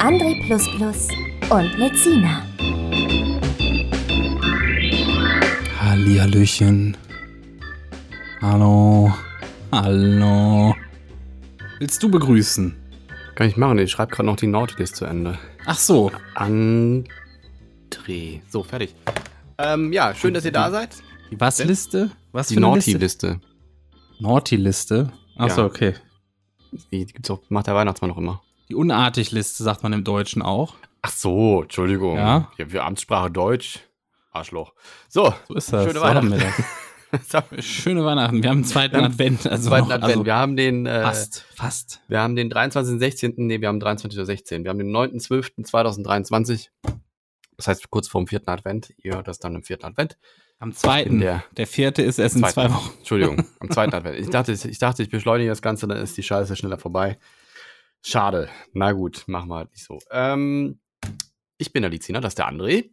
André und Lezina. Hallihallöchen. Hallo. Hallo. Willst du begrüßen? Kann ich machen, ich schreibe gerade noch die Nautilus zu Ende. Ach so. André. So, fertig. Ähm, ja, schön, dass ihr da seid. Die? Was Die für eine Naughty-Liste. Naughty-Liste? Ach so, Ja. okay. Die gibt's auch, macht der Weihnachtsmann noch immer. Die Unartig-Liste sagt man im Deutschen auch. Ach so, Entschuldigung. Ja? Ja, wir Amtssprache Deutsch. Arschloch. So, So ist das. Schöne wir Weihnachten. so, Schöne Weihnachten. Wir haben einen zweiten Wir haben Advent. Also zweiten noch, Advent. Also wir haben den, äh, fast, fast. wir haben den 23. 16. Nee, wir haben 23.16. Wir haben den 9.12.2023. Das heißt kurz vorm vierten Advent. Ihr hört das dann im vierten Advent. Am zweiten. der Der vierte ist erst in Zweiten. zwei Wochen. Entschuldigung, am zweiten Advent. Ich dachte, ich dachte, ich beschleunige das Ganze, dann ist die Scheiße schneller vorbei. Schade. Na gut, machen wir halt nicht so. Ähm, ich bin der Lizina, das ist der André.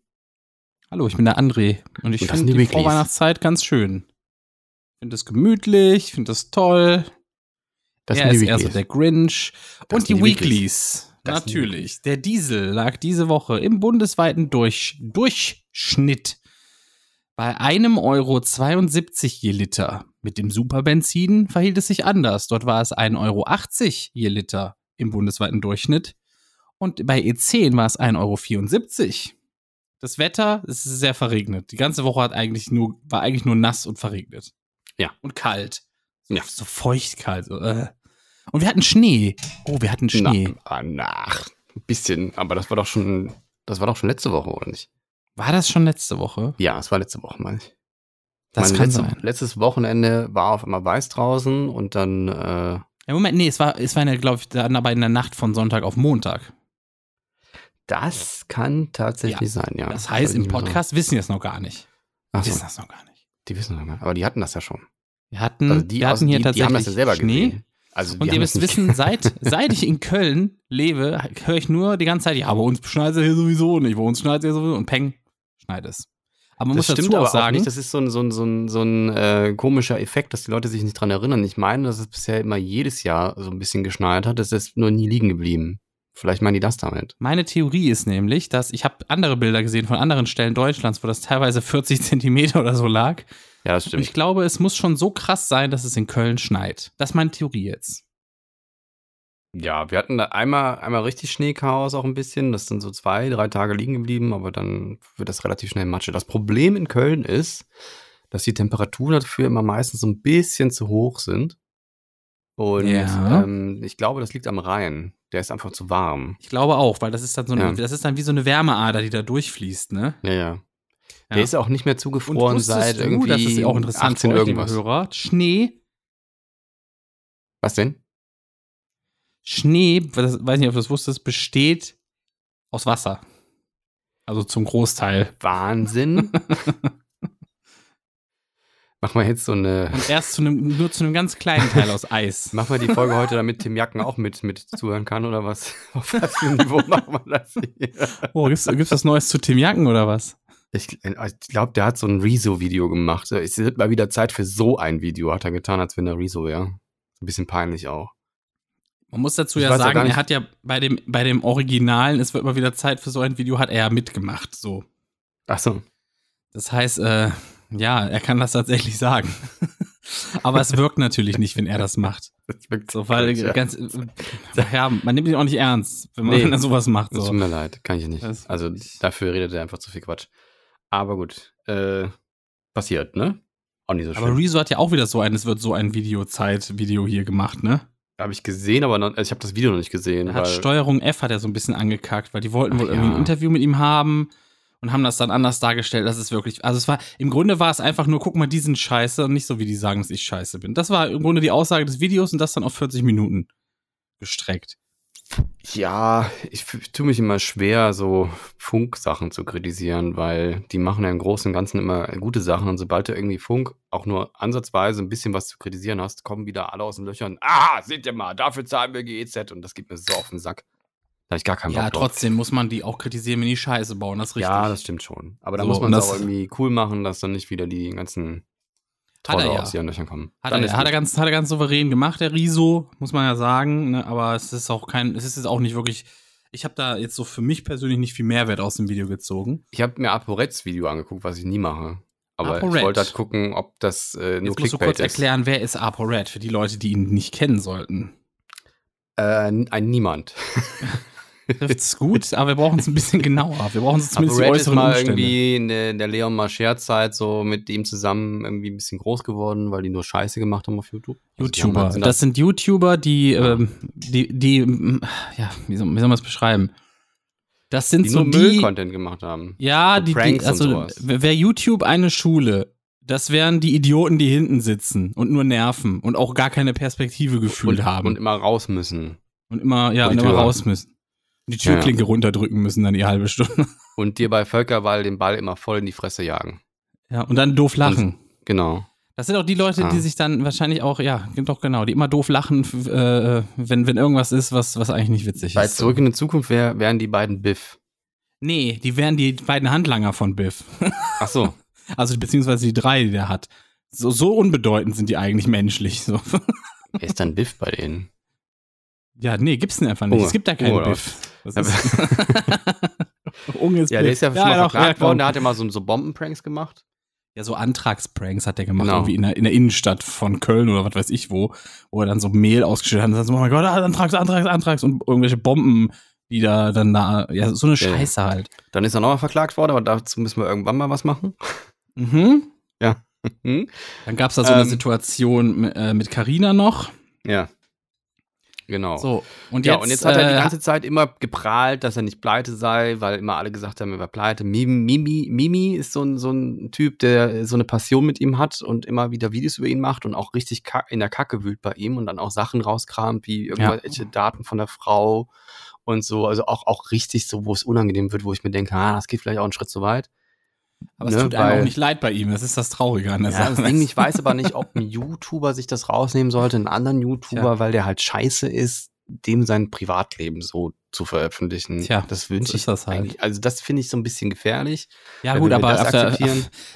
Hallo, ich bin der André. Und ich das finde die die Weeklies. Vorweihnachtszeit ganz schön. Ich finde es gemütlich, ich finde es toll. Das er sind die ist eher so der Grinch. Das und die die Weeklies. Das Natürlich. Der Diesel lag diese Woche im bundesweiten Durch Durchschnitt bei einem Euro 72 je Liter. Mit dem Superbenzin verhielt es sich anders. Dort war es 1,80 Euro je Liter im bundesweiten Durchschnitt. Und bei E10 war es 1,74 Euro. Das Wetter ist sehr verregnet. Die ganze Woche hat eigentlich nur, war eigentlich nur nass und verregnet. Ja. Und kalt. So, Ja. so feucht kalt. Äh. Und wir hatten Schnee. Oh, wir hatten Schnee. Na, ah, nach, ein bisschen, aber das war doch schon, das war doch schon letzte Woche, oder nicht? War das schon letzte Woche? Ja, es war letzte Woche, meine ich. Das Meine kann letzte, sein. Letztes Wochenende war auf einmal weiß draußen und dann, äh, Ja, Moment, nee, es war, es war glaube ich, dann aber in der Nacht von Sonntag auf Montag. das kann tatsächlich sein, ja. Das heißt, im. Podcast wissen die das noch gar nicht. Ach Die so, wissen das noch gar nicht. die wissen noch mal. Aber die hatten das ja schon. Wir hatten, Also die, wir hatten hier die, die tatsächlich haben das ja selber Schnee. gesehen. Also die Und ihr müsst das nicht- wissen, seit, seit ich in Köln lebe, höre ich nur die ganze Zeit, ja, bei uns schneit es ja hier sowieso nicht, bei uns schneit es ja sowieso und peng, schneit es. Aber man Das muss stimmt dazu aber auch sagen, nicht. Das ist so ein, so ein, so ein, so ein äh, komischer Effekt, dass die Leute sich nicht dran erinnern. Ich meine, dass es bisher immer jedes Jahr so ein bisschen geschneit hat. Es ist nur nie liegen geblieben. Vielleicht meinen die das damit. Meine Theorie ist nämlich, dass ich habe andere Bilder gesehen von anderen Stellen Deutschlands, wo das teilweise 40 Zentimeter oder so lag. Ja, das Und stimmt. ich glaube, es muss schon so krass sein, dass es in Köln schneit. Das ist meine Theorie jetzt. Ja, wir hatten da einmal, einmal richtig Schneechaos auch ein bisschen. Das sind so zwei, drei Tage liegen geblieben, aber dann wird das relativ schnell Matsche. Das Problem in Köln ist, dass die Temperaturen dafür immer meistens so ein bisschen zu hoch sind. Und Ja. ähm, ich glaube, das liegt am Rhein. Der ist einfach zu warm. Ich glaube auch, weil das ist dann so eine, Ja. das ist dann wie so eine Wärmeader, die da durchfließt, ne? Ja, ja. Der Ja. ist auch nicht mehr zugefroren seit du, irgendwie das ist ja auch interessant 18 für euch, irgendwas. Hörer, Schnee, Was denn? Schnee, das, weiß nicht, ob du das wusstest, besteht aus Wasser. Also zum Großteil. Wahnsinn. Mach mal jetzt so eine. Und erst zu einem, nur zu einem ganz kleinen Teil aus Eis. Machen wir die Folge heute, damit Tim Jacken auch mit, mit zuhören kann oder was? Auf was für ein Niveau machen wir das hier? Oh, gibt's, gibt's was Neues zu Tim Jacken oder was? Ich, ich glaube, der hat so ein Rezo-Video gemacht. Es wird mal wieder Zeit für so ein Video, hat er getan, als wenn er Rezo wäre. Ein bisschen peinlich auch. Man muss dazu Ich ja sagen, nicht- er hat ja bei dem, bei dem Originalen, es wird mal wieder Zeit für so ein Video, hat er ja mitgemacht, so. Achso. Das heißt, äh, ja, er kann das tatsächlich sagen. Aber es wirkt natürlich nicht, wenn er das macht. Das wirkt So, weil ja. ganz, äh, ja, man nimmt ihn auch nicht ernst, wenn, man, Nee. sowas macht. So. tut mir leid, kann ich nicht. Also dafür redet er einfach zu viel Quatsch. Aber gut, äh, passiert, ne? Auch nicht so Aber schlimm. Rezo hat ja auch wieder so ein, es wird so ein Videozeit-Video hier gemacht, ne? Habe ich gesehen, aber noch, also ich habe das Video noch nicht gesehen. Er hat Steuerung F hat er so ein bisschen angekackt, weil die wollten wohl irgendwie ja. ein Interview mit ihm haben und haben das dann anders dargestellt. Das ist wirklich, also es war, im Grunde war es einfach nur, guck mal, die sind scheiße und nicht so, wie die sagen, dass ich scheiße bin. Das war im Grunde die Aussage des Videos und das dann auf 40 Minuten gestreckt. Ja, ich, tue mich immer schwer, so Funk-Sachen zu kritisieren, weil die machen ja im Großen und Ganzen immer gute Sachen und sobald du irgendwie Funk auch nur ansatzweise ein bisschen was zu kritisieren hast, kommen wieder alle aus den Löchern. Ah, seht ihr mal, dafür zahlen wir GEZ und das geht mir so auf den Sack. Da habe ich gar keinen Ja, Bock drauf. trotzdem muss man die auch kritisieren, wenn die Scheiße bauen. Das ist richtig. Ja, das stimmt schon. Aber da So, muss man es das- auch irgendwie cool machen, dass dann nicht wieder die ganzen Hat er Trolle ja. aus ihren Löchern kommen. Hat er, hat, er ganz, hat er ganz souverän gemacht, der Riso, muss man ja sagen. Ne? Aber es ist auch kein, es ist jetzt auch nicht wirklich. Ich habe da jetzt so für mich persönlich nicht viel Mehrwert aus dem Video gezogen. Ich habe mir ApoReds Video angeguckt, was ich nie mache. Aber ich ApoRed. wollte halt gucken, ob das äh, nur Jetzt musst du kurz erklären, wer ist ApoRed für die Leute, die ihn nicht kennen sollten. Äh, ein Niemand. Trifft's gut, aber wir brauchen es ein bisschen genauer. Wir brauchen es zumindest die ApoRed ist mal Umstände. irgendwie in der, in der Leon Mascher-Zeit so mit ihm zusammen irgendwie ein bisschen groß geworden, weil die nur Scheiße gemacht haben auf YouTube. Also YouTuber. halt- sind das sind YouTuber, die, ähm, die, die, ja, wie soll, wie soll man es beschreiben? Das sind die so nur die, Müll-Content gemacht haben. ja, so die, die, Pranks also wäre YouTube eine Schule, das wären die Idioten, die hinten sitzen und nur nerven und auch gar keine Perspektive gefühlt und, haben und immer raus müssen. und immer, ja, und immer raus müssen. Die Ja, ja. Türklinke runterdrücken müssen dann die halbe Stunde. Und dir bei Völkerball den Ball immer voll in die Fresse jagen. Ja, und dann doof lachen. Genau. Das sind auch die Leute, Ah. die sich dann wahrscheinlich auch, ja, doch genau, die immer doof lachen, äh, wenn, wenn irgendwas ist, was, was eigentlich nicht witzig Bei ist. Zurück in die Zukunft wär, wären die beiden Biff. Nee, die wären die beiden Handlanger von Biff. Ach so. Also beziehungsweise die drei, die der hat. So, so unbedeutend sind die eigentlich menschlich. So. Wer ist dann Biff bei denen? Ja, nee, gibt's denn einfach nicht. Unge. Es gibt da keinen Unge, oder Biff. Ist Unge ist Ja, der ist ja schon mal doch, verklagt worden. Der hat ja mal so, so Bombenpranks gemacht. Ja, so Antragspranks hat der gemacht, Genau. irgendwie in der, in der Innenstadt von Köln oder was weiß ich wo, wo er dann so Mehl ausgestellt hat und dann so, oh mein Gott, ah, Antrags, Antrags, Antrags und irgendwelche Bomben, die da dann da, ja, so eine Ja, ja. Scheiße halt. Dann ist er nochmal verklagt worden, aber dazu müssen wir irgendwann mal was machen. Mhm. Hm? Dann gab's da so eine Ähm. Situation mit, äh, mit Carina noch. Ja. Genau. So, und ja, jetzt, und jetzt hat er die äh, ganze Zeit immer geprahlt, dass er nicht pleite sei, weil immer alle gesagt haben, er war pleite. Mimi, Mimi, Mimi ist so ein, so ein Typ, der so eine Passion mit ihm hat und immer wieder Videos über ihn macht und auch richtig in der Kacke wühlt bei ihm und dann auch Sachen rauskramt, wie irgendwelche Daten von der Frau und so. Also auch, auch richtig so, wo es unangenehm wird, wo ich mir denke, ah, das geht vielleicht auch einen Schritt zu weit. Aber es ne, tut einem weil- auch nicht leid bei ihm. Das ist das Traurige an der Ja, Sache. ich weiß aber nicht, ob ein YouTuber sich das rausnehmen sollte, einen anderen YouTuber, Tja. weil der halt scheiße ist, dem sein Privatleben so zu veröffentlichen. Tja, das wünsche ich das halt. eigentlich. Also das finde ich so ein bisschen gefährlich. Ja, gut, aber der,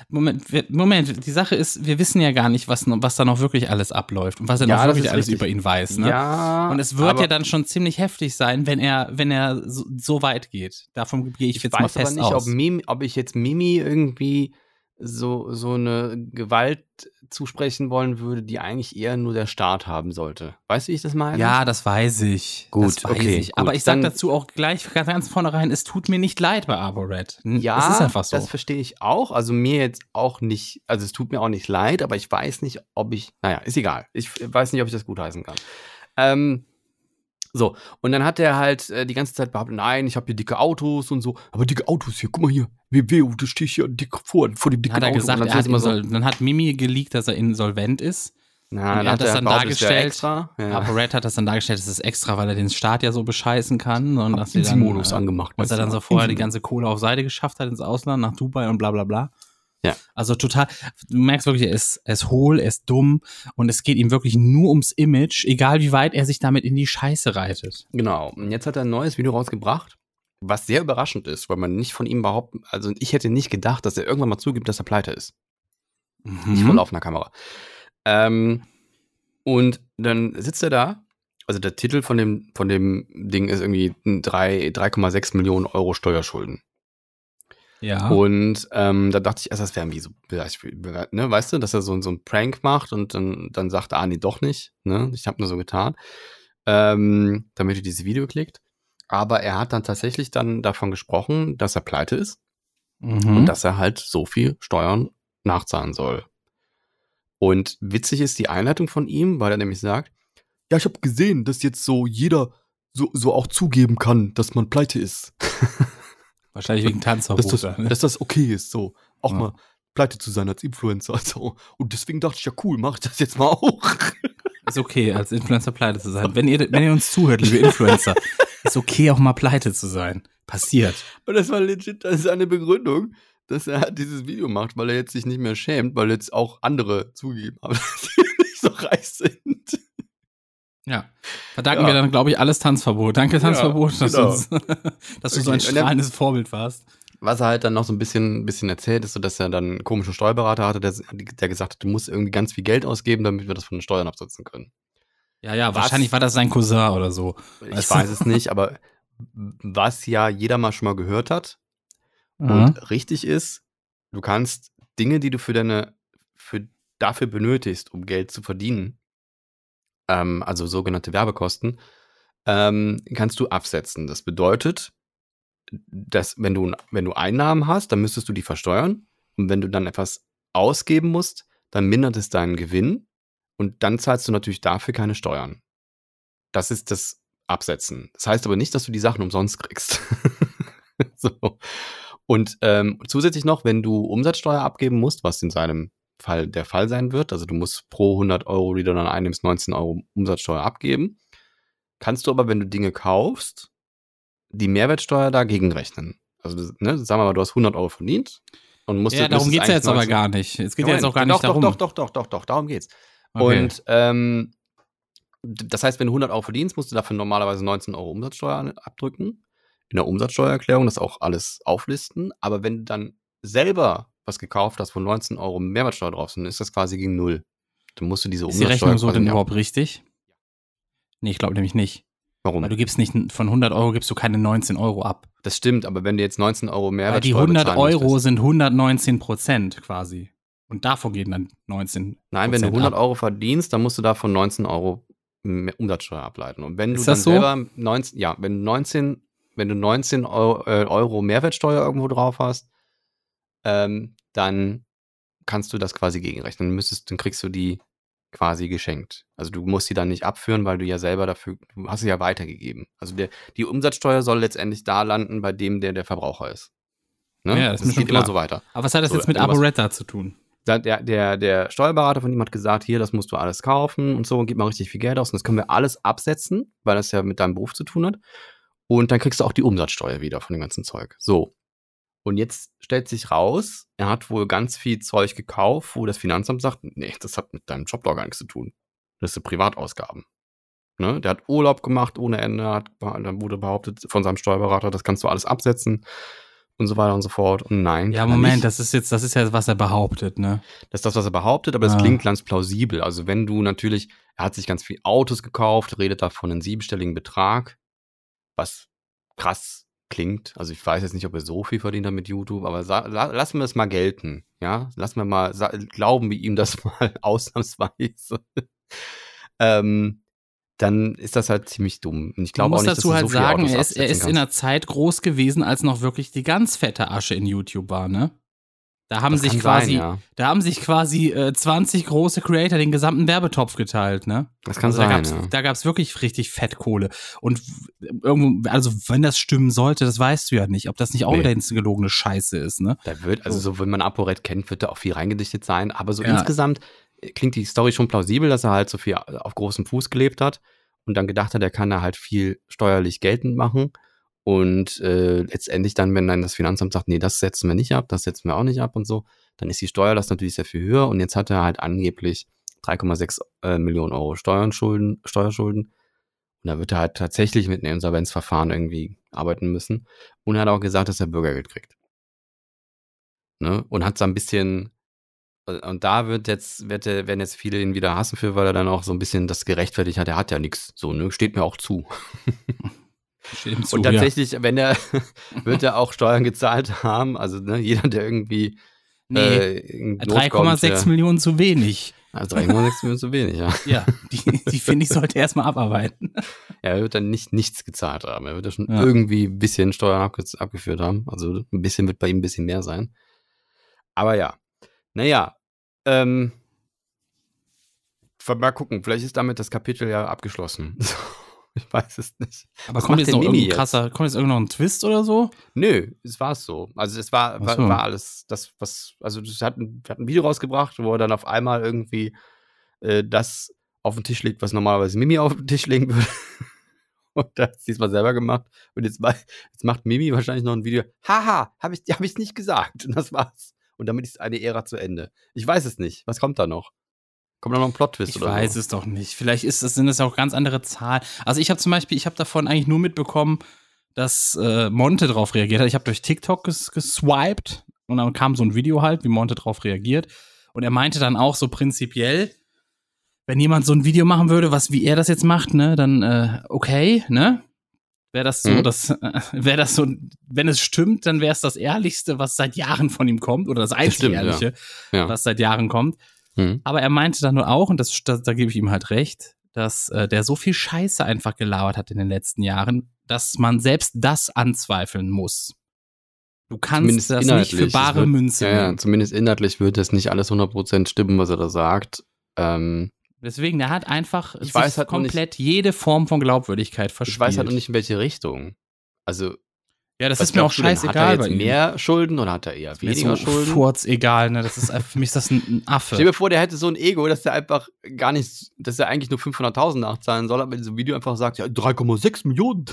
Moment, Moment, die Sache ist, wir wissen ja gar nicht, was, was da noch wirklich alles abläuft und was er Ja, noch wirklich alles richtig. über ihn weiß. Ne? Ja. Und es wird ja dann schon ziemlich heftig sein, wenn er, wenn er so, so weit geht. Davon gehe ich, Ich jetzt mal weiß aber fest nicht, aus. ob, Mimi, ob ich jetzt Mimi irgendwie so, so eine Gewalt zusprechen wollen würde, die eigentlich eher nur der Staat haben sollte. Weißt du, wie ich das meine? ja, das weiß ich. Gut, das weiß okay, ich. gut. Aber ich sage dazu auch gleich ganz, ganz vornherein, es tut mir nicht leid bei ArborRed. Ja, es ist einfach so. das verstehe ich auch. Also mir jetzt auch nicht, also es tut mir auch nicht leid, aber ich weiß nicht, ob ich, naja, ist egal. Ich weiß nicht, ob ich das gutheißen kann. Ähm, so, und dann hat er halt äh, die ganze Zeit behauptet, nein, ich habe hier dicke Autos und so, aber dicke Autos hier, guck mal hier, WW, da stehe ich hier dick vor, vor dem dicken hat er Auto. gesagt, und er hat immer insol dann hat Mimi geleakt, dass er insolvent ist. na, und dann er hat das dann dargestellt. Extra. Ja. ApoRed hat das dann dargestellt, das ist extra, weil er den Staat ja so bescheißen kann. Und dass sie dann, Insi-Modus äh, angemacht. dass er dann du? so vorher die ganze Kohle auf Seite geschafft hat ins Ausland, nach Dubai und bla bla bla. Ja. Also total, du merkst wirklich, er ist, er ist hohl, er ist dumm und es geht ihm wirklich nur ums Image, egal wie weit er sich damit in die Scheiße reitet. Genau. Und jetzt hat er ein neues Video rausgebracht, was sehr überraschend ist, weil man nicht von ihm behaupten, also ich hätte nicht gedacht, dass er irgendwann mal zugibt, dass er pleite ist. Nicht vor Mhm. laufender Kamera. Ähm, und dann sitzt er da. Also der Titel von dem, von dem Ding ist irgendwie drei- 3,6 Millionen Euro Steuerschulden. Ja. Und ähm, da dachte ich erst, das wäre irgendwie so, ne, weißt du, dass er so, so einen Prank macht und dann, dann sagt, ah, nee, doch nicht. Ne? Ich habe nur so getan. Ähm, damit ihr dieses Video klickt. Aber er hat dann tatsächlich dann davon gesprochen, dass er pleite ist Mhm. und dass er halt so viel Steuern nachzahlen soll. Und witzig ist die Einleitung von ihm, weil er nämlich sagt, ja, ich habe gesehen, dass jetzt so jeder so, so auch zugeben kann, dass man pleite ist. Wahrscheinlich wegen dass, Tanzverbot. das, ne? dass das okay ist, so auch Ja. mal pleite zu sein als Influencer. So. Und deswegen dachte ich, ja cool, mach ich das jetzt mal auch. Ist okay, als Influencer pleite zu sein. Wenn ihr, wenn ihr uns zuhört, liebe Influencer, Ist okay, auch mal pleite zu sein. Passiert. Und das war legit, das ist eine Begründung, dass er halt dieses Video macht, weil er jetzt sich nicht mehr schämt, weil jetzt auch andere zugegeben haben, dass sie nicht so reich sind. Ja. Verdanken Ja. wir dann, glaube ich, alles Tanzverbot. Danke, Tanzverbot, dass, genau. du uns, dass du so ein strahlendes Vorbild warst. Was er halt dann noch so ein bisschen, bisschen erzählt, ist so, dass er dann einen komischen Steuerberater hatte, der, der gesagt hat, du musst irgendwie ganz viel Geld ausgeben, damit wir das von den Steuern absetzen können. Ja, ja, Was? wahrscheinlich war das sein Cousin oder so. Ich Weißt du? weiß es nicht, aber was ja jeder mal schon mal gehört hat Mhm. und richtig ist, du kannst Dinge, die du für deine, für dafür benötigst, um Geld zu verdienen, ähm, also sogenannte Werbekosten, ähm, kannst du absetzen. Das bedeutet, dass wenn du, wenn du Einnahmen hast, dann müsstest du die versteuern. Und wenn du dann etwas ausgeben musst, dann mindert es deinen Gewinn und dann zahlst du natürlich dafür keine Steuern. Das ist das Absetzen. Das heißt aber nicht, dass du die Sachen umsonst kriegst. so. Und ähm, zusätzlich noch, wenn du Umsatzsteuer abgeben musst, was in seinem Fall der Fall sein wird, also du musst pro 100 Euro, die du dann einnimmst, 19 Euro Umsatzsteuer abgeben, kannst du aber, wenn du Dinge kaufst, die Mehrwertsteuer dagegen rechnen. Also, ne, sagen wir mal, du hast 100 Euro verdient und musst Ja, darum müsstest geht's ja jetzt aber 19 gar nicht. Es geht ja jetzt auch gar nicht doch, darum. Doch, doch, doch, doch, doch, doch, darum geht's. Okay. Und ähm, das heißt, wenn du 100 Euro verdienst, musst du dafür normalerweise 19 Euro Umsatzsteuer abdrücken. In der Umsatzsteuererklärung das auch alles auflisten. Aber wenn du dann selber was gekauft hast, wo 19 Euro Mehrwertsteuer drauf sind, ist das quasi gegen null. Dann musst du diese ist die Umsatzsteuer Rechnung so denn überhaupt richtig? Nee, ich glaube nämlich nicht. Warum? Weil du gibst nicht, von 100 Euro gibst du keine 19 Euro ab. Das stimmt, aber wenn du jetzt 19 Euro Weil Mehrwertsteuer die 100 bezahlen Euro möchtest- sind 119 Prozent quasi. Und davon gehen dann 19 Nein, wenn du 100 ab. Euro verdienst, dann musst du davon 19 Euro Umsatzsteuer ableiten. Und wenn Ist du dann das so? selber 19, ja, wenn du 19, wenn du 19 Euro, äh, Euro Mehrwertsteuer irgendwo drauf hast, ähm, dann kannst du das quasi gegenrechnen. Dann müsstest, dann kriegst du die quasi geschenkt. Also du musst sie dann nicht abführen, weil du ja selber dafür, du hast sie ja weitergegeben. Also der, die Umsatzsteuer soll letztendlich da landen, bei dem der der Verbraucher ist. Ne? Ja, das schon geht immer klar. so weiter. Aber was hat das So, jetzt mit Aboretta zu tun? Der, der, der Steuerberater von ihm hat gesagt, hier, das musst du alles kaufen und so und gib mal richtig viel Geld aus und das können wir alles absetzen, weil das ja mit deinem Beruf zu tun hat. Und dann kriegst du auch die Umsatzsteuer wieder von dem ganzen Zeug. So. Und jetzt stellt sich raus, er hat wohl ganz viel Zeug gekauft, wo das Finanzamt sagt, nee, das hat mit deinem Job doch gar nichts zu tun. Das sind Privatausgaben. Ne? Der hat Urlaub gemacht ohne Ende, hat, dann wurde behauptet von seinem Steuerberater, das kannst du alles absetzen und so weiter und so fort. Und nein. Ja, Moment, das ist jetzt, das ist ja, was er behauptet, ne? Das ist das, was er behauptet, aber es Ah. klingt ganz plausibel. Also wenn du natürlich, er hat sich ganz viel Autos gekauft, redet da von einem siebenstelligen Betrag, was krass klingt. Also ich weiß jetzt nicht, ob er so viel verdient hat mit YouTube, aber lassen wir es mal gelten. Ja, lassen wir mal, glauben wir ihm das mal ausnahmsweise. ähm, dann ist das halt ziemlich dumm. Und ich glaube auch muss nicht, dazu dass halt so sagen, er ist, er ist in einer Zeit groß gewesen, als noch wirklich die ganz fette Asche in YouTube war, ne? Da haben Das sich quasi, sein, ja. da haben sich quasi äh, 20 große Creator den gesamten Werbetopf geteilt, ne? Das kann also sein, da gab's, ja. da gab's wirklich richtig Fettkohle. Und irgendwo, also wenn das stimmen sollte, das weißt du ja nicht, ob das nicht auch Nee. wieder gelogene Scheiße ist, ne? Da wird, also so, wenn man ApoRed kennt, wird da auch viel reingedichtet sein. Aber so Ja. insgesamt äh, klingt die Story schon plausibel, dass er halt so viel auf großem Fuß gelebt hat und dann gedacht hat, er kann da halt viel steuerlich geltend machen. Und äh, letztendlich dann, wenn dann das Finanzamt sagt, nee, das setzen wir nicht ab, das setzen wir auch nicht ab und so, dann ist die Steuerlast natürlich sehr viel höher. Und jetzt hat er halt angeblich 3,6 äh, Millionen Euro Steuerschulden, Steuerschulden. Und da wird er halt tatsächlich mit einem Insolvenzverfahren irgendwie arbeiten müssen. Und er hat auch gesagt, dass er Bürgergeld kriegt ne? Und hat so ein bisschen und da wird jetzt, wird, er- werden jetzt viele ihn wieder hassen für, weil er dann auch so ein bisschen das gerechtfertigt hat. Er hat ja nichts, so, ne? Steht mir auch zu. Zu, und ja. tatsächlich, wenn er, wird er auch Steuern gezahlt haben. Also, ne, jeder, der irgendwie. Nee, äh, in Not kommt, 3,6 der- Millionen zu wenig. Also 3,6 Millionen zu wenig, ja. Ja, die, die finde ich, sollte erstmal abarbeiten. Er wird dann nicht nichts gezahlt haben. Er wird ja schon Ja. irgendwie ein bisschen Steuern abge abgeführt haben. Also ein bisschen wird bei ihm ein bisschen mehr sein. Aber ja. Naja. Ähm, mal gucken, vielleicht ist damit das Kapitel ja abgeschlossen. ich weiß es nicht. Aber Was kommt jetzt noch Mimi irgendein krasser, kommt jetzt irgend noch ein Twist oder so? Nö, es war so. Also es war, so. war alles das, was, also es hat ein, Video rausgebracht, wo er dann auf einmal irgendwie äh, das auf den Tisch legt, was normalerweise Mimi auf den Tisch legen würde. Und da hat diesmal selber gemacht. Und jetzt, jetzt macht Mimi wahrscheinlich noch ein Video. Haha, habe ich, hab ich's nicht gesagt. Und das war's. Und damit ist eine Ära zu Ende. Ich weiß es nicht. Was kommt da noch? Kommt da noch ein Plot-Twist Ich oder weiß so? es doch nicht. Vielleicht ist es, sind es auch ganz andere Zahlen. Also ich habe zum Beispiel, ich habe davon eigentlich nur mitbekommen, dass äh, Monte drauf reagiert hat. Ich habe durch TikTok ges geswiped und dann kam so ein Video halt, wie Monte drauf reagiert. Und er meinte dann auch so prinzipiell, wenn jemand so ein Video machen würde, was wie er das jetzt macht, ne, dann äh, okay, ne? Wäre das so, Mhm. das, äh, wäre das so, wenn es stimmt, dann wäre es das Ehrlichste, was seit Jahren von ihm kommt, oder das einzige stimmt, ja. Ehrliche, Ja. was seit Jahren kommt. Mhm. Aber er meinte dann nur auch, und das, da, da gebe ich ihm halt recht, dass äh, der so viel Scheiße einfach gelabert hat in den letzten Jahren, dass man selbst das anzweifeln muss. Du kannst Zumindest das nicht für bare wird- Münze Ja, ja, nehmen. zumindest inhaltlich wird das nicht alles 100% stimmen, was er da sagt. Ähm, Deswegen, der hat einfach Ich weiß halt komplett jede Form von Glaubwürdigkeit verspielt. ich weiß halt noch nicht, in welche Richtung. Also, Ja, das was ist mir auch scheißegal Hat er bei jetzt ihm. mehr Schulden oder hat er eher ist weniger so Schulden? Furz egal, ne? Das ist für mich ist das ein, ein Stell Affe. mir vor, der hätte so ein Ego, dass der einfach gar nicht, dass er eigentlich nur 500.000 nachzahlen soll, aber in diesem Video einfach sagt, ja, 3,6 Millionen.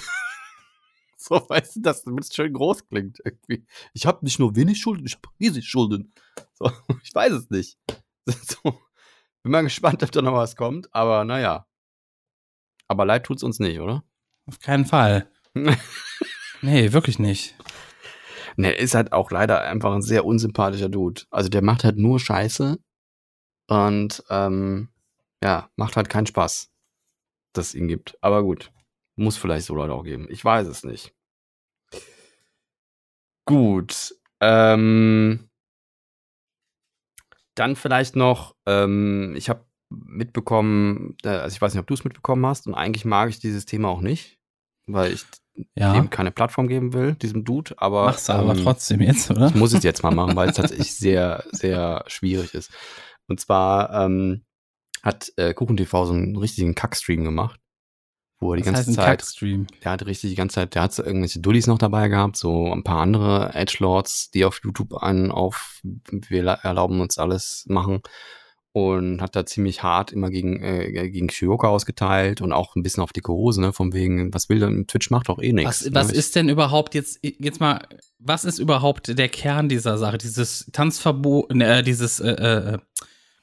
so, weißt du, dass das schön groß klingt irgendwie. Ich habe nicht nur wenig Schulden, ich habe riesig Schulden. So, ich weiß es nicht. So, bin mal gespannt, ob da noch was kommt, aber naja. Aber leid tut's uns nicht, oder? Auf keinen Fall. Nee, wirklich nicht. Ne, ist halt auch leider einfach ein sehr unsympathischer Dude. Also der macht halt nur Scheiße und ähm, ja, macht halt keinen Spaß, dass es ihn gibt. Aber gut, muss vielleicht so Leute auch geben. Ich weiß es nicht. Gut, ähm, dann vielleicht noch, ähm, ich habe mitbekommen, äh, also ich weiß nicht, ob du es mitbekommen hast und eigentlich mag ich dieses Thema auch nicht, weil ich Ja. dem keine Plattform geben will, diesem Dude, aber Mach's aber ähm, trotzdem jetzt, oder? ich muss es jetzt mal machen, weil es tatsächlich sehr, sehr schwierig ist. Und zwar ähm, hat äh, KuchenTV so einen richtigen Kackstream gemacht, wo er die Das ganze heißt ein Zeit, Kackstream. der hat richtig die ganze Zeit, der hat so irgendwelche Dullis noch dabei gehabt, so ein paar andere Edgelords, die auf YouTube einen auf wir la- erlauben uns alles machen und hat da ziemlich hart immer gegen äh, gegen Shioka ausgeteilt und auch ein bisschen auf dicke Hose, ne, von wegen, was will denn Twitch macht doch eh nichts. Was, was ne? ist denn überhaupt jetzt, jetzt mal, was ist überhaupt der Kern dieser Sache? Dieses Tanzverbot, ne, äh, dieses äh, äh,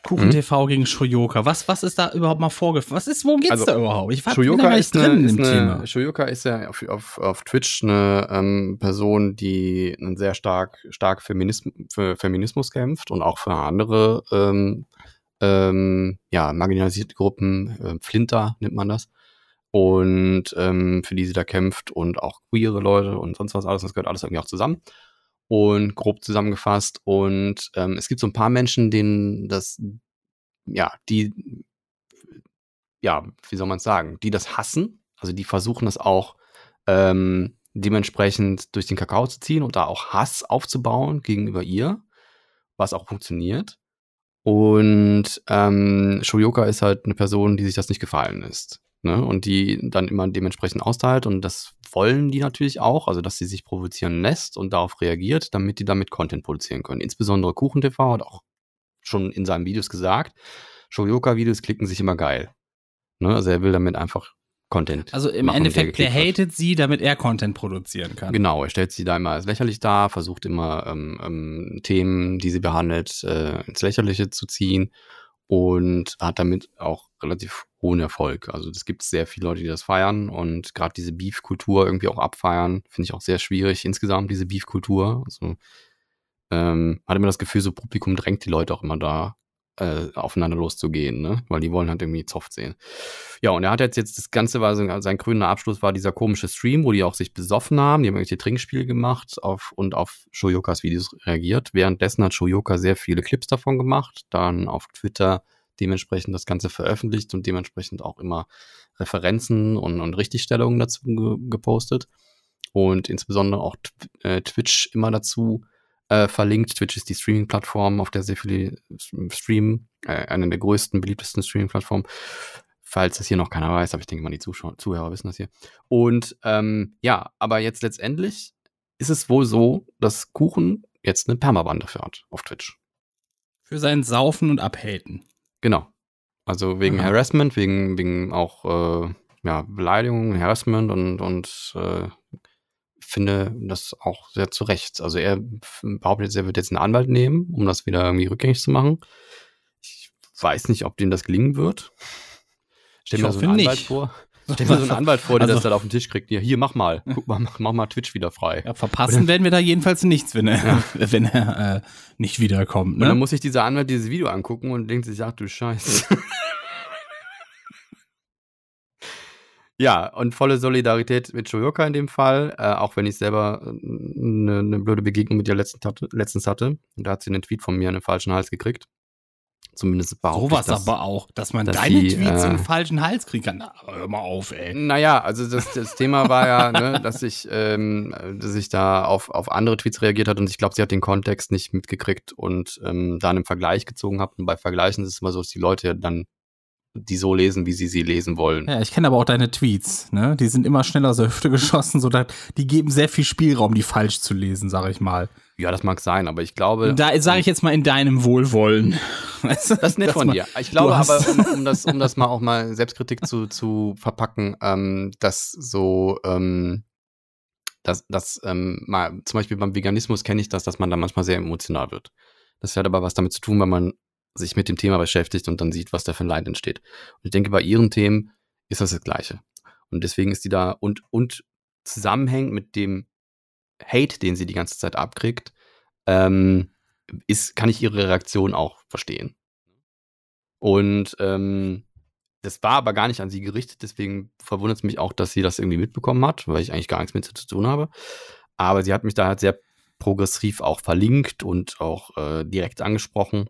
Kuchen Mhm. TV gegen Shoyoka. Was, was ist da überhaupt mal vorgefallen? Was ist, worum geht's Also, da überhaupt? Ich war Shoyoka gar ist, nicht eine, drin ist im eine, Thema. Shoyoka ist ja auf, auf, auf Twitch eine ähm, Person, die einen sehr stark, stark Feminism, für Feminismus kämpft und auch für andere ähm, ähm, ja, marginalisierte Gruppen, äh, Flinter nennt man das. Und ähm, für die sie da kämpft und auch queere Leute und sonst was alles, das gehört alles irgendwie auch zusammen. Und grob zusammengefasst. Und ähm, es gibt so ein paar Menschen, denen das, ja, die ja, wie soll man es sagen, die das hassen, also die versuchen es auch ähm, dementsprechend durch den Kakao zu ziehen und da auch Hass aufzubauen gegenüber ihr, was auch funktioniert. Und ähm, Shoyoka ist halt eine Person, die sich das nicht gefallen ist. Ne? Und die dann immer dementsprechend austeilt. Und das wollen die natürlich auch, also dass sie sich provozieren lässt und darauf reagiert, damit die damit Content produzieren können. Insbesondere KuchenTV hat auch schon in seinen Videos gesagt, Shoyoka-Videos klicken sich immer geil. Ne? Also er will damit einfach Content. Also im machen, Endeffekt, der wird. hatet sie, damit er Content produzieren kann. Genau, er stellt sie da immer als lächerlich dar, versucht immer ähm, ähm, Themen, die sie behandelt, äh, ins Lächerliche zu ziehen und hat damit auch relativ hohen Erfolg. Also es gibt sehr viele Leute, die das feiern und gerade diese Beef-Kultur irgendwie auch abfeiern, finde ich auch sehr schwierig insgesamt, diese Beef-Kultur. Also ähm, hat immer das Gefühl, so Publikum drängt die Leute auch immer da äh, aufeinander loszugehen, ne? Weil die wollen halt irgendwie Zoff sehen. Ja, und er hat jetzt, jetzt das Ganze war so, sein grüner Abschluss war dieser komische Stream, wo die auch sich besoffen haben, die haben irgendwelche Trinkspiele gemacht auf, und auf Shoyokas Videos reagiert. Währenddessen hat Shoyoka sehr viele Clips davon gemacht, dann auf Twitter dementsprechend das Ganze veröffentlicht und dementsprechend auch immer Referenzen und, und Richtigstellungen dazu ge gepostet. Und insbesondere auch äh, Twitch immer dazu äh, verlinkt. Twitch ist die Streaming-Plattform, auf der sehr viele streamen, äh, eine der größten, beliebtesten Streaming-Plattformen. Falls das hier noch keiner weiß, aber ich denke mal, die Zuschauer, Zuhörer wissen das hier. Und ähm, ja, aber jetzt letztendlich ist es wohl so, dass Kuchen jetzt eine Permaban dafür hat auf Twitch. Für sein Saufen und Abhaten. Genau. Also wegen Aha. Harassment, wegen, wegen auch, äh, ja, Beleidigung, Harassment und, und äh, finde das auch sehr zu Recht. Also er behauptet jetzt, er wird jetzt einen Anwalt nehmen, um das wieder irgendwie rückgängig zu machen. Ich weiß nicht, ob dem das gelingen wird. Stell mir so einen Anwalt nicht. vor. Stell mir so einen Anwalt vor, der Also- das dann auf den Tisch kriegt. Hier, hier, mach mal. Guck mal, mach, mach mal Twitch wieder frei. Ja, verpassen werden wir da jedenfalls nichts, wenn er, wenn er äh, nicht wiederkommt. Und dann Ne? muss sich dieser Anwalt dieses Video angucken und denkt sich, ach du Scheiße. ja, und volle Solidarität mit Shoyoka in dem Fall, äh, auch wenn ich selber eine ne blöde Begegnung mit ihr letzten hatte, letztens hatte. Und da hat sie einen Tweet von mir in den falschen Hals gekriegt. Zumindest behaupte Sowas ich das. aber auch, dass man dass deine sie, Tweets in äh, den falschen Hals kriegen kann. Na, hör mal auf, ey. Naja, also das, das Thema war ja, ne, dass ich, ähm, dass ich da auf, auf andere Tweets reagiert hat und ich glaube, sie hat den Kontext nicht mitgekriegt und ähm, da einen Vergleich gezogen hat. Und bei Vergleichen ist es immer so, dass die Leute dann die so lesen, wie sie sie lesen wollen. Ja, ich kenne aber auch deine Tweets, ne? Die sind immer schneller aus der Hüfte geschossen, so dass die geben sehr viel Spielraum, die falsch zu lesen, sag ich mal. Ja, das mag sein, aber ich glaube. Da sage ich jetzt mal in deinem Wohlwollen. Weißt du? das ist nett von dir. Ich glaube aber, um, um, das, um das mal auch mal Selbstkritik zu, zu verpacken, ähm, dass so, ähm, dass, dass ähm, mal, zum Beispiel beim Veganismus kenne ich das, dass man da manchmal sehr emotional wird. Das hat aber was damit zu tun, wenn man sich mit dem Thema beschäftigt und dann sieht, was da für ein Leid entsteht. Und ich denke, bei ihren Themen ist das das Gleiche. Und deswegen ist die da und, und zusammenhängt mit dem Hate, den sie die ganze Zeit abkriegt, ähm, ist, kann ich ihre Reaktion auch verstehen. Und ähm, das war aber gar nicht an sie gerichtet, deswegen verwundert es mich auch, dass sie das irgendwie mitbekommen hat, weil ich eigentlich gar nichts mit zu tun habe. Aber sie hat mich da halt sehr progressiv auch verlinkt und auch äh, direkt angesprochen.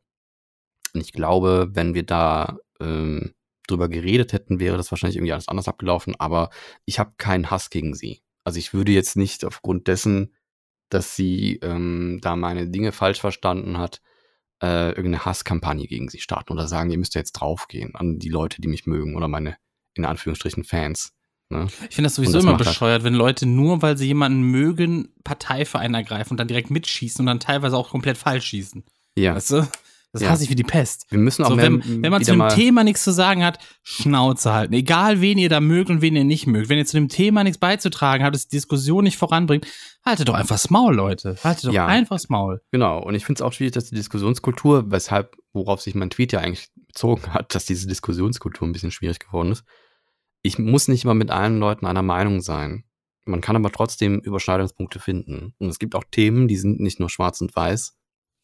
Und ich glaube, wenn wir da ähm, drüber geredet hätten, wäre das wahrscheinlich irgendwie alles anders abgelaufen. Aber ich habe keinen Hass gegen sie. Also ich würde jetzt nicht aufgrund dessen, dass sie ähm, da meine Dinge falsch verstanden hat, äh, irgendeine Hasskampagne gegen sie starten oder sagen, ihr müsst ja jetzt draufgehen an die Leute, die mich mögen oder meine, in Anführungsstrichen, Fans. Ne? Ich finde das sowieso das immer halt- bescheuert, wenn Leute nur, weil sie jemanden mögen, Partei für einen ergreifen und dann direkt mitschießen und dann teilweise auch komplett falsch schießen. Ja, Weißt du? Das Ja. hasse ich wie die Pest. wir müssen auch So, mehr, wenn, wenn man zu dem Thema nichts zu sagen hat, Schnauze halten. Egal, wen ihr da mögt und wen ihr nicht mögt. Wenn ihr zu dem Thema nichts beizutragen habt, das die Diskussion nicht voranbringt, haltet doch einfach das Maul, Leute. Haltet doch Ja. einfach das Maul. Genau, und ich finde es auch schwierig, dass die Diskussionskultur, weshalb, worauf sich mein Tweet ja eigentlich bezogen hat, dass diese Diskussionskultur ein bisschen schwierig geworden ist. Ich muss nicht immer mit allen Leuten einer Meinung sein. Man kann aber trotzdem Überschneidungspunkte finden. Und es gibt auch Themen, die sind nicht nur schwarz und weiß.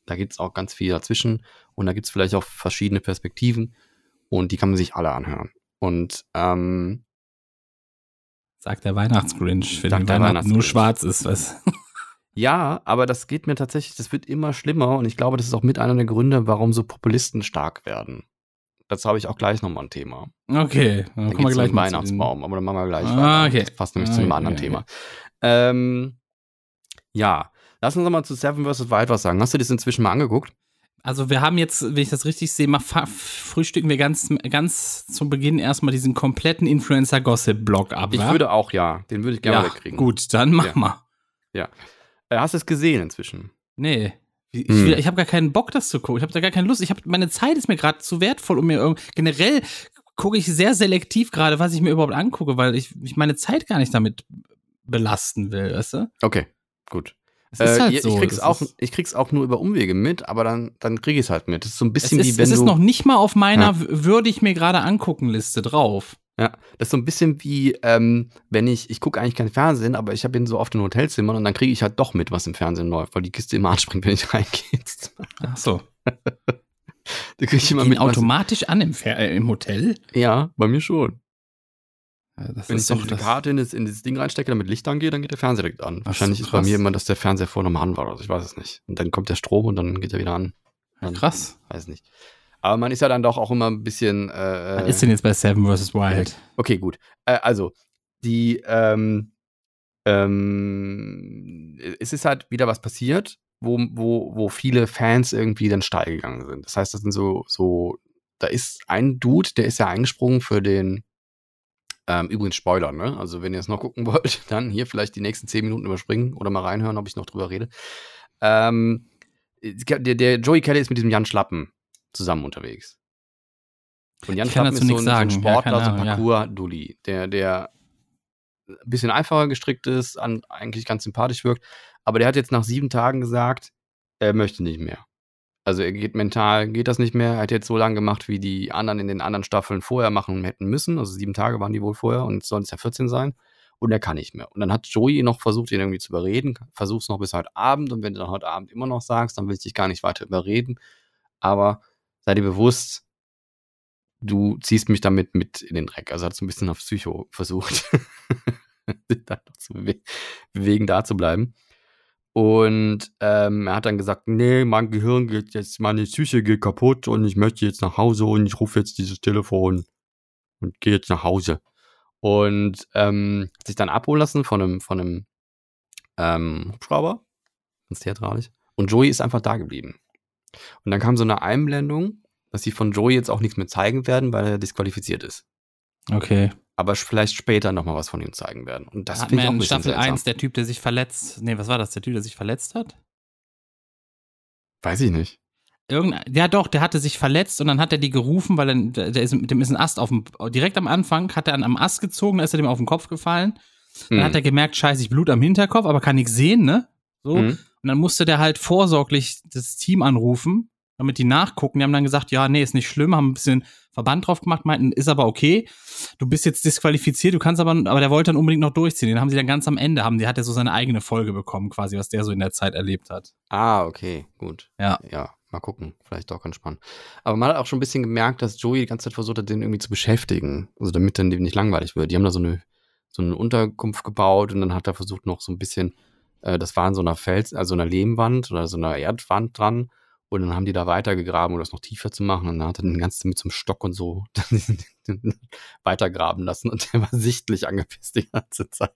Da gibt es auch ganz viel dazwischen. Und da gibt es vielleicht auch verschiedene Perspektiven. Und die kann man sich alle anhören. Und ähm, Sagt der Weihnachtsgrinch, für den Weihnachten nur schwarz ist. Was? Ja, aber das geht mir tatsächlich, das wird immer schlimmer und ich glaube, das ist auch mit einer der Gründe, warum so Populisten stark werden. Dazu habe ich auch gleich nochmal ein Thema. Okay, dann Dann kommen wir gleich um zu den- Weihnachtsbaum, aber dann machen wir gleich Ah, weiter. okay. Das passt nämlich zu einem Ah, anderen okay, Thema. Ähm, ja, lass uns nochmal zu Seven vs. Wild was sagen. Hast du das inzwischen mal angeguckt? Also wir haben jetzt, wenn ich das richtig sehe, mal frühstücken wir ganz, ganz zum Beginn erstmal diesen kompletten Influencer-Gossip-Blog ab. Ich wa? würde auch, ja. Den würde ich gerne ja, wegkriegen. gut, dann mach Ja. mal. Äh, hast du es gesehen inzwischen? Nee. Ich, Hm. ich habe gar keinen Bock, das zu gucken. Ich habe da gar keine Lust. Ich habe meine Zeit ist mir gerade zu wertvoll, um mir irgend generell gucke ich sehr selektiv gerade, was ich mir überhaupt angucke, weil ich, ich meine Zeit gar nicht damit belasten will, weißt du? Okay, gut. Es Äh, halt ich, so. krieg's es auch, ich krieg's auch nur über Umwege mit, aber dann, dann kriege ich es halt mit. Das ist so ein es bisschen ist, wie wenn es ist noch nicht mal auf meiner Ja. würde ich mir gerade angucken Liste drauf. Ja, das ist so ein bisschen wie, ähm, wenn ich, ich gucke eigentlich kein Fernsehen, aber ich habe ihn so oft in Hotelzimmern und dann kriege ich halt doch mit, was im Fernsehen läuft, weil die Kiste immer anspringt, wenn ich reingehe. Ach so. Da kriege ich immer mit. automatisch an im, Fer äh, im Hotel? Ja, bei mir schon. Ja, Das Wenn ich doch das. Karte in das, in das Ding reinstecke, damit Licht angeht, dann geht der Fernseher direkt an. Ach so, Wahrscheinlich ist bei mir immer, dass der Fernseher vorher nochmal an war. Also ich weiß es nicht. Und dann kommt der Strom und dann geht er wieder an. Dann, Krass. Weiß nicht. Aber man ist ja dann doch auch immer ein bisschen. Äh, Was ist denn jetzt bei Seven vs. Wild? Okay, gut. Äh, also, die, ähm, ähm, es ist halt wieder was passiert, wo, wo, wo viele Fans irgendwie dann steil gegangen sind. Das heißt, das sind so, so, da ist ein Dude, der ist ja eingesprungen für den, ähm, übrigens Spoiler, ne? Also, wenn ihr es noch gucken wollt, dann hier vielleicht die nächsten zehn Minuten überspringen oder mal reinhören, ob ich noch drüber rede. Ähm, der, der Joey Kelly ist mit diesem Jan Schlappen zusammen unterwegs. Und Jan Schlappen ist so ein, sagen. so ein Ja, Sportler, keine so ein Ahnung, ja. Parcours-Dulli, der, der ein bisschen einfacher gestrickt ist, an, eigentlich ganz sympathisch wirkt. Aber der hat jetzt nach sieben Tagen gesagt, er möchte nicht mehr. Also er geht mental, geht das nicht mehr. Er hat jetzt so lange gemacht, wie die anderen in den anderen Staffeln vorher machen hätten müssen. Also sieben Tage waren die wohl vorher und sollen es ja 14 sein. Und er kann nicht mehr. Und dann hat Joey noch versucht, ihn irgendwie zu überreden. Versuch's noch bis heute Abend. Und wenn du dann heute Abend immer noch sagst, dann will ich dich gar nicht weiter überreden. Aber sei dir bewusst, du ziehst mich damit mit in den Dreck. Also hat so ein bisschen auf Psycho versucht, sich dann noch zu bewe bewegen, da zu bleiben. Und ähm, er hat dann gesagt, nee, mein Gehirn geht jetzt, meine Psyche geht kaputt und ich möchte jetzt nach Hause und ich rufe jetzt dieses Telefon und gehe jetzt nach Hause. Und ähm, hat sich dann abholen lassen von einem, von einem ähm, Hubschrauber, ganz theatralisch. Und Joey ist einfach da geblieben. Und dann kam so eine Einblendung, dass sie von Joey jetzt auch nichts mehr zeigen werden, weil er disqualifiziert ist. Okay. Aber vielleicht später nochmal was von ihm zeigen werden. Und das Hat ein in Staffel seltsam. 1 der Typ, der sich verletzt. Nee, was war das? Der Typ, der sich verletzt hat? Weiß ich nicht. Irgendein, ja doch, der hatte sich verletzt und dann hat er die gerufen, weil er, der ist, dem ist ein Ast auf dem, direkt am Anfang hat er an am Ast gezogen, da ist er dem auf den Kopf gefallen. Dann Hm. hat er gemerkt, scheiße, ich Blut am Hinterkopf, aber kann nichts sehen, ne? So. Hm. Und dann musste der halt vorsorglich das Team anrufen, damit die nachgucken. Die haben dann gesagt, ja, nee, ist nicht schlimm, haben ein bisschen Verband drauf gemacht, meinten, ist aber okay. Du bist jetzt disqualifiziert, du kannst aber, aber der wollte dann unbedingt noch durchziehen. Den haben sie dann ganz am Ende, haben, die hat er so seine eigene Folge bekommen, quasi, was der so in der Zeit erlebt hat. Ah, okay, gut. Ja. Ja, mal gucken. Vielleicht doch ganz spannend. Aber man hat auch schon ein bisschen gemerkt, dass Joey die ganze Zeit versucht hat, den irgendwie zu beschäftigen. Also damit dann dem nicht langweilig wird. Die haben da so eine, so eine Unterkunft gebaut und dann hat er versucht noch so ein bisschen, äh, das war in so einer Fels, also einer Lehmwand oder so einer Erdwand dran. Und dann haben die da weitergegraben, um das noch tiefer zu machen. Und dann hat er den ganzen mit so einem Stock und so weitergraben lassen. Und der war sichtlich angepisst die ganze Zeit.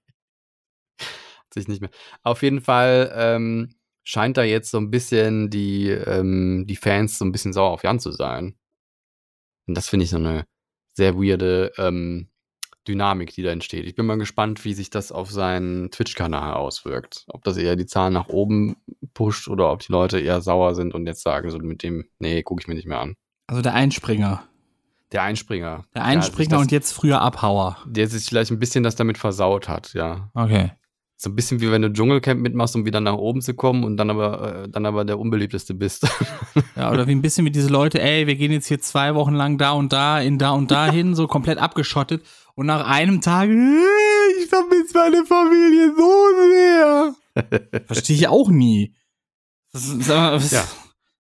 Hat sich nicht mehr. Auf jeden Fall ähm, scheint da jetzt so ein bisschen die, ähm, die Fans so ein bisschen sauer auf Jan zu sein. Und das finde ich so eine sehr weirde ähm, Dynamik, die da entsteht. Ich bin mal gespannt, wie sich das auf seinen Twitch-Kanal auswirkt. Ob das eher die Zahlen nach oben pusht oder ob die Leute eher sauer sind und jetzt sagen, so mit dem, nee, gucke ich mir nicht mehr an. Also der Einspringer. Der Einspringer. Der Ja, Einspringer sich und jetzt früher Abhauer. Der sich vielleicht ein bisschen das damit versaut hat, ja. Okay. So ein bisschen wie wenn du Dschungelcamp mitmachst, um wieder nach oben zu kommen und dann aber, äh, dann aber der unbeliebteste bist. Ja, oder wie ein bisschen wie diese Leute, ey, wir gehen jetzt hier zwei Wochen lang da und da, in da und da hin, so komplett abgeschottet. Und nach einem Tag, ich vermisse meine Familie so sehr. Verstehe ich auch nie. Das, mal, was, Ja.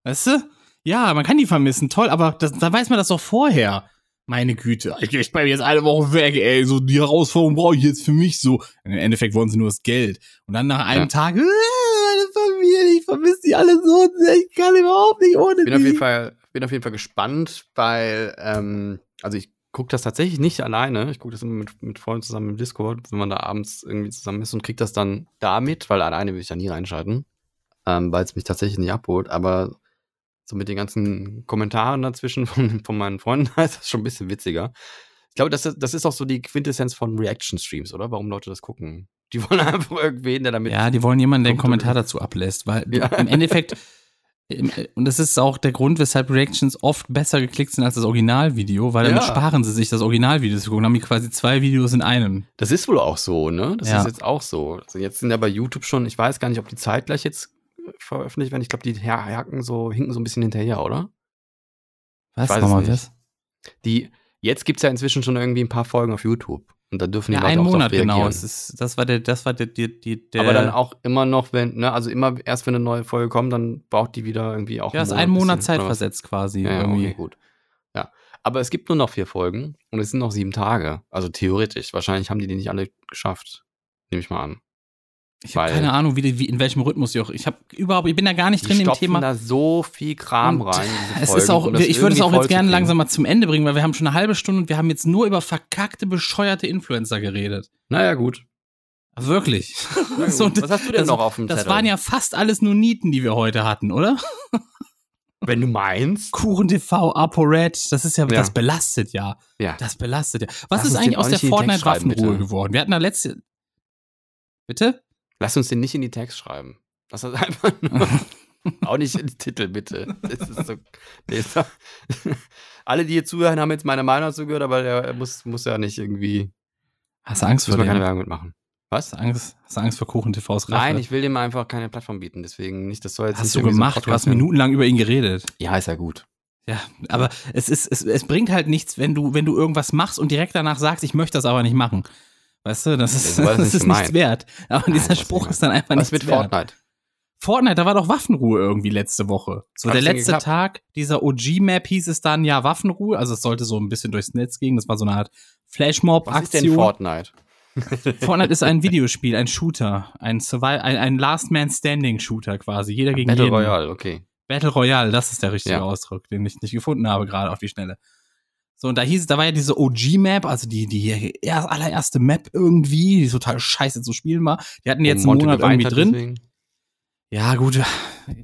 Weißt du? Ja, man kann die vermissen, toll, aber das, da weiß man das doch vorher. Meine Güte, ich, ich bleibe jetzt eine Woche weg, ey, so die Herausforderung brauche ich jetzt für mich so. Im Endeffekt wollen sie nur das Geld. Und dann nach einem Ja. Tag, äh, meine Familie, ich vermisse die alle so sehr, ich kann überhaupt nicht ohne bin auf die. jeden Fall, bin auf jeden Fall gespannt, weil, ähm, also ich gucke das tatsächlich nicht alleine. Ich gucke das immer mit, mit Freunden zusammen im Discord, wenn man da abends irgendwie zusammen ist und kriege das dann damit, weil alleine will ich da nie reinschalten, ähm, weil es mich tatsächlich nicht abholt. Aber so mit den ganzen Kommentaren dazwischen von, von meinen Freunden ist das schon ein bisschen witziger. Ich glaube, das ist, das ist auch so die Quintessenz von Reaction-Streams, oder? Warum Leute das gucken. Die wollen einfach irgendwen, der damit. Ja, die wollen jemanden, der einen Kommentar dazu ablässt, weil Ja. im Endeffekt, und das ist auch der Grund, weshalb Reactions oft besser geklickt sind als das Originalvideo, weil damit Ja. sparen sie sich das Originalvideo zu gucken. Haben die quasi zwei Videos in einem. Das ist wohl auch so, ne? Das Ja. ist jetzt auch so. Also jetzt sind ja bei YouTube schon, ich weiß gar nicht, ob die zeitgleich jetzt äh, veröffentlicht werden. Ich glaube, die haken so, hinken so ein bisschen hinterher, oder? Was? weiß es Nochmal was? Die, jetzt gibt es ja inzwischen schon irgendwie ein paar Folgen auf YouTube. Und da dürfen die Ja, Leute einen auch Monat genau. ist, das war der, das war der, die, die, der Aber dann auch immer noch, wenn, ne, also immer erst wenn eine neue Folge kommt, dann braucht die wieder irgendwie auch ja, ist ein Monat bisschen, Zeit oder was? versetzt quasi. Ja, ja, irgendwie. okay, gut. Ja. Aber es gibt nur noch vier Folgen und es sind noch sieben Tage. Also theoretisch. Wahrscheinlich haben die die nicht alle geschafft. Nehme ich mal an. Ich habe keine Ahnung, wie, die- wie, in welchem Rhythmus die auch. Ich habe überhaupt, ich bin da gar nicht drin im Thema. da so viel Kram Und rein. Es Folgen, ist auch, um das ich würde es auch jetzt gerne langsam mal zum Ende bringen, weil wir haben schon eine halbe Stunde und wir haben jetzt nur über verkackte, bescheuerte Influencer geredet. Naja, gut. Wirklich. Na So, gut. Was hast du denn das, noch auf dem Das Zettel? waren ja fast alles nur Nieten, die wir heute hatten, oder? Wenn du meinst. Kuchen TV, ApoRed, das ist ja, Ja. das belastet ja. Ja. Das belastet ja. Was Lass ist eigentlich aus der Fortnite-Waffenruhe geworden? Wir hatten da letzte. Bitte? Lass uns den nicht in die Text schreiben. Lass das einfach nur. Auch nicht in den Titel, bitte. Das ist so, doch, alle, die hier zuhören, haben jetzt meine Meinung dazu gehört, aber der muss, muss ja nicht irgendwie. Hast du Angst vor man keine dem? Werbung mitmachen. Was? Hast du Angst, hast du Angst vor Kuchen TVs Rache? Nein, ich will dem einfach keine Plattform bieten, deswegen nicht, das soll jetzt Hast nicht du irgendwie so gemacht, du hast minutenlang über ihn geredet. Ja, ist ja gut. Ja, aber es ist, es, es bringt halt nichts, wenn du, wenn du irgendwas machst und direkt danach sagst, ich möchte das aber nicht machen. Weißt du, das ist, das das nicht ist nichts wert. Aber Nein, dieser Spruch ist dann einfach Was nichts mit wert. Fortnite? Fortnite, da war doch Waffenruhe irgendwie letzte Woche. So Hat's der letzte? Tag dieser OG-Map hieß es dann, ja, Waffenruhe. Also es sollte so ein bisschen durchs Netz gehen. Das war so eine Art Was ist denn Flashmob-Aktion. Fortnite? Fortnite ist ein Videospiel, ein Shooter, ein, Survival, ein, ein Last Man Standing Shooter quasi. Jeder gegen Battle jeden. Royale, okay. Battle Royale, das ist der richtige Ja. Ausdruck, den ich nicht gefunden habe, gerade auf die Schnelle. So, und da hieß es, da war ja diese OG-Map, also die, die erst, allererste Map irgendwie, die total scheiße zu spielen war. Die hatten jetzt Wo einen Monat irgendwie drin. deswegen. Ja, gut.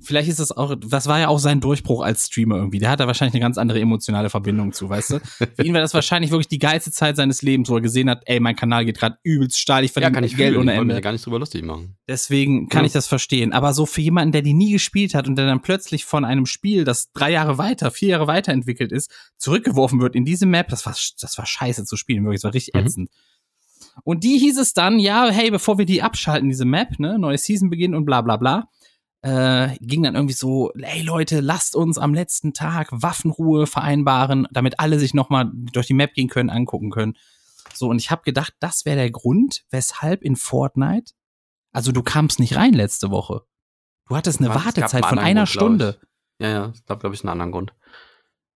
Vielleicht ist das auch, das war ja auch sein Durchbruch als Streamer irgendwie. Der hat da wahrscheinlich eine ganz andere emotionale Verbindung zu, weißt du? Für ihn war das wahrscheinlich wirklich die geilste Zeit seines Lebens, wo er gesehen hat, ey, mein Kanal geht gerade übelst steil, ich Ja, verdiene kann ich Geld fühlen. ohne Ich Ende. gar nicht drüber lustig machen. Deswegen kann Ja. ich das verstehen. Aber so für jemanden, der die nie gespielt hat und der dann plötzlich von einem Spiel, das drei Jahre weiter, vier Jahre weiterentwickelt ist, zurückgeworfen wird in diese Map, das war, das war scheiße zu spielen, wirklich, das war richtig Mhm. ätzend. Und die hieß es dann, ja, hey, bevor wir die abschalten, diese Map, ne, neue Season beginnt und bla bla bla, äh, ging dann irgendwie so, ey Leute, lasst uns am letzten Tag Waffenruhe vereinbaren, damit alle sich nochmal durch die Map gehen können, angucken können. So, und ich habe gedacht, das wäre der Grund, weshalb in Fortnite, also du kamst nicht rein letzte Woche. Du hattest eine? Es gab Wartezeit von einer Grund, Stunde. Ja, ja, ich glaube, glaube ich, einen anderen Grund.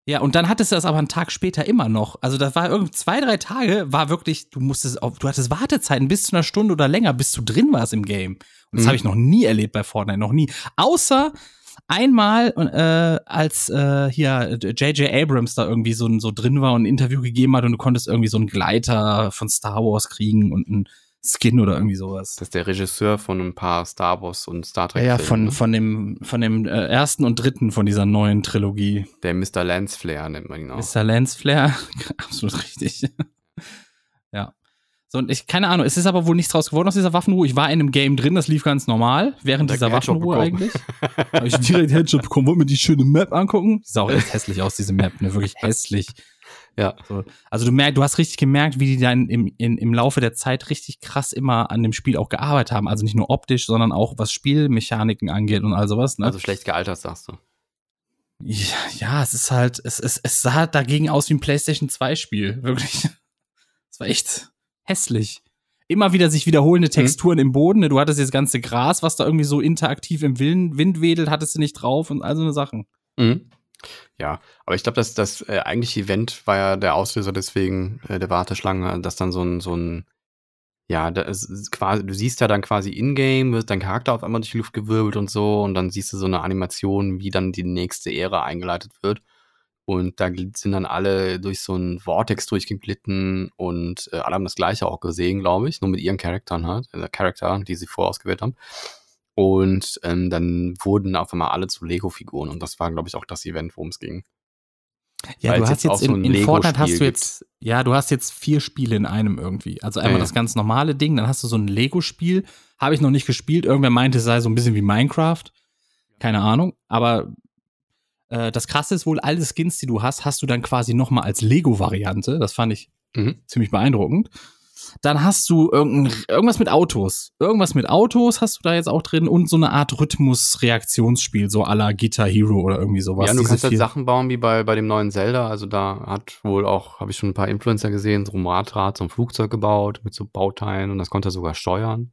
Ja, und dann hattest du das aber einen Tag später immer noch. Also das war irgendwie zwei, drei Tage, war wirklich, du musstest auf, du hattest Wartezeiten bis zu einer Stunde oder länger, bis du drin warst im Game. Und das Mhm. habe ich noch nie erlebt bei Fortnite, noch nie. Außer einmal, äh, als äh, hier J.J. Abrams da irgendwie so, so drin war und ein Interview gegeben hat und du konntest irgendwie so einen Gleiter von Star Wars kriegen und einen Skin oder irgendwie sowas. Das ist der Regisseur von ein paar Star Wars und Star Trek. Ja, ja, von, von dem, von dem äh, ersten und dritten von dieser neuen Trilogie. ne? Der Mr. Lance Flair nennt man ihn auch. Mr. Lance Flair, absolut richtig. ja. So, und ich, keine Ahnung, es ist aber wohl nichts draus geworden aus dieser Waffenruhe. Ich war in einem Game drin, das lief ganz normal, während Direkt dieser Waffenruhe eigentlich. Habe ich direkt Headshot bekommen, wollen wir die schöne Map angucken? Die sah auch echt hässlich aus, diese Map, ne, wirklich hässlich. Ja. So. Also du merkst, du hast richtig gemerkt, wie die dann im, in, im Laufe der Zeit richtig krass immer an dem Spiel auch gearbeitet haben. Also nicht nur optisch, sondern auch was Spielmechaniken angeht und all sowas. Ne? Also schlecht gealtert, sagst du. Ja, ja, es ist halt, es, es, es sah dagegen aus wie ein PlayStation 2 Spiel, wirklich. Es war echt hässlich. Immer wieder sich wiederholende Texturen im Boden. ne? Du hattest jetzt das ganze Gras, was da irgendwie so interaktiv im Wind wedelt, hattest du nicht drauf und all so eine Sachen. Mhm. Ja, aber ich glaube, dass das äh, eigentliche Event war ja der Auslöser deswegen äh, der Warteschlange, dass dann so ein so ein ja, quasi, du siehst ja dann quasi in-game, wird dein Charakter auf einmal durch die Luft gewirbelt und so und dann siehst du so eine Animation, wie dann die nächste Ära eingeleitet wird. Und da sind dann alle durch so einen Vortex durchgeglitten und äh, alle haben das gleiche auch gesehen, glaube ich, nur mit ihren Charakteren halt, äh, Charakter, die sie vorausgewählt haben. Und ähm, dann wurden auf einmal alle zu Lego-Figuren und das war, glaube ich, auch das Event, worum es ging. Ja, Weil du hast jetzt jetzt so in, ein in Fortnite hast du jetzt, ja, du hast jetzt vier Spiele in einem irgendwie. Also einmal Ja, ja. das ganz normale Ding, dann hast du so ein Lego-Spiel. Habe ich noch nicht gespielt. Irgendwer meinte, es sei so ein bisschen wie Minecraft. Keine Ahnung. Aber äh, das Krasse ist wohl, alle Skins, die du hast, hast du dann quasi noch mal als Lego-Variante. Das fand ich Mhm. ziemlich beeindruckend. Dann hast du irgendwas mit Autos. Irgendwas mit Autos hast du da jetzt auch drin und so eine Art Rhythmus-Reaktionsspiel, so à la Guitar Hero oder irgendwie sowas. ja, du Diese kannst halt Sachen bauen wie bei, bei dem neuen Zelda. Also da hat wohl auch, habe ich schon ein paar Influencer gesehen, so ein Radrad, so ein Flugzeug gebaut mit so Bauteilen und das konnte er sogar steuern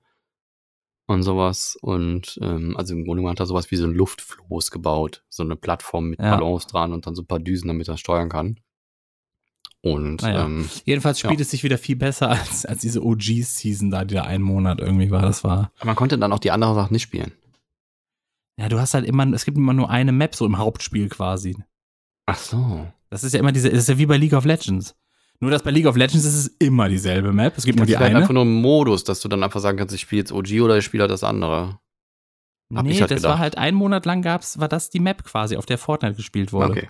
und sowas. Und ähm, also im Grunde hat er sowas wie so ein Luftfloß gebaut. So eine Plattform mit Ja. Ballons dran und dann so ein paar Düsen, damit er steuern kann. Und Naja. ähm, Jedenfalls spielt Ja. es sich wieder viel besser als, als diese OG-Season da, die da einen Monat irgendwie war. Das war. man konnte dann auch die andere Sache nicht spielen. Ja, du hast halt immer, es gibt immer nur eine Map so im Hauptspiel quasi. Ach so. Das ist ja immer diese, das ist ja wie bei League of Legends. Nur, dass bei League of Legends ist es immer dieselbe Map. Es gibt nur die eine. einfach nur ein Modus, dass du dann einfach sagen kannst, ich spiele jetzt OG oder ich spiele halt das andere. hab nee, ich halt das war gedacht. halt ein Monat lang gab's, war das die Map quasi, auf der Fortnite gespielt wurde. Okay.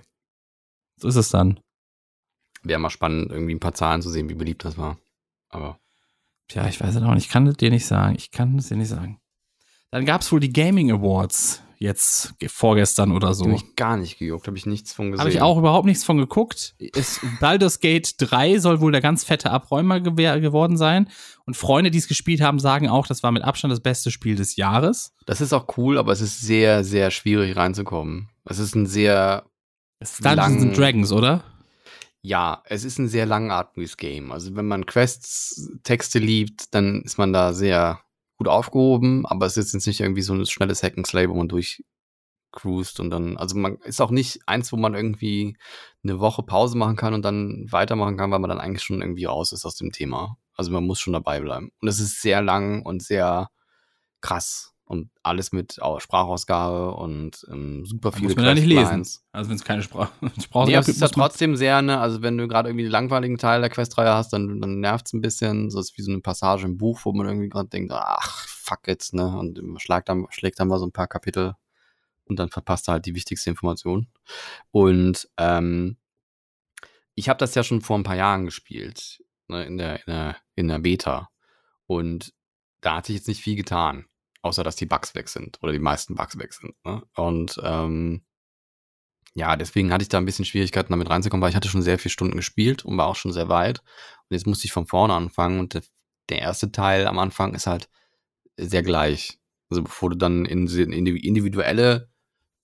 So ist es dann. Wäre mal spannend, irgendwie ein paar Zahlen zu sehen, wie beliebt das war. Aber Tja, ich weiß es auch nicht. Ich kann es dir nicht sagen. Ich kann es dir nicht sagen. Dann gab's wohl die Gaming Awards jetzt ge- vorgestern oder so. So. Mich gar nicht gejuckt, habe ich nichts von gesehen. Habe ich auch überhaupt nichts von geguckt. Ist, Baldur's Gate 3 soll wohl der ganz fette Abräumer gewer- geworden sein. Und Freunde, die es gespielt haben, sagen auch, das war mit Abstand das beste Spiel des Jahres. Das ist auch cool, aber es ist sehr, sehr schwierig reinzukommen. Es ist ein sehr, Es ist Dungeons Lang- Dragons, oder? Ja, es ist ein sehr langatmiges Game. Also wenn man Quests, Texte liebt, dann ist man da sehr gut aufgehoben, aber es ist jetzt nicht irgendwie so ein schnelles Hack'n'Slay, wo man durchcruist und dann, also man ist auch nicht eins, wo man irgendwie eine Woche Pause machen kann und dann weitermachen kann, weil man dann eigentlich schon irgendwie raus ist aus dem Thema. Also man muss schon dabei bleiben. Und es ist sehr lang und sehr krass und alles mit Au- Sprachausgabe und ähm, super viele muss man ja nicht lesen. Also wenn es keine Sprache, Sprache Nee, aber es ist ja trotzdem sehr, ne, also wenn du gerade irgendwie den langweiligen Teil der Questreihe hast, dann, dann nervt es ein bisschen. So ist wie so eine Passage im Buch, wo man irgendwie gerade denkt, ach, fuck it, ne? Und schlägt dann, schlägt dann mal so ein paar Kapitel und dann verpasst er halt die wichtigste Information. Und ähm, ich habe das ja schon vor ein paar Jahren gespielt, ne, in der, in der, in der Beta. Und da hat sich jetzt nicht viel getan, außer dass die Bugs weg sind oder die meisten Bugs weg sind. Ne? Und ähm, ja, deswegen hatte ich da ein bisschen Schwierigkeiten damit reinzukommen, weil ich hatte schon sehr viele Stunden gespielt und war auch schon sehr weit. Und jetzt musste ich von vorne anfangen und der, erste Teil am Anfang ist halt sehr gleich. Also bevor du dann in in die individuelle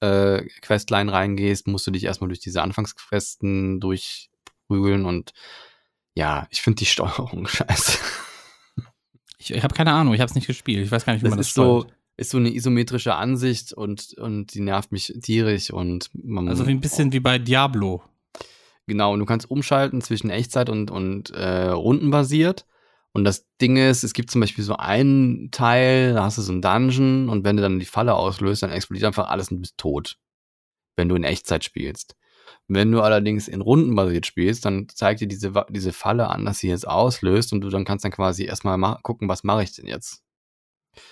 äh, Questline reingehst, musst du dich erstmal durch diese Anfangsquesten durchprügeln und ja, ich finde die Steuerung scheiße. Ich, ich habe keine Ahnung, ich habe es nicht gespielt. Ich weiß gar nicht, wie Das man das ist so, ist so eine isometrische Ansicht und, und die nervt mich tierisch und man Also wie ein bisschen wie bei Diablo. Genau, und du kannst umschalten zwischen Echtzeit und, und äh, rundenbasiert. Und das Ding ist, es gibt zum Beispiel so einen Teil, da hast du so einen Dungeon und wenn du dann die Falle auslöst, dann explodiert einfach alles und du bist tot. Wenn du in Echtzeit spielst. Wenn du allerdings in rundenbasiert spielst, dann zeigt dir diese, diese Falle an, dass sie jetzt auslöst und du dann kannst dann quasi erstmal ma gucken, was mache ich denn jetzt?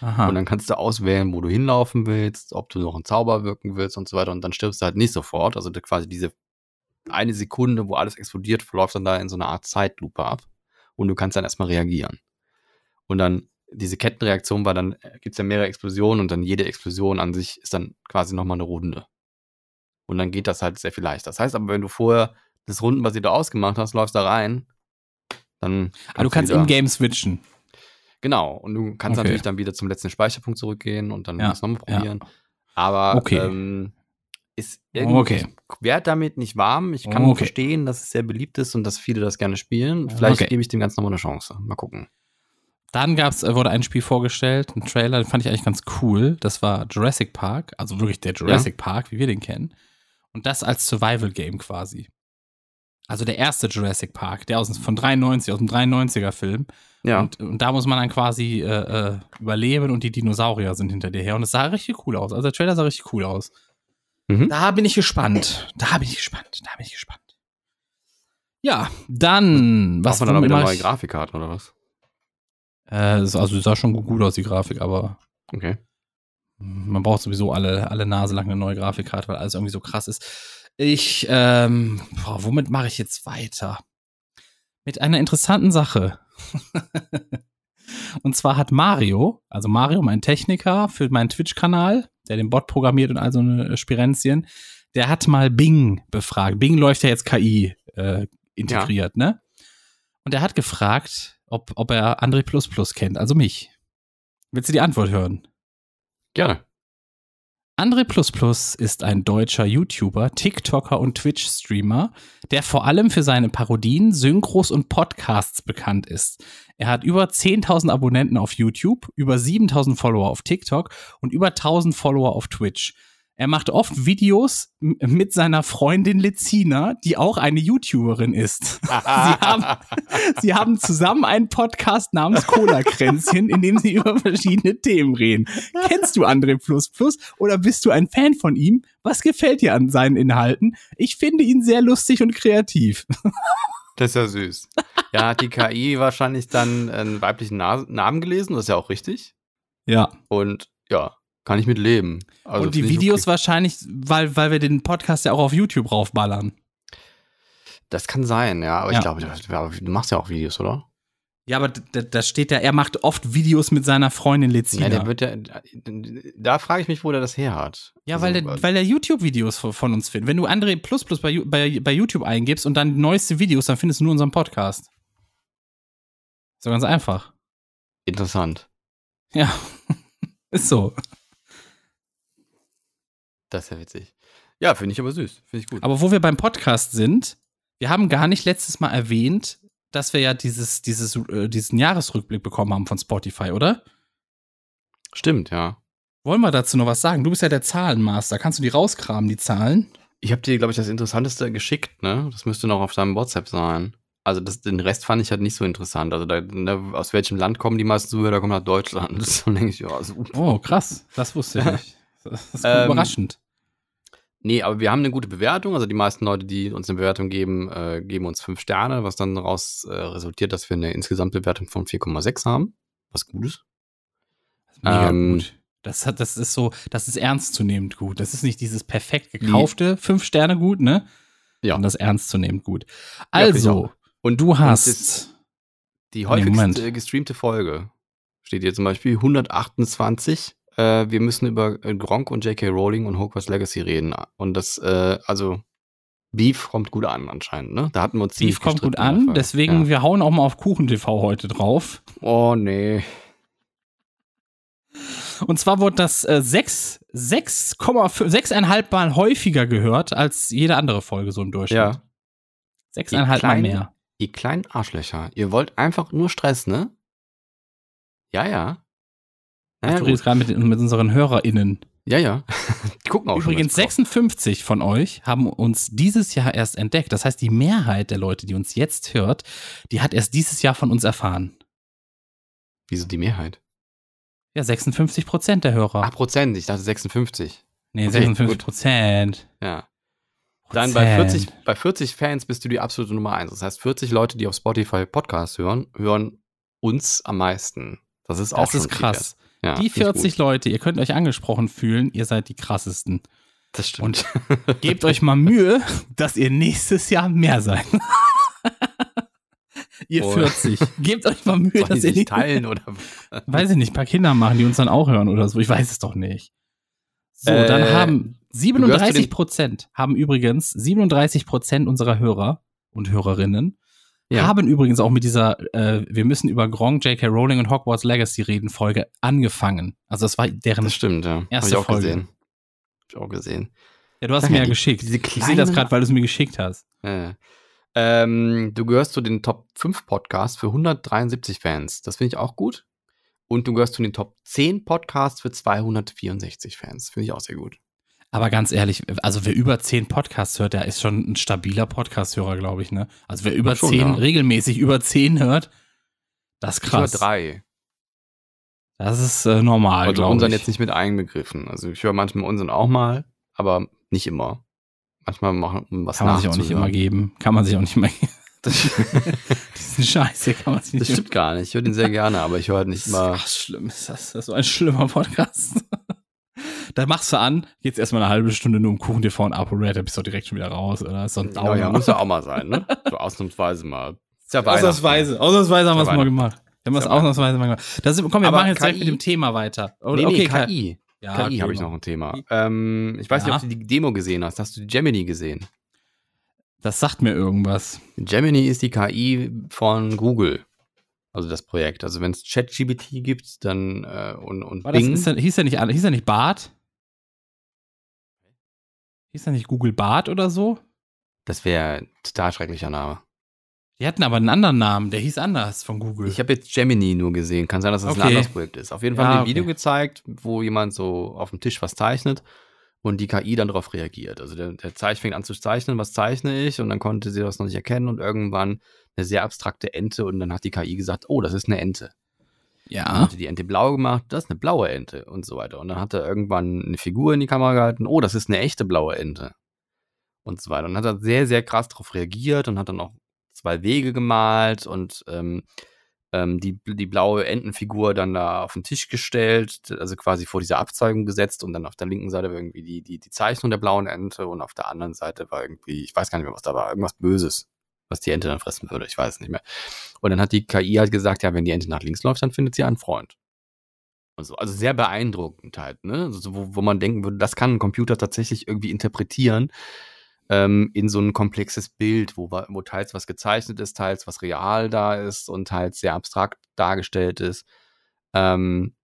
Aha. Und dann kannst du auswählen, wo du hinlaufen willst, ob du noch einen Zauber wirken willst und so weiter. Und dann stirbst du halt nicht sofort. Also quasi diese eine Sekunde, wo alles explodiert, verläuft dann da in so eine Art Zeitlupe ab. Und du kannst dann erstmal reagieren. Und dann diese Kettenreaktion war dann, gibt es ja mehrere Explosionen und dann jede Explosion an sich ist dann quasi nochmal eine Runde. Und dann geht das halt sehr viel leichter. Das heißt aber, wenn du vorher das Rundenbasierte ausgemacht hast, läufst da rein, dann. ah, du kannst wieder- im Game switchen. Genau, und du kannst Okay. natürlich dann wieder zum letzten Speicherpunkt zurückgehen und dann Ja, das nochmal ja. probieren. Aber Okay. ähm, ist irgendwie, Okay. ich damit nicht warm. Ich kann Okay. verstehen, dass es sehr beliebt ist und dass viele das gerne spielen. Vielleicht Okay. gebe ich dem Ganzen nochmal eine Chance. Mal gucken. Dann gab's, äh, wurde ein Spiel vorgestellt, ein Trailer, den fand ich eigentlich ganz cool. Das war Jurassic Park, also wirklich der Jurassic Park, wie wir den kennen. Und das als Survival-Game quasi. Also der erste Jurassic Park, der aus, von 93, aus dem 93er-Film. Ja. Und, und da muss man dann quasi äh, äh, überleben und die Dinosaurier sind hinter dir her. Und es sah richtig cool aus. Also der Trailer sah richtig cool aus. Mhm. Da bin ich gespannt. Da bin ich gespannt. Da bin ich gespannt. Ja, dann, Was man dann mach neue Grafikkarten oder was? Äh, es- also sah schon gut aus, die Grafik, aber Okay. Man braucht sowieso alle, alle Nase lang eine neue Grafikkarte, weil alles irgendwie so krass ist. Ich, ähm, boah, womit mache ich jetzt weiter? Mit einer interessanten Sache. und zwar hat Mario, also Mario, mein Techniker für meinen Twitch-Kanal, der den Bot programmiert und all so eine Spirenzien, der hat mal Bing befragt. Bing läuft ja jetzt KI äh, integriert, ne? Und er hat gefragt, ob, ob er André kennt, also mich. Willst du die Antwort hören? Gerne. André ist ein deutscher YouTuber, TikToker und Twitch-Streamer, der vor allem für seine Parodien, Synchros und Podcasts bekannt ist. Er hat über 10.000 Abonnenten auf YouTube, über 7.000 Follower auf TikTok und über 1.000 Follower auf Twitch. Er macht oft Videos mit seiner Freundin Lezina, die auch eine YouTuberin ist. Sie haben, sie haben zusammen einen Podcast namens Cola-Kränzchen, in dem sie über verschiedene Themen reden. Kennst du André oder bist du ein Fan von ihm? Was gefällt dir an seinen Inhalten? Ich finde ihn sehr lustig und kreativ. Das ist ja süß. Ja, hat die KI wahrscheinlich dann einen weiblichen Na Namen gelesen, das ist ja auch richtig. Ja. Und ja, kann ich mit leben. Also und die Videos okay. wahrscheinlich, weil, weil wir den Podcast ja auch auf YouTube raufballern. Das kann sein, ja, aber Ja. ich glaube, du, du machst ja auch Videos, oder? Ja, aber da, da steht ja, er macht oft Videos mit seiner Freundin Lezina. Ja, Ja, der wird ja, da frage ich mich, wo der das her hat. weil, Also, der, weil er YouTube-Videos von, uns findet. Wenn du André Plus Plus bei, bei, bei YouTube eingibst und dann neueste Videos, dann findest du nur unseren Podcast. So ganz einfach. Interessant. Ja, ist so. Das ist ja witzig. Ja, finde ich aber süß. Finde ich gut. Aber wo wir beim Podcast sind, wir haben gar nicht letztes Mal erwähnt, dass wir ja dieses, dieses, äh, diesen Jahresrückblick bekommen haben von Spotify, oder? Stimmt, ja. Wollen wir dazu noch was sagen? Du bist ja der Zahlenmaster. Kannst du die rauskramen, die Zahlen? Ich habe dir, glaube ich, das Interessanteste geschickt, ne? Das müsste noch auf deinem WhatsApp sein. Also das, den Rest fand ich halt nicht so interessant. Also da, ne, aus welchem Land kommen die meisten Zuhörer? Kommen nach Deutschland. Das denke ich, ja, super. Oh, krass. Das wusste ich nicht. Das ist Ähm, überraschend. Nee, aber wir haben eine gute Bewertung. Also die meisten Leute, die uns eine Bewertung geben, äh, geben uns fünf Sterne, was dann daraus äh, resultiert, dass wir eine Insgesamtbewertung von 4,6 haben. Was gut ist. Mega ähm, gut. Das, hat, das ist so, das ist ernstzunehmend gut. Das ist nicht dieses perfekt gekaufte fünf Sterne gut, ne? Ja. Und das ernstzunehmend gut. Ja, Also, auch. Und du hast. das- Die Nee, häufigst Moment. äh, gestreamte Folge steht hier zum Beispiel 128. Äh, wir müssen über äh, Gronk und J.K. Rowling und Hogwarts Legacy reden. Und das, äh, also Beef kommt gut an anscheinend, ne? Da hatten wir uns Beef kommt gut an, deswegen, Ja. wir hauen auch mal auf KuchenTV heute drauf. Oh, nee. Und zwar wurde das äh, 6, 6,5 6,5 Mal häufiger gehört als jede andere Folge so im Durchschnitt. Ja. 6,5 Mal mehr. Ihr kleinen Arschlöcher. Ihr wollt einfach nur Stress, ne? Ja, ja. Ja, du redest gerade mit, mit unseren HörerInnen. ja, ja. Die gucken auch Übrigens, schon ganz drauf. 56 von euch haben uns dieses Jahr erst entdeckt. Das heißt, die Mehrheit der Leute, die uns jetzt hört, die hat erst dieses Jahr von uns erfahren. Wieso die Mehrheit? Ja, 56 Prozent der Hörer. Ach, Prozent. Ich dachte 56. nee, okay, 56 gut. Prozent. Ja. Dann bei Prozent. 40, bei 40 Fans bist du die absolute Nummer eins. Das heißt, 40 Leute, die auf Spotify Podcasts hören, hören uns am meisten. Das ist auch Das schon ist krass. Ja, die finde ich 40 gut. Leute, ihr könnt euch angesprochen fühlen, ihr seid die krassesten. Das stimmt. Gebt euch mal Mühe, dass ihr nächstes Jahr mehr seid. ihr Oh. 40. Gebt euch mal Mühe, die dass ihr nicht teilen oder? weiß ich nicht, ein paar Kinder machen, die uns dann auch hören oder so. Ich weiß es doch nicht. So, Äh, dann haben gehörst zu 37 den- Prozent, haben übrigens 37 Prozent unserer Hörer und Hörerinnen Ja. haben übrigens auch mit dieser äh, Wir müssen über Gronk, J.K. Rowling und Hogwarts Legacy reden Folge angefangen. Also das war deren. Das stimmt, ja. Erste Hab ich auch Folge. gesehen. Hab ich auch gesehen. Ja, du hast Sag mir ja, die- geschickt. diese ich sehe das kleine- gerade, weil du es mir geschickt hast. Ja. Ähm, du gehörst zu den Top 5 Podcasts für 173 Fans. Das finde ich auch gut. Und du gehörst zu den Top 10 Podcasts für 264 Fans. Finde ich auch sehr gut. Aber ganz ehrlich, also wer über 10 Podcasts hört, der ist schon ein stabiler Podcast-Hörer, glaube ich, ne? Also wer über Schon, 10, ja. regelmäßig über 10 hört, das ist Ich höre krass. drei. Das ist äh, normal, Also unseren ich. jetzt nicht mit einbegriffen. Also ich höre manchmal unseren auch mal, aber nicht immer. Manchmal machen was Kann man sich auch nicht immer geben. Kann man sich auch nicht immer geben. Diesen Scheiß hier kann man sich nicht Das stimmt gar nicht. Ich höre den sehr gerne, aber ich höre halt nicht immer. Ach, schlimm ist das. Das ist so ein schlimmer Podcast. Da machst du an, geht's erstmal eine halbe Stunde nur um Kuchen TV und ApoRed, da bist du doch direkt schon wieder raus, oder? Ist so ein Ja, ja, muss ja auch mal sein, ne? So ausnahmsweise mal. Ist ja Ausnahmsweise, ausnahmsweise haben wir es mal gemacht. Wir haben es ausnahmsweise mal gemacht. Das, komm, wir Aber machen jetzt direkt KI? mit dem Thema weiter. Oder, Nee, nee, okay, KI. Ja, KI okay, habe ich mach. noch ein Thema. Ähm, ich weiß Ja. nicht, ob du die Demo gesehen hast. Hast du die Gemini gesehen? Das sagt mir irgendwas. Gemini ist die KI von Google. Also das Projekt. Also wenn es ChatGPT gibt, dann äh, und, und War das, Bing. ist der, hieß der nicht, hieß der nicht Bart? Hieß der nicht Google Bart oder so? das wäre ein total schrecklicher Name. Die hatten aber einen anderen Namen, der hieß anders von Google. Ich habe jetzt Gemini nur gesehen. Kann sein, dass das ein Okay. anderes Projekt ist. Auf jeden Fall Ja, haben die ein okay. Video gezeigt, wo jemand so auf dem Tisch was zeichnet und die KI dann darauf reagiert. Also der, der Zeich fängt an zu zeichnen, was zeichne ich? Und dann konnte sie das noch nicht erkennen und irgendwann eine sehr abstrakte Ente und dann hat die KI gesagt, oh, das ist eine Ente. Dann ja. hat sie die Ente blau gemacht, das ist eine blaue Ente und so weiter. Und dann hat er irgendwann eine Figur in die Kamera gehalten, oh, das ist eine echte blaue Ente. Und so weiter. Und dann hat er sehr, sehr krass darauf reagiert und hat dann auch zwei Wege gemalt und ähm, ähm, die, die blaue Entenfigur dann da auf den Tisch gestellt, also quasi vor dieser Abzeugung gesetzt und dann auf der linken Seite war irgendwie die, die, die Zeichnung der blauen Ente und auf der anderen Seite war irgendwie, ich weiß gar nicht mehr, was da war, irgendwas Böses. Was die Ente dann fressen würde. Ich weiß es nicht mehr. Und dann hat die KI halt gesagt, ja, wenn die Ente nach links läuft, dann findet sie einen Freund. Und so. Also sehr beeindruckend halt, ne? Also wo, wo man denken würde, das kann ein Computer tatsächlich irgendwie interpretieren ähm, in so ein komplexes Bild, wo, wo teils was gezeichnet ist, teils was real da ist und teils sehr abstrakt dargestellt ist. Ähm,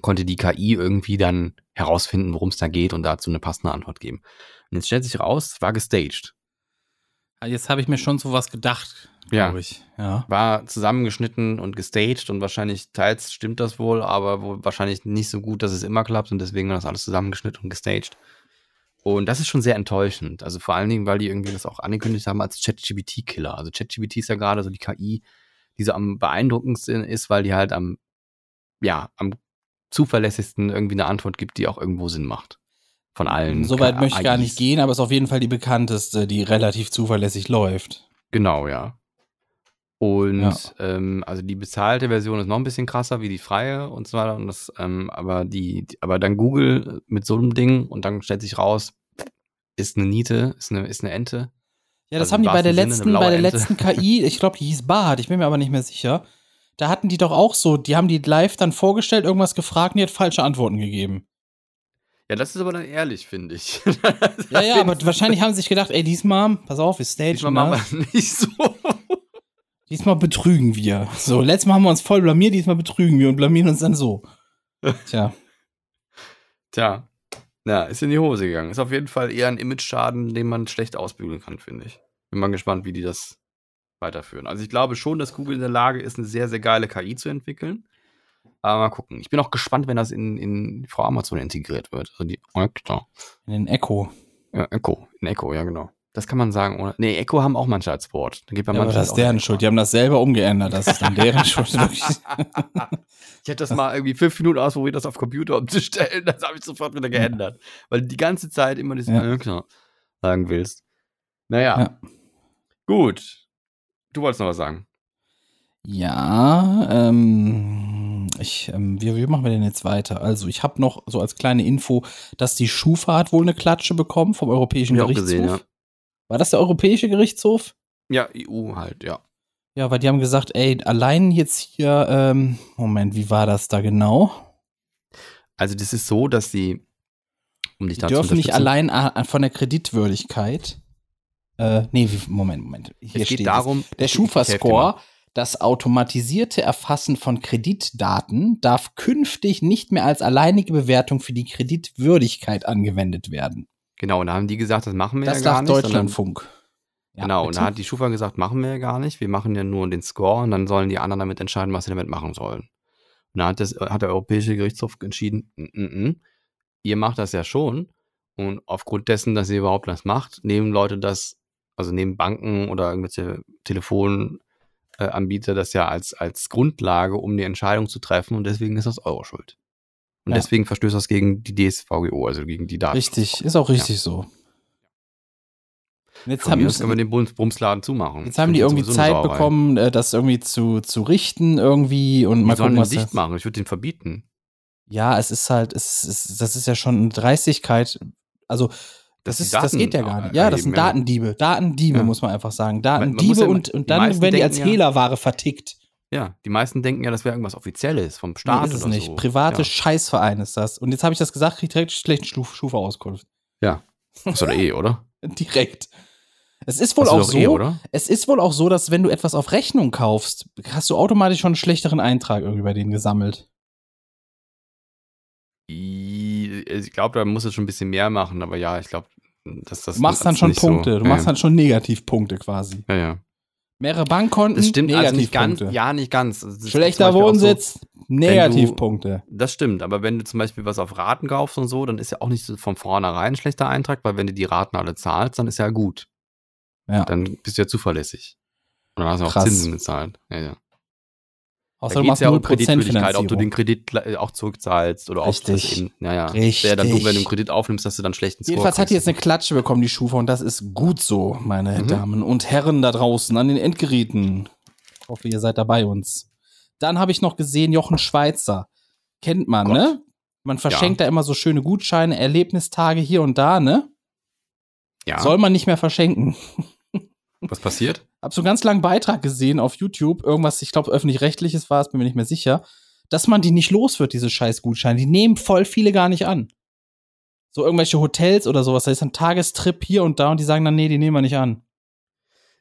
konnte die KI irgendwie dann herausfinden, worum es da geht und dazu eine passende Antwort geben. Und jetzt stellt sich raus, es war gestaged. Ah, Jetzt habe ich mir schon sowas gedacht, Ja. glaube ich. Ja. War zusammengeschnitten und gestaged und wahrscheinlich teils stimmt das wohl, aber wohl wahrscheinlich nicht so gut, dass es immer klappt und deswegen war das alles zusammengeschnitten und gestaged. Und das ist schon sehr enttäuschend. Also vor allen Dingen, weil die irgendwie das auch angekündigt haben als ChatGPT-Killer. Also ChatGPT ist ja gerade so die KI, die so am beeindruckendsten ist, weil die halt am, ja, am zuverlässigsten irgendwie eine Antwort gibt, die auch irgendwo Sinn macht. Von allen. Soweit möchte ich gar nicht gehen, aber ist auf jeden Fall die bekannteste, die relativ zuverlässig läuft. Genau, ja. Und Ja. ähm, also die bezahlte Version ist noch ein bisschen krasser wie die freie und so weiter. Und das, ähm, aber die, aber dann Google mit so einem Ding und dann stellt sich raus, ist eine Niete, ist eine, ist eine Ente. Ja, das Also haben die bei der Sinne letzten, bei der Ente. letzten KI, ich glaube, die hieß Bart, ich bin mir aber nicht mehr sicher. Da hatten die doch auch so, die haben die live dann vorgestellt, irgendwas gefragt und die hat falsche Antworten gegeben. Ja, das ist aber dann ehrlich, finde ich. Ja, ja, aber wahrscheinlich haben sie sich gedacht, ey, diesmal, pass auf, wir stagen Diesmal machen das. wir nicht so. Diesmal betrügen wir. So, letztes Mal haben wir uns voll blamiert, diesmal betrügen wir und blamieren uns dann so. Tja, Tja, ja, ist in die Hose gegangen. Ist auf jeden Fall eher ein Image-Schaden, den man schlecht ausbügeln kann, finde ich. Bin mal gespannt, wie die das weiterführen. Also ich glaube schon, dass Google in der Lage ist, eine sehr, sehr geile KI zu entwickeln. Aber mal gucken. Ich bin auch gespannt, wenn das in, in Frau Amazon integriert wird. Also die Alexa. in den Echo. Ja, Echo. In Echo, ja genau. Das kann man sagen. Ohne, nee, Echo haben auch manche als Wort. Da geht bei Ja, aber manchen das ist deren. Schuld. Die haben das selber umgeändert. Das ist dann deren Schuld. ich hätte das mal irgendwie fünf Minuten ausprobiert, das auf Computer umzustellen. Das habe ich sofort wieder geändert. Weil du die ganze Zeit immer dieses Ja. Alexa sagen willst. Naja. Ja. Gut. Du wolltest noch was sagen. Ja, ähm, ich, ähm, wie, wie machen wir denn jetzt weiter? Also, ich habe noch so als kleine Info, dass die Schufa hat wohl eine Klatsche bekommen vom Europäischen Gerichtshof. gesehen, ja. War das der Europäische Gerichtshof? Ja, EU halt, ja. Ja, weil die haben gesagt, ey, allein jetzt hier, ähm, Moment, wie war das da genau? Also das ist so, dass sie, um dich Die da dürfen nicht allein a- von der Kreditwürdigkeit. Äh, nee, Moment, Moment. Hier es geht steht darum, Der helf dir Schufa-Score. Das automatisierte Erfassen von Kreditdaten, darf künftig nicht mehr als alleinige Bewertung für die Kreditwürdigkeit angewendet werden. Genau, und da haben die gesagt, das machen wir Das ja gar nicht. sondern- Deutschlandfunk. Ja, genau, und bitte? da hat die Schufa gesagt, machen wir ja gar nicht. Wir machen ja nur den Score und dann sollen die anderen damit entscheiden, was sie damit machen sollen. Und da hat, das, hat der Europäische Gerichtshof entschieden, "Mm, mm, mm, ihr macht das ja schon. Und aufgrund dessen, dass ihr überhaupt das macht, nehmen Leute das, also nehmen Banken oder irgendwelche Telefonanbieter das ja als, als Grundlage, um die Entscheidung zu treffen. Und deswegen ist das eure Schuld. Und Ja. deswegen verstößt das gegen die DSVGO, also gegen die Daten. Richtig, ist auch richtig so. Und Jetzt Von haben, aus können wir den Bums- Bumsladen zumachen. jetzt haben die irgendwie Zeit bekommen, äh, das irgendwie zu, zu richten irgendwie und Die mal gucken, was dicht das, machen. Ich würde den verbieten. Ja, es ist halt, es ist, das ist ja schon eine Dreistigkeit. Also, das, ist, das Daten geht ja gar nicht. Ja, das sind ja. Datendiebe. Datendiebe, Ja. muss man einfach sagen. Datendiebe ja- und, und dann werden die als Hehlerware vertickt. Ja, die meisten denken ja, das wäre irgendwas Offizielles vom Nee, Staat ist es oder nicht. so. Private. Scheißverein ist das. Und jetzt habe ich das gesagt, krieg direkt schlechten Stuf Schufa-Auskunft. ja. Das oder eh, oder? Direkt. Es ist wohl auch doch so, eh, oder? es ist wohl auch so, dass wenn du etwas auf Rechnung kaufst, hast du automatisch schon einen schlechteren Eintrag irgendwie bei denen gesammelt. Ich glaube, da muss es schon ein bisschen mehr machen, aber ja, ich glaube, dass das. Du machst dann schon nicht so- Punkte. Du ja, machst dann schon Negativpunkte quasi. Ja, ja. Mehrere Bankkonten, Das stimmt also nicht ganz. Ja, nicht ganz. Also Schlechter Wohnsitz, Negativpunkte. So, das stimmt, aber wenn du zum Beispiel was auf Raten kaufst und so, dann ist ja auch nicht so von vornherein ein schlechter Eintrag, weil wenn du die Raten alle zahlst, dann ist ja gut. Ja. Dann bist du ja zuverlässig. Und dann hast du auch Krass. Zinsen gezahlt. Ja, ja. Außer Da du geht es machst ja um 0% Kreditwürdigkeit, ob du den Kredit äh, auch zurückzahlst oder ob das Richtig. eben, naja, Richtig. wäre dann dumm, wenn du einen Kredit aufnimmst, dass du dann schlechten Score Jedenfalls hat die kriegst. jetzt eine Klatsche bekommen, die Schufa, und das ist gut so, meine Mhm. Damen und Herren da draußen an den Endgeräten. Ich hoffe, ihr seid da bei uns. Dann habe ich noch gesehen, Jochen Schweizer. Kennt man, Gott. ne? Man verschenkt da immer so schöne Gutscheine, Erlebnistage hier und da, ne? ja. Soll man nicht mehr verschenken. was passiert? Hab so einen ganz langen Beitrag gesehen auf YouTube, irgendwas, ich glaube, öffentlich-rechtliches war es, bin mir nicht mehr sicher, dass man die nicht los wird, diese scheiß Gutscheine. Die nehmen voll viele gar nicht an. So irgendwelche Hotels oder sowas, da ist ein Tagestrip hier und da und die sagen dann, nee, die nehmen wir nicht an.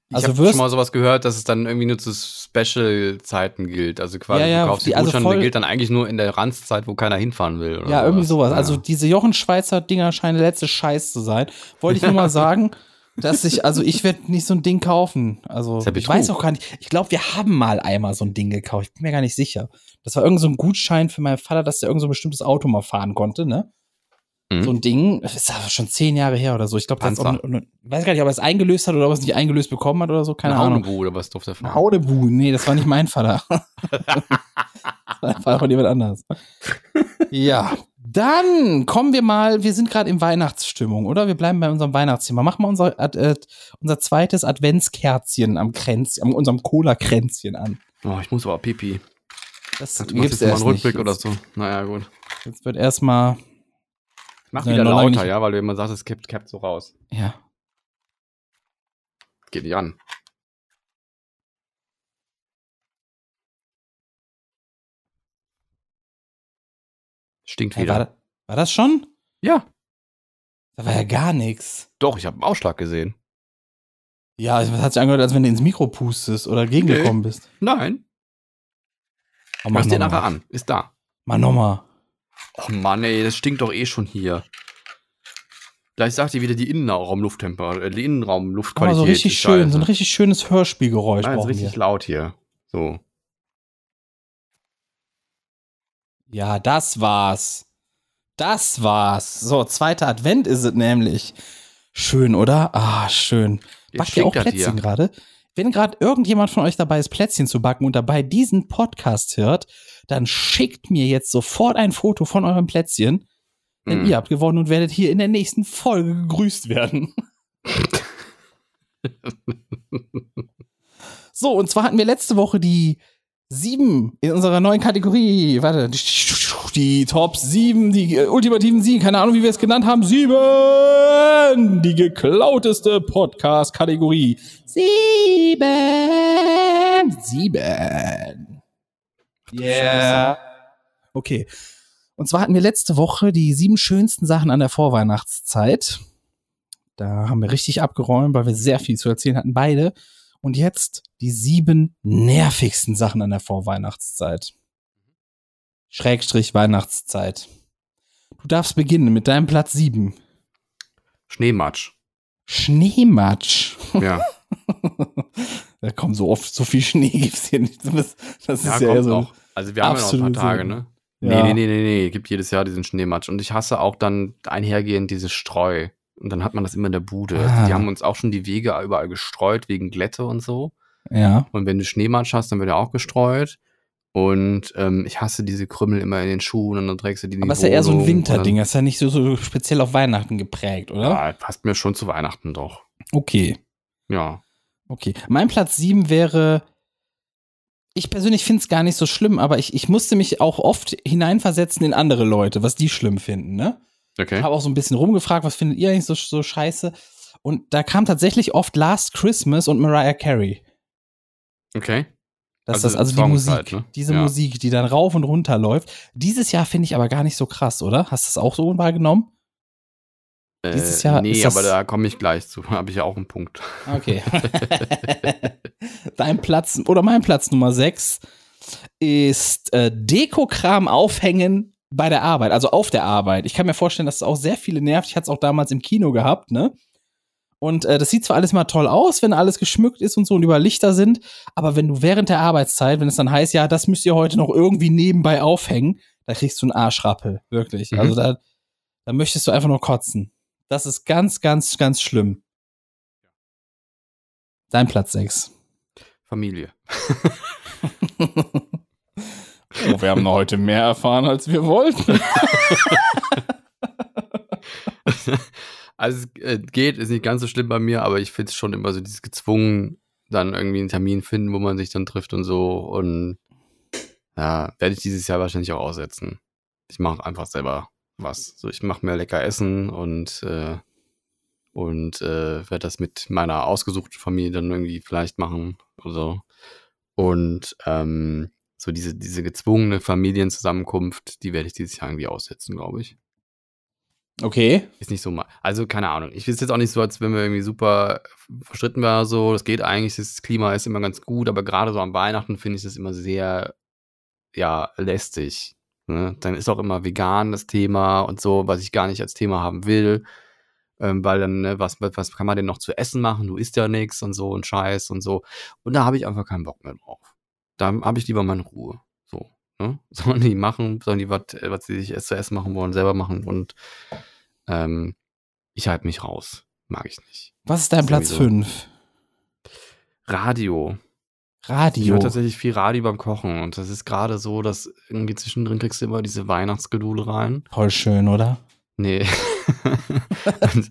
Ich Also habe wirst- schon mal sowas gehört, dass es dann irgendwie nur zu Special-Zeiten gilt. Also quasi, Ja, ja, du kaufst die- die also voll- der gilt dann eigentlich nur in der Ranzzeit, wo keiner hinfahren will. Ja, irgendwie sowas. Ja. Also diese Jochen Schweizer Dinger scheinen der letzte Scheiß zu sein. Wollte ich nur mal sagen, dass ich, also ich werde nicht so ein Ding kaufen. Also ja ich weiß auch gar nicht. Ich glaube, wir haben mal einmal so ein Ding gekauft. Ich bin mir gar nicht sicher. Das war irgend so ein Gutschein für meinen Vater, dass er irgend so ein bestimmtes Auto mal fahren konnte, ne? Mhm. So ein Ding, das ist schon zehn Jahre her oder so. Ich glaube, das auch, weiß gar nicht, ob er es eingelöst hat oder ob er es nicht eingelöst bekommen hat oder so. Keine Eine Ahnung. Haunebu oder was durfte er fahren? Ein Haudebu. Nee, das war nicht mein Vater. das war von jemand anders. Ja, dann kommen wir mal, wir sind gerade in Weihnachtsstimmung, oder? Wir bleiben bei unserem Weihnachtsthema. Machen wir unser, äh, unser zweites Adventskerzchen am Kränzchen, an unserem Cola-Kränzchen an. Oh, ich muss aber pipi. Das Du machst jetzt mal einen Rückblick oder so. Naja, gut. Jetzt wird erstmal, Mach wieder lauter, nicht. ja, weil du immer sagst, es kippt, kippt so raus. ja. Geht nicht an. Stinkt war, wieder. da- war das schon? Ja. Da war ja gar nichts. Doch, ich habe einen Ausschlag gesehen. Ja, es hat sich angehört, als wenn du ins Mikro pustest oder gegengekommen bist. Nein. Oh, Mach dir noch nachher an. Ist da. Mach nochmal. Oh Mann, ey, das stinkt doch eh schon hier. Gleich sagt ihr wieder die Innenraumlufttemperatur, äh, die Innenraumluftqualität. so richtig ist schön, so ein richtig schönes Hörspielgeräusch Nein, ist brauchen richtig wir. laut hier. So. Ja, das war's. Das war's. So, zweiter Advent ist es nämlich. Schön, oder? Ah, schön. Backt ihr auch Plätzchen gerade? Wenn gerade irgendjemand von euch dabei ist, Plätzchen zu backen und dabei diesen Podcast hört, dann schickt mir jetzt sofort ein Foto von eurem Plätzchen, denn Hm. ihr habt gewonnen und werdet hier in der nächsten Folge gegrüßt werden. so, und zwar hatten wir letzte Woche die sieben in unserer neuen Kategorie. Warte, die, Top sieben, die äh, ultimativen sieben, keine Ahnung, wie wir es genannt haben. Sieben! Die geklauteste Podcast-Kategorie. Sieben! Sieben! Yeah! Okay. Und zwar hatten wir letzte Woche die sieben schönsten Sachen an der Vorweihnachtszeit. Da haben wir richtig abgeräumt, weil wir sehr viel zu erzählen hatten, beide. Und jetzt die sieben nervigsten Sachen an der Vorweihnachtszeit. Schrägstrich Weihnachtszeit. Du darfst beginnen mit deinem Platz sieben. Schneematsch. Schneematsch. Ja, Da kommt so oft, so viel Schnee gibt's hier nicht. Das, das ja ist ja, so. noch. Also wir haben ja noch ein paar Tage, ne? Ja. Nee, nee, nee, nee, nee. Gibt jedes Jahr diesen Schneematsch. Und ich hasse auch dann einhergehend dieses Streu. Und dann hat man das immer in der Bude. Ah. Die haben uns auch schon die Wege überall gestreut wegen Glätte und so. Ja. Und wenn du Schneematsch hast, dann wird er auch gestreut. Und ähm, ich hasse diese Krümmel immer in den Schuhen und dann trägst du die Aber ist ja eher so ein Winterding. Das ist ja nicht so, so speziell auf Weihnachten geprägt, oder? ja, passt mir schon zu Weihnachten doch. Okay. Ja. Okay. Mein Platz sieben wäre. Ich persönlich finde es gar nicht so schlimm, aber ich, ich musste mich auch oft hineinversetzen in andere Leute, was die schlimm finden, ne? Okay. habe auch so ein bisschen rumgefragt, was findet ihr eigentlich so, so scheiße? Und da kam tatsächlich oft Last Christmas und Mariah Carey. Okay. Das Also ist also die Musik, ne? diese Ja. Musik, die dann rauf und runter läuft. Dieses Jahr finde ich aber gar nicht so krass, oder? Hast du es auch so wahrgenommen? Dieses Äh, Jahr nee, das- aber da komme ich gleich zu. Habe ich ja auch einen Punkt. Okay. Dein Platz oder mein Platz Nummer 6 ist äh, Dekokram aufhängen bei der Arbeit, also auf der Arbeit. Ich kann mir vorstellen, dass es auch sehr viele nervt. Ich hatte es auch damals im Kino gehabt, ne? Und äh, das sieht zwar alles mal toll aus, wenn alles geschmückt ist und so und über Lichter sind, aber wenn du während der Arbeitszeit, wenn es dann heißt, ja, das müsst ihr heute noch irgendwie nebenbei aufhängen, da kriegst du einen Arschrappel, wirklich. Mhm. Also da, da möchtest du einfach nur kotzen. Das ist ganz, ganz, ganz schlimm. Dein Platz 6. Familie. Oh, wir haben heute mehr erfahren, als wir wollten. also es äh, geht, ist nicht ganz so schlimm bei mir, aber ich finde es schon immer so dieses gezwungen, dann irgendwie einen Termin finden, wo man sich dann trifft und so. Und ja, werde ich dieses Jahr wahrscheinlich auch aussetzen. Ich mache einfach selber was. So, ich mache mir lecker Essen und äh, Und äh, werde das mit meiner ausgesuchten Familie dann irgendwie vielleicht machen oder so. Und ähm, so diese, diese gezwungene Familienzusammenkunft, die werde ich dieses Jahr irgendwie aussetzen, glaube ich. Okay. Ist nicht so mal. Also, keine Ahnung. Ich will es jetzt auch nicht so, als wenn wir irgendwie super verstritten wären so. Das geht eigentlich, das Klima ist immer ganz gut, aber gerade so am Weihnachten finde ich das immer sehr, ja, lästig. Ne? Dann ist auch immer vegan das Thema und so, was ich gar nicht als Thema haben will. Ähm, weil dann, ne, was, was kann man denn noch zu essen machen? Du isst ja nichts und so und Scheiß und so. Und da habe ich einfach keinen Bock mehr drauf. Da habe ich lieber meine Ruhe. So. Ne? Sollen die machen, sollen die was, was sie sich zu essen machen wollen, selber machen und ähm, ich halte mich raus. Mag ich nicht. Was ist dein Platz irgendwie 5? Radio. Ich Radio. höre tatsächlich viel Radio beim Kochen und das ist gerade so, dass irgendwie zwischendrin kriegst du immer diese Weihnachtsgedule rein. Voll schön, oder? Nee.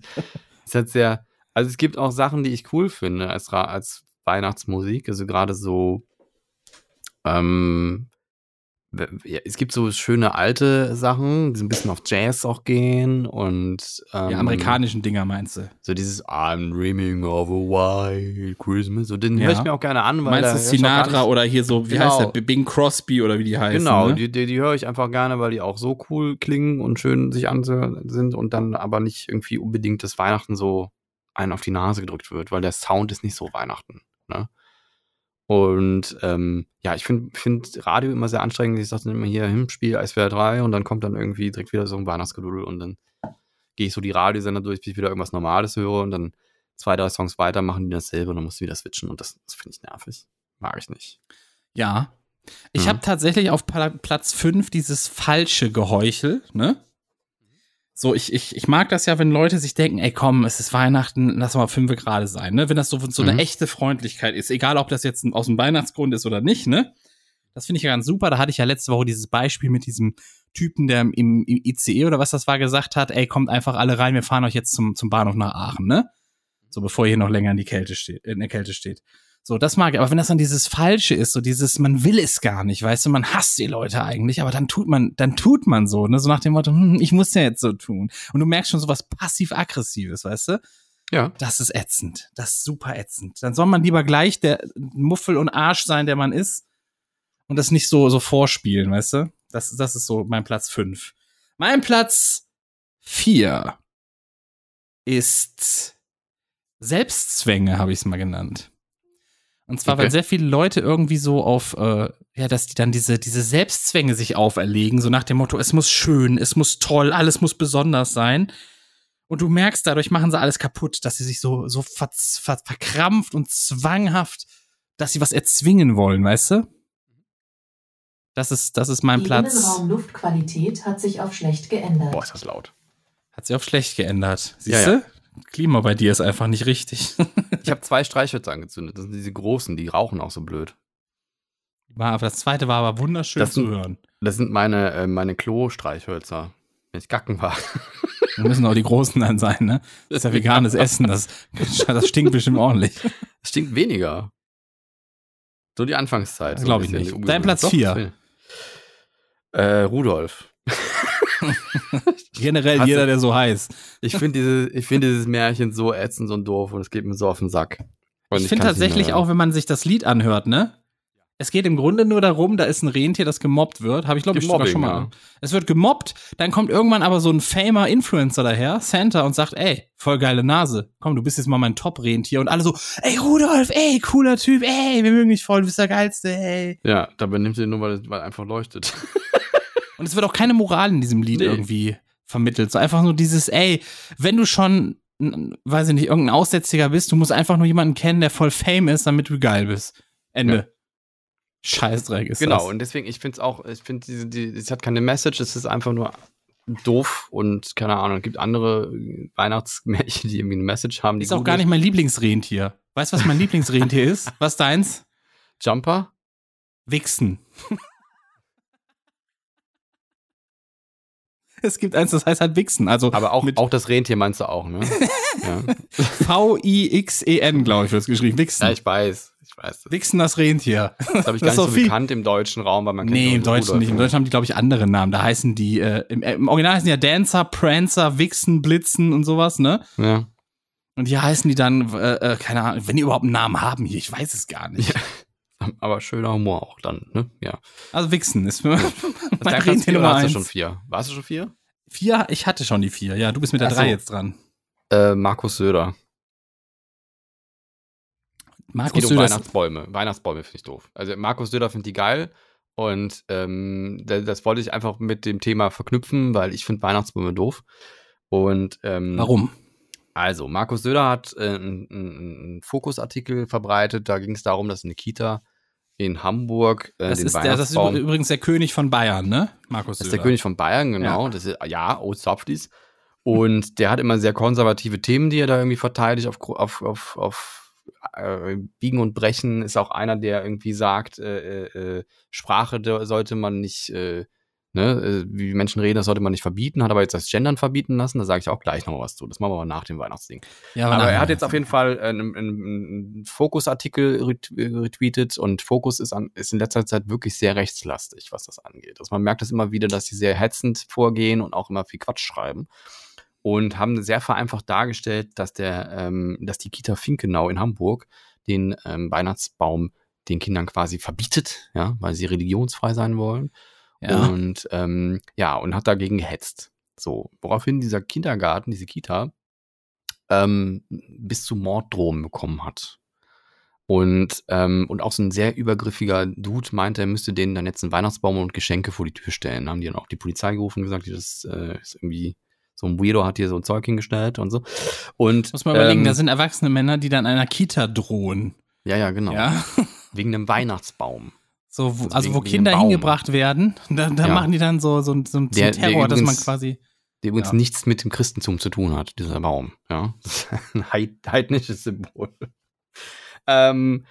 es hat sehr, also es gibt auch Sachen, die ich cool finde als, als Weihnachtsmusik. Also gerade so, ähm, es gibt so schöne alte Sachen, die so ein bisschen auf Jazz auch gehen und ähm, Die amerikanischen Dinger meinst du? so dieses I'm dreaming of a white Christmas. So den Ja. höre ich mir auch gerne an, weil Meinst du Sinatra oder hier so, wie Genau. heißt der? Bing Crosby oder wie die heißen? Genau, ne? die, die, die höre ich einfach gerne, weil die auch so cool klingen und schön sich anzuhören sind und dann aber nicht irgendwie unbedingt das Weihnachten so einen auf die Nase gedrückt wird, weil der Sound ist nicht so Weihnachten. Ne? Und ähm, ja, ich finde find Radio immer sehr anstrengend. Ich sage dann immer hier, hm, Spiel SWR 3 und dann kommt dann irgendwie direkt wieder so ein Weihnachtsgedudel und dann gehe ich so die Radiosender durch, bis ich wieder irgendwas Normales höre und dann zwei, drei Songs weiter machen die dasselbe und dann musst du wieder switchen und das, das finde ich nervig. Mag ich nicht. Ja. Ich Mhm. habe tatsächlich auf Pla Platz 5 dieses falsche Geheuchel, ne? So, ich, ich, ich mag das ja, wenn Leute sich denken, ey komm, es ist Weihnachten, lass mal fünf gerade sein, ne? Wenn das so, so eine Mhm. echte Freundlichkeit ist, egal ob das jetzt aus dem Weihnachtsgrund ist oder nicht, ne? Das finde ich ja ganz super. Da hatte ich ja letzte Woche dieses Beispiel mit diesem Typen, der im, im ICE oder was das war, gesagt hat, ey, kommt einfach alle rein, wir fahren euch jetzt zum, zum Bahnhof nach Aachen, ne? So, bevor ihr hier noch länger in die Kälte steht, in der Kälte steht. So, das mag ich. Aber wenn das dann dieses Falsche ist, so dieses, man will es gar nicht, weißt du, man hasst die Leute eigentlich, aber dann tut man, dann tut man so, ne, so nach dem Motto, hm, ich muss ja jetzt so tun. Und du merkst schon so was passiv-aggressives, weißt du? Ja. Das ist ätzend. Das ist super ätzend. Dann soll man lieber gleich der Muffel und Arsch sein, der man ist und das nicht so, so vorspielen, weißt du? Das, das ist so mein Platz fünf. Mein Platz vier ist Selbstzwänge, habe ich es mal genannt. Und zwar, weil Okay. sehr viele Leute irgendwie so auf, äh, ja, dass die dann diese, diese Selbstzwänge sich auferlegen, so nach dem Motto, es muss schön, es muss toll, alles muss besonders sein. Und du merkst, dadurch machen sie alles kaputt, dass sie sich so, so ver, ver, verkrampft und zwanghaft, dass sie was erzwingen wollen, weißt du? Das ist, das ist mein Die Platz. Innenraumluftqualität hat sich auf schlecht geändert. Boah, ist das laut. Hat sich auf schlecht geändert. Ja, Siehst du? Klima bei dir ist einfach nicht richtig. Ich habe zwei Streichhölzer angezündet. Das sind diese großen, die rauchen auch so blöd. War, aber das zweite war aber wunderschön Das zu sind- hören. Das sind meine, äh, meine Klo-Streichhölzer. Wenn ich gacken war. Da müssen auch die großen dann sein, ne? Das ist ja veganes Essen, das, das stinkt bestimmt ordentlich. Es stinkt weniger. So die Anfangszeit. so ein Glaub ich nicht. Dein Platz Doch, vier. das will- Äh, Rudolf. Generell Hast jeder, der so heißt. Ich finde diese, ich finde dieses Märchen so ätzend und doof und es geht mir so auf den Sack. Und ich finde kann's nicht tatsächlich auch, wenn man sich das Lied anhört, ne? Es geht im Grunde nur darum, da ist ein Rentier, das gemobbt wird. Habe ich, glaube ich, sogar schon mal. ja. Es wird gemobbt, dann kommt irgendwann aber so ein famer Influencer daher, Santa, und sagt, ey, voll geile Nase. Komm, du bist jetzt mal mein Top-Rentier. Und alle so, ey, Rudolf, ey, cooler Typ, ey, wir mögen dich voll, du bist der Geilste, ey. Ja, dabei nimmt sie nur, weil weil einfach leuchtet. Und es wird auch keine Moral in diesem Lied Nee. irgendwie vermittelt. So einfach nur dieses, ey, wenn du schon, weiß ich nicht, irgendein Aussätziger bist, du musst einfach nur jemanden kennen, der voll Fame ist, damit du geil bist. Ende. Ja. Scheißdreck ist genau, das. und deswegen, ich finde es auch, ich finde, diese, die, es hat keine Message, es ist einfach nur doof und keine Ahnung, es gibt andere Weihnachtsmärchen, die irgendwie eine Message haben. Die ist auch gar nicht mein Lieblingsrentier. Weißt du, was mein Lieblingsrentier ist? Was deins? Jumper? Wichsen. Es gibt eins, das heißt halt Wichsen. Also Aber auch, auch das Rentier meinst du auch, ne? ja. V-I-X-E-N, glaube ich, wird es geschrieben. Wichsen. ja, ich weiß. Ich weiß. Das, Wichsen das Rentier. das habe ich Das gar nicht so viel- bekannt im deutschen Raum, weil man kennt Nee, im Deutschen Rudolf. nicht. Im Deutschen haben die, glaube ich, andere Namen. Da heißen die, äh, im, äh, im Original heißen die ja Dancer, Prancer, Wichsen, Blitzen und sowas, ne? Ja. Und hier heißen die dann, äh, äh, keine Ahnung, wenn die überhaupt einen Namen haben hier, ich weiß es gar nicht. Aber schöner Humor auch dann, ne? Ja. Also Wichsen ist Rentier vier, Nummer oder hast du schon vier? Warst du schon vier? Vier, ich hatte schon die vier. Ja, du bist mit der Ach drei so. jetzt dran. Äh, Markus Söder. Es Markus geht um Weihnachtsbäume. Weihnachtsbäume finde ich doof. Also Markus Söder findet die geil. Und ähm, da- das wollte ich einfach mit dem Thema verknüpfen, weil ich finde Weihnachtsbäume doof. Und ähm, Warum? Also, Markus Söder hat äh, einen Fokusartikel verbreitet. Da ging es darum, dass eine Kita in Hamburg äh, Das den ist, der, das ist übrigens der König von Bayern, ne? Markus Das ist Söder. der König von Bayern, genau. Das ist, ja, Old Softies. Und der hat immer sehr konservative Themen, die er da irgendwie verteidigt auf, auf, auf, auf äh, Biegen und Brechen. Ist auch einer, der irgendwie sagt, äh, äh, äh, Sprache sollte man nicht, äh, ne, äh, wie Menschen reden, das sollte man nicht verbieten, hat aber jetzt das Gendern verbieten lassen. Da sage ich auch gleich noch was zu. Das machen wir aber nach dem Weihnachtsding. ja, Aber nein, er hat jetzt auf jeden Fall einen, einen, Fokus-Artikel ret- retweetet und Fokus ist, an, ist in letzter Zeit wirklich sehr rechtslastig, was das angeht. Also man merkt das immer wieder, dass sie sehr hetzend vorgehen und auch immer viel Quatsch schreiben. Und haben sehr vereinfacht dargestellt, dass der, ähm, dass die Kita Finkenau in Hamburg den ähm, Weihnachtsbaum den Kindern quasi verbietet, ja, weil sie religionsfrei sein wollen. Ja. Und ähm, ja, und hat dagegen gehetzt. So, woraufhin dieser Kindergarten, diese Kita, ähm, bis zu Morddrohungen bekommen hat. Und, ähm, und auch so ein sehr übergriffiger Dude meinte, er müsste denen dann jetzt einen Weihnachtsbaum und Geschenke vor die Tür stellen. Haben die dann auch die Polizei gerufen und gesagt, das äh, ist irgendwie so ein Weirdo hat hier so ein Zeug hingestellt und so. Und Muss man überlegen, ähm, da sind erwachsene Männer, die dann einer Kita drohen. ja, ja, genau. Ja. Wegen einem Weihnachtsbaum. So, Also also wo Kinder hingebracht werden, da, da Ja. machen die dann so, so, so, so Der- der Terror, dass man übrigens- quasi. Der übrigens Ja. nichts mit dem Christentum zu tun hat, dieser Baum. Ja, das ist ein heid heidnisches Symbol. Ähm,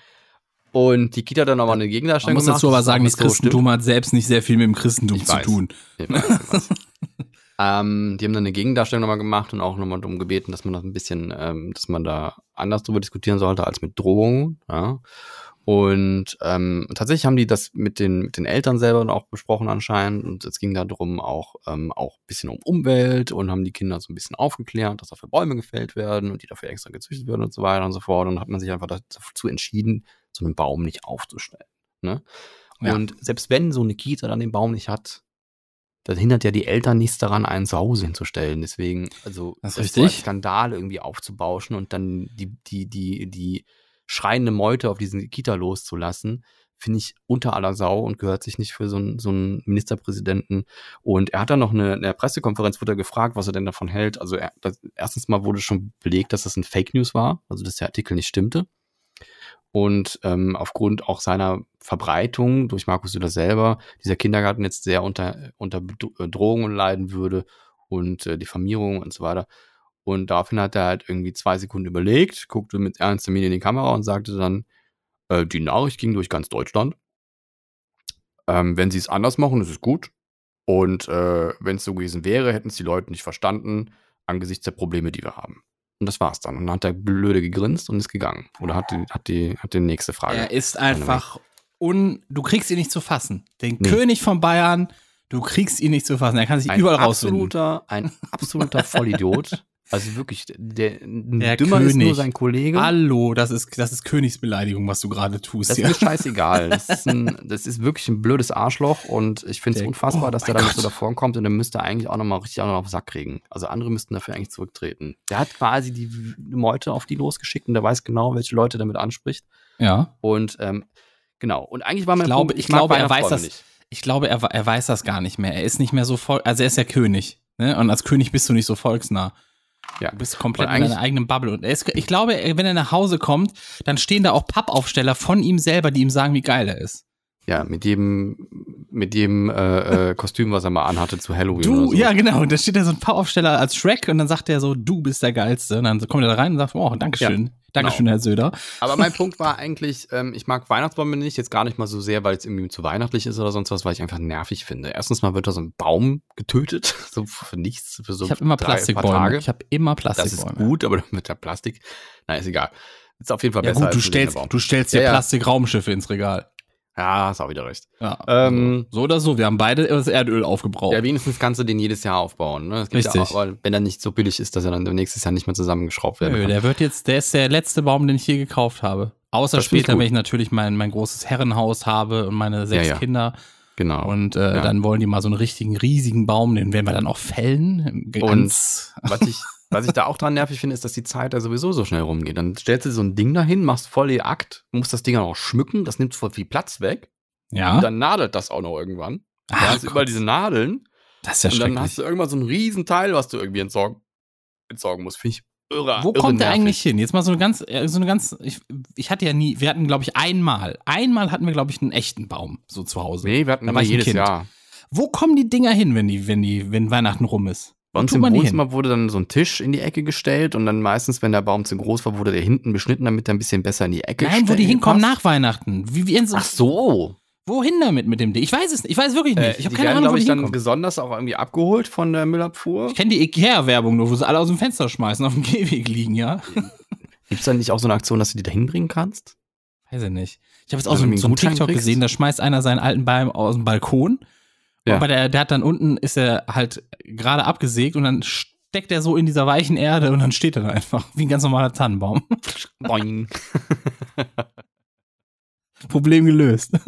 und die Kita hat dann aber eine Man Gegendarstellung muss gemacht, dazu aber das sagen, das so Christentum hat selbst nicht sehr viel mit dem Christentum Ich zu weiß. tun. Ich weiß, ich weiß. ähm, die haben dann eine Gegendarstellung nochmal gemacht und auch nochmal darum gebeten, dass man das ein bisschen, ähm, dass man da anders drüber diskutieren sollte als mit Drohungen. Ja. Und ähm, tatsächlich haben die das mit den, mit den Eltern selber auch besprochen anscheinend. Und es ging darum auch, ähm, auch ein bisschen um Umwelt und haben die Kinder so ein bisschen aufgeklärt, dass dafür Bäume gefällt werden und die dafür extra gezüchtet werden und so weiter und so fort. Und hat man sich einfach dazu entschieden, so einen Baum nicht aufzustellen. Ne? Ja. Und selbst wenn so eine Kita dann den Baum nicht hat, dann hindert ja die Eltern nichts daran, einen zu Hause hinzustellen. Deswegen, also Das ist so richtig. als Skandal irgendwie aufzubauschen und dann die, die, die, die schreiende Meute auf diesen Kita loszulassen, finde ich unter aller Sau und gehört sich nicht für so einen, so einen Ministerpräsidenten. Und er hat dann noch eine, eine Pressekonferenz, wurde er gefragt, was er denn davon hält. Also er, das, erstens mal wurde schon belegt, dass das ein Fake News war, also dass der Artikel nicht stimmte. Und ähm, aufgrund auch seiner Verbreitung durch Markus Söder selber, dieser Kindergarten jetzt sehr unter, unter Bedrohungen leiden würde und äh, Diffamierung und so weiter. Und daraufhin hat er halt irgendwie zwei Sekunden überlegt, guckte mit ernster Miene in die Kamera und sagte dann, äh, die Nachricht ging durch ganz Deutschland. Ähm, wenn sie es anders machen, ist es gut. Und äh, wenn es so gewesen wäre, hätten es die Leute nicht verstanden, angesichts der Probleme, die wir haben. Und das war's dann. Und dann hat der Blöde gegrinst und ist gegangen. Oder hat die, hat die, hat die nächste Frage. Er ist einfach un. Du kriegst ihn nicht zu fassen. Den Nee. König von Bayern, du kriegst ihn nicht zu fassen. Er kann sich ein überall rausfinden. absoluter, ein absoluter Vollidiot. Also wirklich, der, Der dümmer ist nur König. sein Kollege. Hallo, das ist, das ist Königsbeleidigung, was du gerade tust. Das hier. ist scheißegal. Das ist, ein, das ist wirklich ein blödes Arschloch und ich finde es unfassbar, oh dass der damit so Gott. davor kommt und der müsste eigentlich auch nochmal richtig auch noch auf den Sack kriegen. Also andere müssten dafür eigentlich zurücktreten. Der hat quasi die Meute auf die losgeschickt und der weiß genau, welche Leute er damit anspricht. ja. Und ähm, genau. Und eigentlich war Ich mein glaube, Punkt, ich mag glaube, er weiß das. nicht. Ich glaube, er, er weiß das gar nicht mehr. Er ist nicht mehr so voll. Also er ist ja König. Ne? Und als König bist du nicht so volksnah. Ja. Du bist komplett in deiner eigenen Bubble. Und ist, ich glaube, wenn er nach Hause kommt, dann stehen da auch Pappaufsteller von ihm selber, die ihm sagen, wie geil er ist. Ja, mit jedem, mit jedem äh, äh, Kostüm, was er mal anhatte zu Halloween. oder Du, so. ja, genau. Da steht da so ein Pappaufsteller als Shrek und dann sagt er so, du bist der Geilste. Und dann kommt er da rein und sagt, oh, Dankeschön. Dankeschön, Herr Söder. Aber mein Punkt war eigentlich, ähm, ich mag Weihnachtsbäume nicht, jetzt gar nicht mal so sehr, weil es irgendwie zu weihnachtlich ist oder sonst was, weil ich einfach nervig finde. Erstens mal wird da so ein Baum getötet, so für nichts, für so Ich habe immer drei- Plastikbäume. Tage. Ich habe immer Das ist Plastikbäume. gut, aber mit der Plastik, na ist egal. Ist auf jeden Fall Ja besser gut, du stellst, du stellst dir Ja, ja. Plastikraumschiffe ins Regal. Ja, hast auch wieder recht. Ja, Ähm, so oder so, wir haben beide das Erdöl aufgebraucht. Ja, wenigstens kannst du den jedes Jahr aufbauen. Ne? Richtig. Ja auch, wenn er nicht so billig ist, dass er dann nächstes Jahr nicht mehr zusammengeschraubt werden Nö, kann. der wird jetzt, der ist der letzte Baum, den ich je gekauft habe. Außer Das später, wenn ich natürlich mein, mein großes Herrenhaus habe und meine sechs Ja, ja. Kinder. Genau. Und äh, dann wollen die mal so einen richtigen, riesigen Baum, den werden wir dann auch fällen. Ganz, was ich, was ich da auch dran nervig finde, ist, dass die Zeit da sowieso so schnell rumgeht. Dann stellst du so ein Ding dahin, machst voll den Akt, musst das Ding auch noch schmücken, das nimmt voll viel Platz weg. ja, Und dann nadelt das auch noch irgendwann. Da Ach hast du überall diese Nadeln. das ist ja und dann hast du irgendwann so ein Riesenteil, was du irgendwie entsorgen, entsorgen musst. Finde ich irre. Wo irre kommt der nervig. eigentlich hin? Jetzt mal so eine ganz, äh, so eine ganz, ich, ich hatte ja nie, wir hatten, glaube ich, einmal, einmal hatten wir, glaube ich, einen echten Baum so zu Hause. Nee, wir hatten Da immer jedes Kind. Jahr. Wo kommen die Dinger hin, wenn die, wenn die, wenn Weihnachten rum ist? Bei uns im die hin? Wohnzimmer wurde dann so ein Tisch in die Ecke gestellt und dann meistens, wenn der Baum zu groß war, wurde der hinten beschnitten, damit er ein bisschen besser in die Ecke Nein, wo die hinkommen passt. nach Weihnachten. Wie, wie Ach so. Wohin damit mit dem Ding? Ich weiß es nicht. Ich weiß es wirklich nicht. Äh, ich habe keine werden, Ahnung, wo glaube die ich, dann hinkommen. besonders auch irgendwie abgeholt von der Müllabfuhr. Ich kenne die Ikea-Werbung nur, wo sie alle aus dem Fenster schmeißen, auf dem Gehweg liegen, ja? Gibt es da nicht auch so eine Aktion, dass du die da hinbringen kannst? Weiß ich nicht. Ich habe jetzt auch so, so einen TikTok kriegst? gesehen, da schmeißt einer seinen alten Baum aus dem Balkon. Ja. Aber der, der hat dann unten, ist er halt gerade abgesägt und dann steckt er so in dieser weichen Erde und dann steht er da einfach, wie ein ganz normaler Tannenbaum. Boing. Problem gelöst.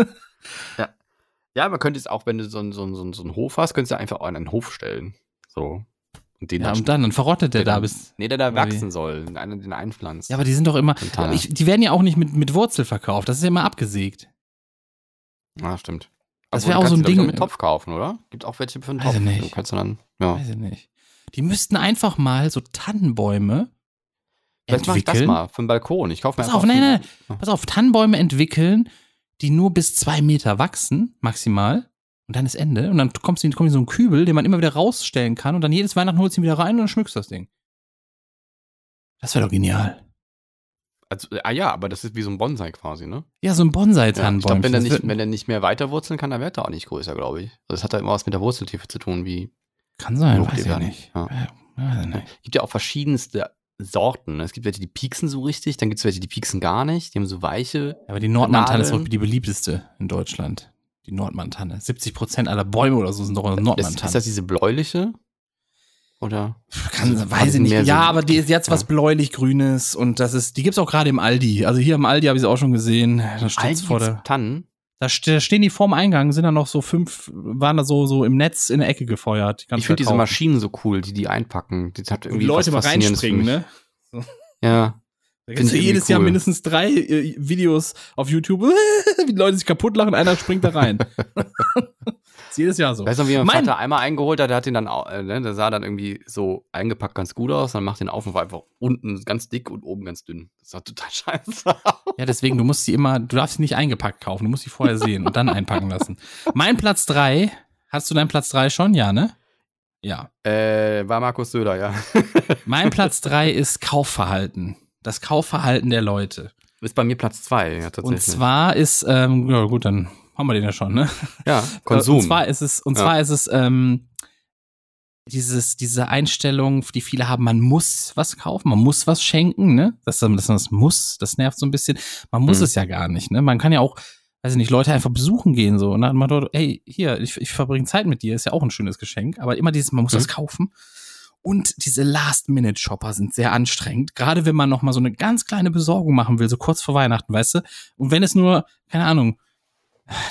Ja, man könnte es auch, wenn du so einen, so einen, so einen, so einen Hof hast, könntest du einfach auch an einen Hof stellen. So. Und den Ja, dann und dann, dann verrottet der der da bis. Nee, der da Oder wie? wachsen soll. Einer den einpflanzt. Ja, aber die sind doch immer. Ich, die werden ja auch nicht mit, mit Wurzel verkauft. Das ist ja immer abgesägt. Ah, stimmt. Das Obwohl, wär du auch so ein Ding- mit Topf kaufen, oder? Gibt auch welche für einen Weiß Topf. ich nicht. Du kannst dann, ja. Weiß ich nicht. Die müssten einfach mal so Tannenbäume Vielleicht mach ich das entwickeln. mal für den Balkon. Ich kaufe mir Pass einfach auf, nein, nein. Pass auf, Tannenbäume entwickeln, die nur bis zwei Meter wachsen, maximal. Und dann ist Ende. Und dann kommst du in, kommt in so einen Kübel, den man immer wieder rausstellen kann. Und dann jedes Weihnachten holst du ihn wieder rein und dann schmückst du das Ding. Das wäre doch genial. Also, ah ja, aber das ist wie so ein Bonsai quasi, ne? Ja, so ein Ja, ich glaube, wenn, der nicht- wird- wenn der nicht mehr weiter wurzeln kann, dann wird er auch nicht größer, glaube ich. Also das hat ja immer was mit der Wurzeltiefe zu tun, wie kann sein, weiß ich werden. nicht. Ja. Ja, weiß ich nicht. gibt ja auch verschiedenste Sorten. ne? Es gibt welche, die pieksen so richtig, dann gibt es welche, die pieksen gar nicht. Die haben so weiche. Aber die Nordmann-Tanne ist doch die beliebteste in Deutschland. Die Nordmann-Tanne. 70 Prozent aller Bäume oder so sind doch Das, Nordmann-Tanne. ist das diese bläuliche? Oder? Kann, weiß ich nicht. Ja, so- aber die ist jetzt was Ja. bläulich-grünes und das ist, die gibt's auch gerade im Aldi. Also hier im Aldi habe ich sie auch schon gesehen. Da steht's vor der, Tannen. da ste- stehen die vorm Eingang, sind da noch so fünf, waren da so, so im Netz in der Ecke gefeuert. Die Ich finde diese. Maschinen so cool, die die einpacken. Das hat irgendwie die Leute mal was reinspringen, ne? Ja. Da ja jedes irgendwie Jahr cool. mindestens drei äh, Videos auf YouTube, wie die Leute sich kaputt lachen, einer springt da rein. ist jedes Jahr so. Weißt du, wie mein, Mein- Vater einmal eingeholt hat, der hat den dann, äh, ne, der sah dann irgendwie so eingepackt ganz gut aus, dann macht den auf und war einfach unten ganz dick und oben ganz dünn. Das sah total scheiße. Ja, deswegen, du musst sie immer, du darfst sie nicht eingepackt kaufen, du musst sie vorher sehen und dann einpacken lassen. Mein Platz drei, hast du deinen Platz drei schon? Ja, ne? Ja. Äh, war Markus Söder, ja. Mein Platz drei ist Kaufverhalten. Das Kaufverhalten der Leute. Ist bei mir Platz zwei, ja, tatsächlich. Und zwar ist, ähm, ja gut, dann haben wir den ja schon, ne? ja, Konsum. Und zwar ist es, und Ja. zwar ist es, ähm, dieses, diese Einstellung, die viele haben, man muss was kaufen, man muss was schenken, ne? Das, das, das muss, das nervt so ein bisschen. Man muss Mhm. es ja gar nicht, ne? Man kann ja auch, weiß ich nicht, Leute einfach besuchen gehen, so. Und dann mal dort, ey, hier, ich, ich verbringe Zeit mit dir, ist ja auch ein schönes Geschenk. Aber immer dieses, man muss Mhm. das kaufen. Und diese Last-Minute-Shopper sind sehr anstrengend. Gerade wenn man noch mal so eine ganz kleine Besorgung machen will, so kurz vor Weihnachten, weißt du? Und wenn es nur, keine Ahnung,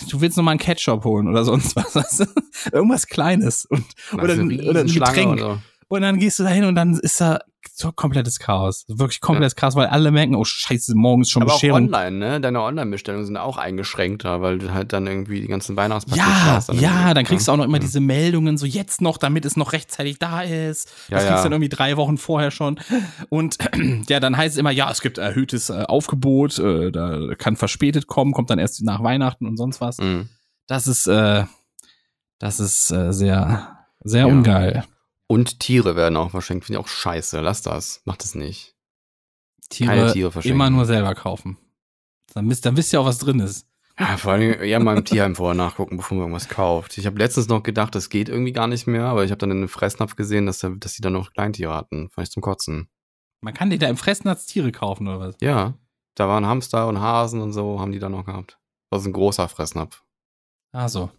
du willst noch mal einen Ketchup holen oder sonst was? Irgendwas Kleines. Und, oder, oder ein Getränk. oder- Und dann gehst du da hin und dann ist da so komplettes Chaos. Wirklich komplettes Chaos, weil alle merken, oh scheiße, morgen ist schon Aber Bescherung. online, ne? Deine Online-Bestellungen sind auch eingeschränkter, weil du halt dann irgendwie die ganzen Weihnachtspakete Ja, hast. dann ja, dann kriegst du auch noch immer Ja. diese Meldungen, so jetzt noch, damit es noch rechtzeitig da ist. Ja, das kriegst ja. du dann irgendwie drei Wochen vorher schon. Und ja, dann heißt es immer, ja, es gibt erhöhtes äh, Aufgebot, äh, da kann verspätet kommen, kommt dann erst nach Weihnachten und sonst was. Mhm. Das ist, äh, das ist äh, sehr, sehr Ja. ungeil. Und Tiere werden auch verschenkt. Finde ich auch scheiße. Lass das. Mach das nicht. Tiere, Keine Tiere verschenken. immer nur selber kaufen. Dann wisst, dann wisst ihr auch, was drin ist. Ja, vor allem eher mal im Tierheim vorher nachgucken, bevor man irgendwas kauft. Ich habe letztens noch gedacht, das geht irgendwie gar nicht mehr, aber ich habe dann in einem Fressnapf gesehen, dass, da, dass die dann noch Kleintiere hatten. Fand ich zum Kotzen. Man kann die da im Fressnapf Tiere kaufen oder was? Ja, da waren Hamster und Hasen und so, haben die da noch gehabt. Das ist ein großer Fressnapf. Ah, so.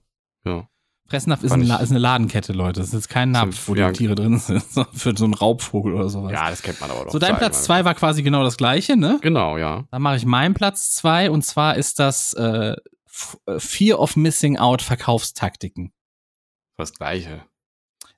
Ja. Fressnapf ist, ein La ist eine Ladenkette, Leute. Das ist jetzt kein Napf, wo die Tiere drin sind. Für so einen Raubvogel oder sowas. Ja, das kennt man aber doch. so, dein Platz mal. zwei war quasi genau das gleiche, ne? Genau, ja. Dann mache ich meinen Platz zwei und zwar ist das äh, äh, Fear of Missing Out Verkaufstaktiken. Das gleiche.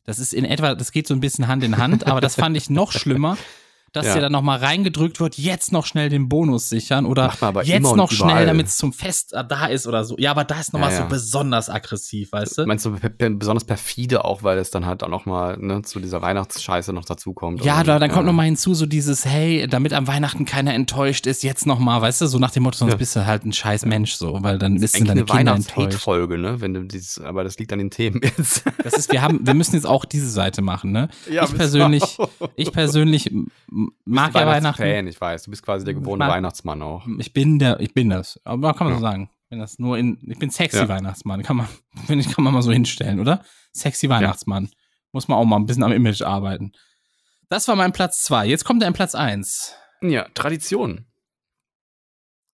Das ist in etwa, das geht so ein bisschen Hand in Hand, aber das fand ich noch schlimmer, dass Ja. dir dann nochmal reingedrückt wird, jetzt noch schnell den Bonus sichern oder jetzt noch schnell, damit es zum Fest äh, da ist oder so. Ja, aber da ist nochmal Ja, ja. so besonders aggressiv, weißt du? Meinst du besonders perfide auch, weil es dann halt auch noch mal ne, zu dieser Weihnachtsscheiße noch dazukommt? Ja, da, dann kommt ja. noch mal hinzu so dieses, hey, damit am Weihnachten keiner enttäuscht ist, jetzt noch mal, weißt du, so nach dem Motto, sonst bist du halt ein scheiß Mensch so, weil dann bist du deine eine Kinder enttäuscht. Weihnachts-Hate-Folge, ne? Wenn du dieses, aber das liegt an den Themen jetzt. Das ist, wir haben, wir müssen jetzt auch diese Seite machen, ne? Ja, ich persönlich, auch. ich persönlich mag ja Weihnachten. Fan, ich weiß. Du bist quasi der geborene mag- Weihnachtsmann auch. Ich bin der, ich bin das. Aber kann man Ja. so sagen. Ich bin das nur in, ich bin sexy Ja. Weihnachtsmann. Kann man, finde ich, kann man mal so hinstellen, oder? Sexy Weihnachtsmann. Muss man auch mal ein bisschen am Image arbeiten. Das war mein Platz zwei. Jetzt kommt ein Platz eins. Ja, Tradition.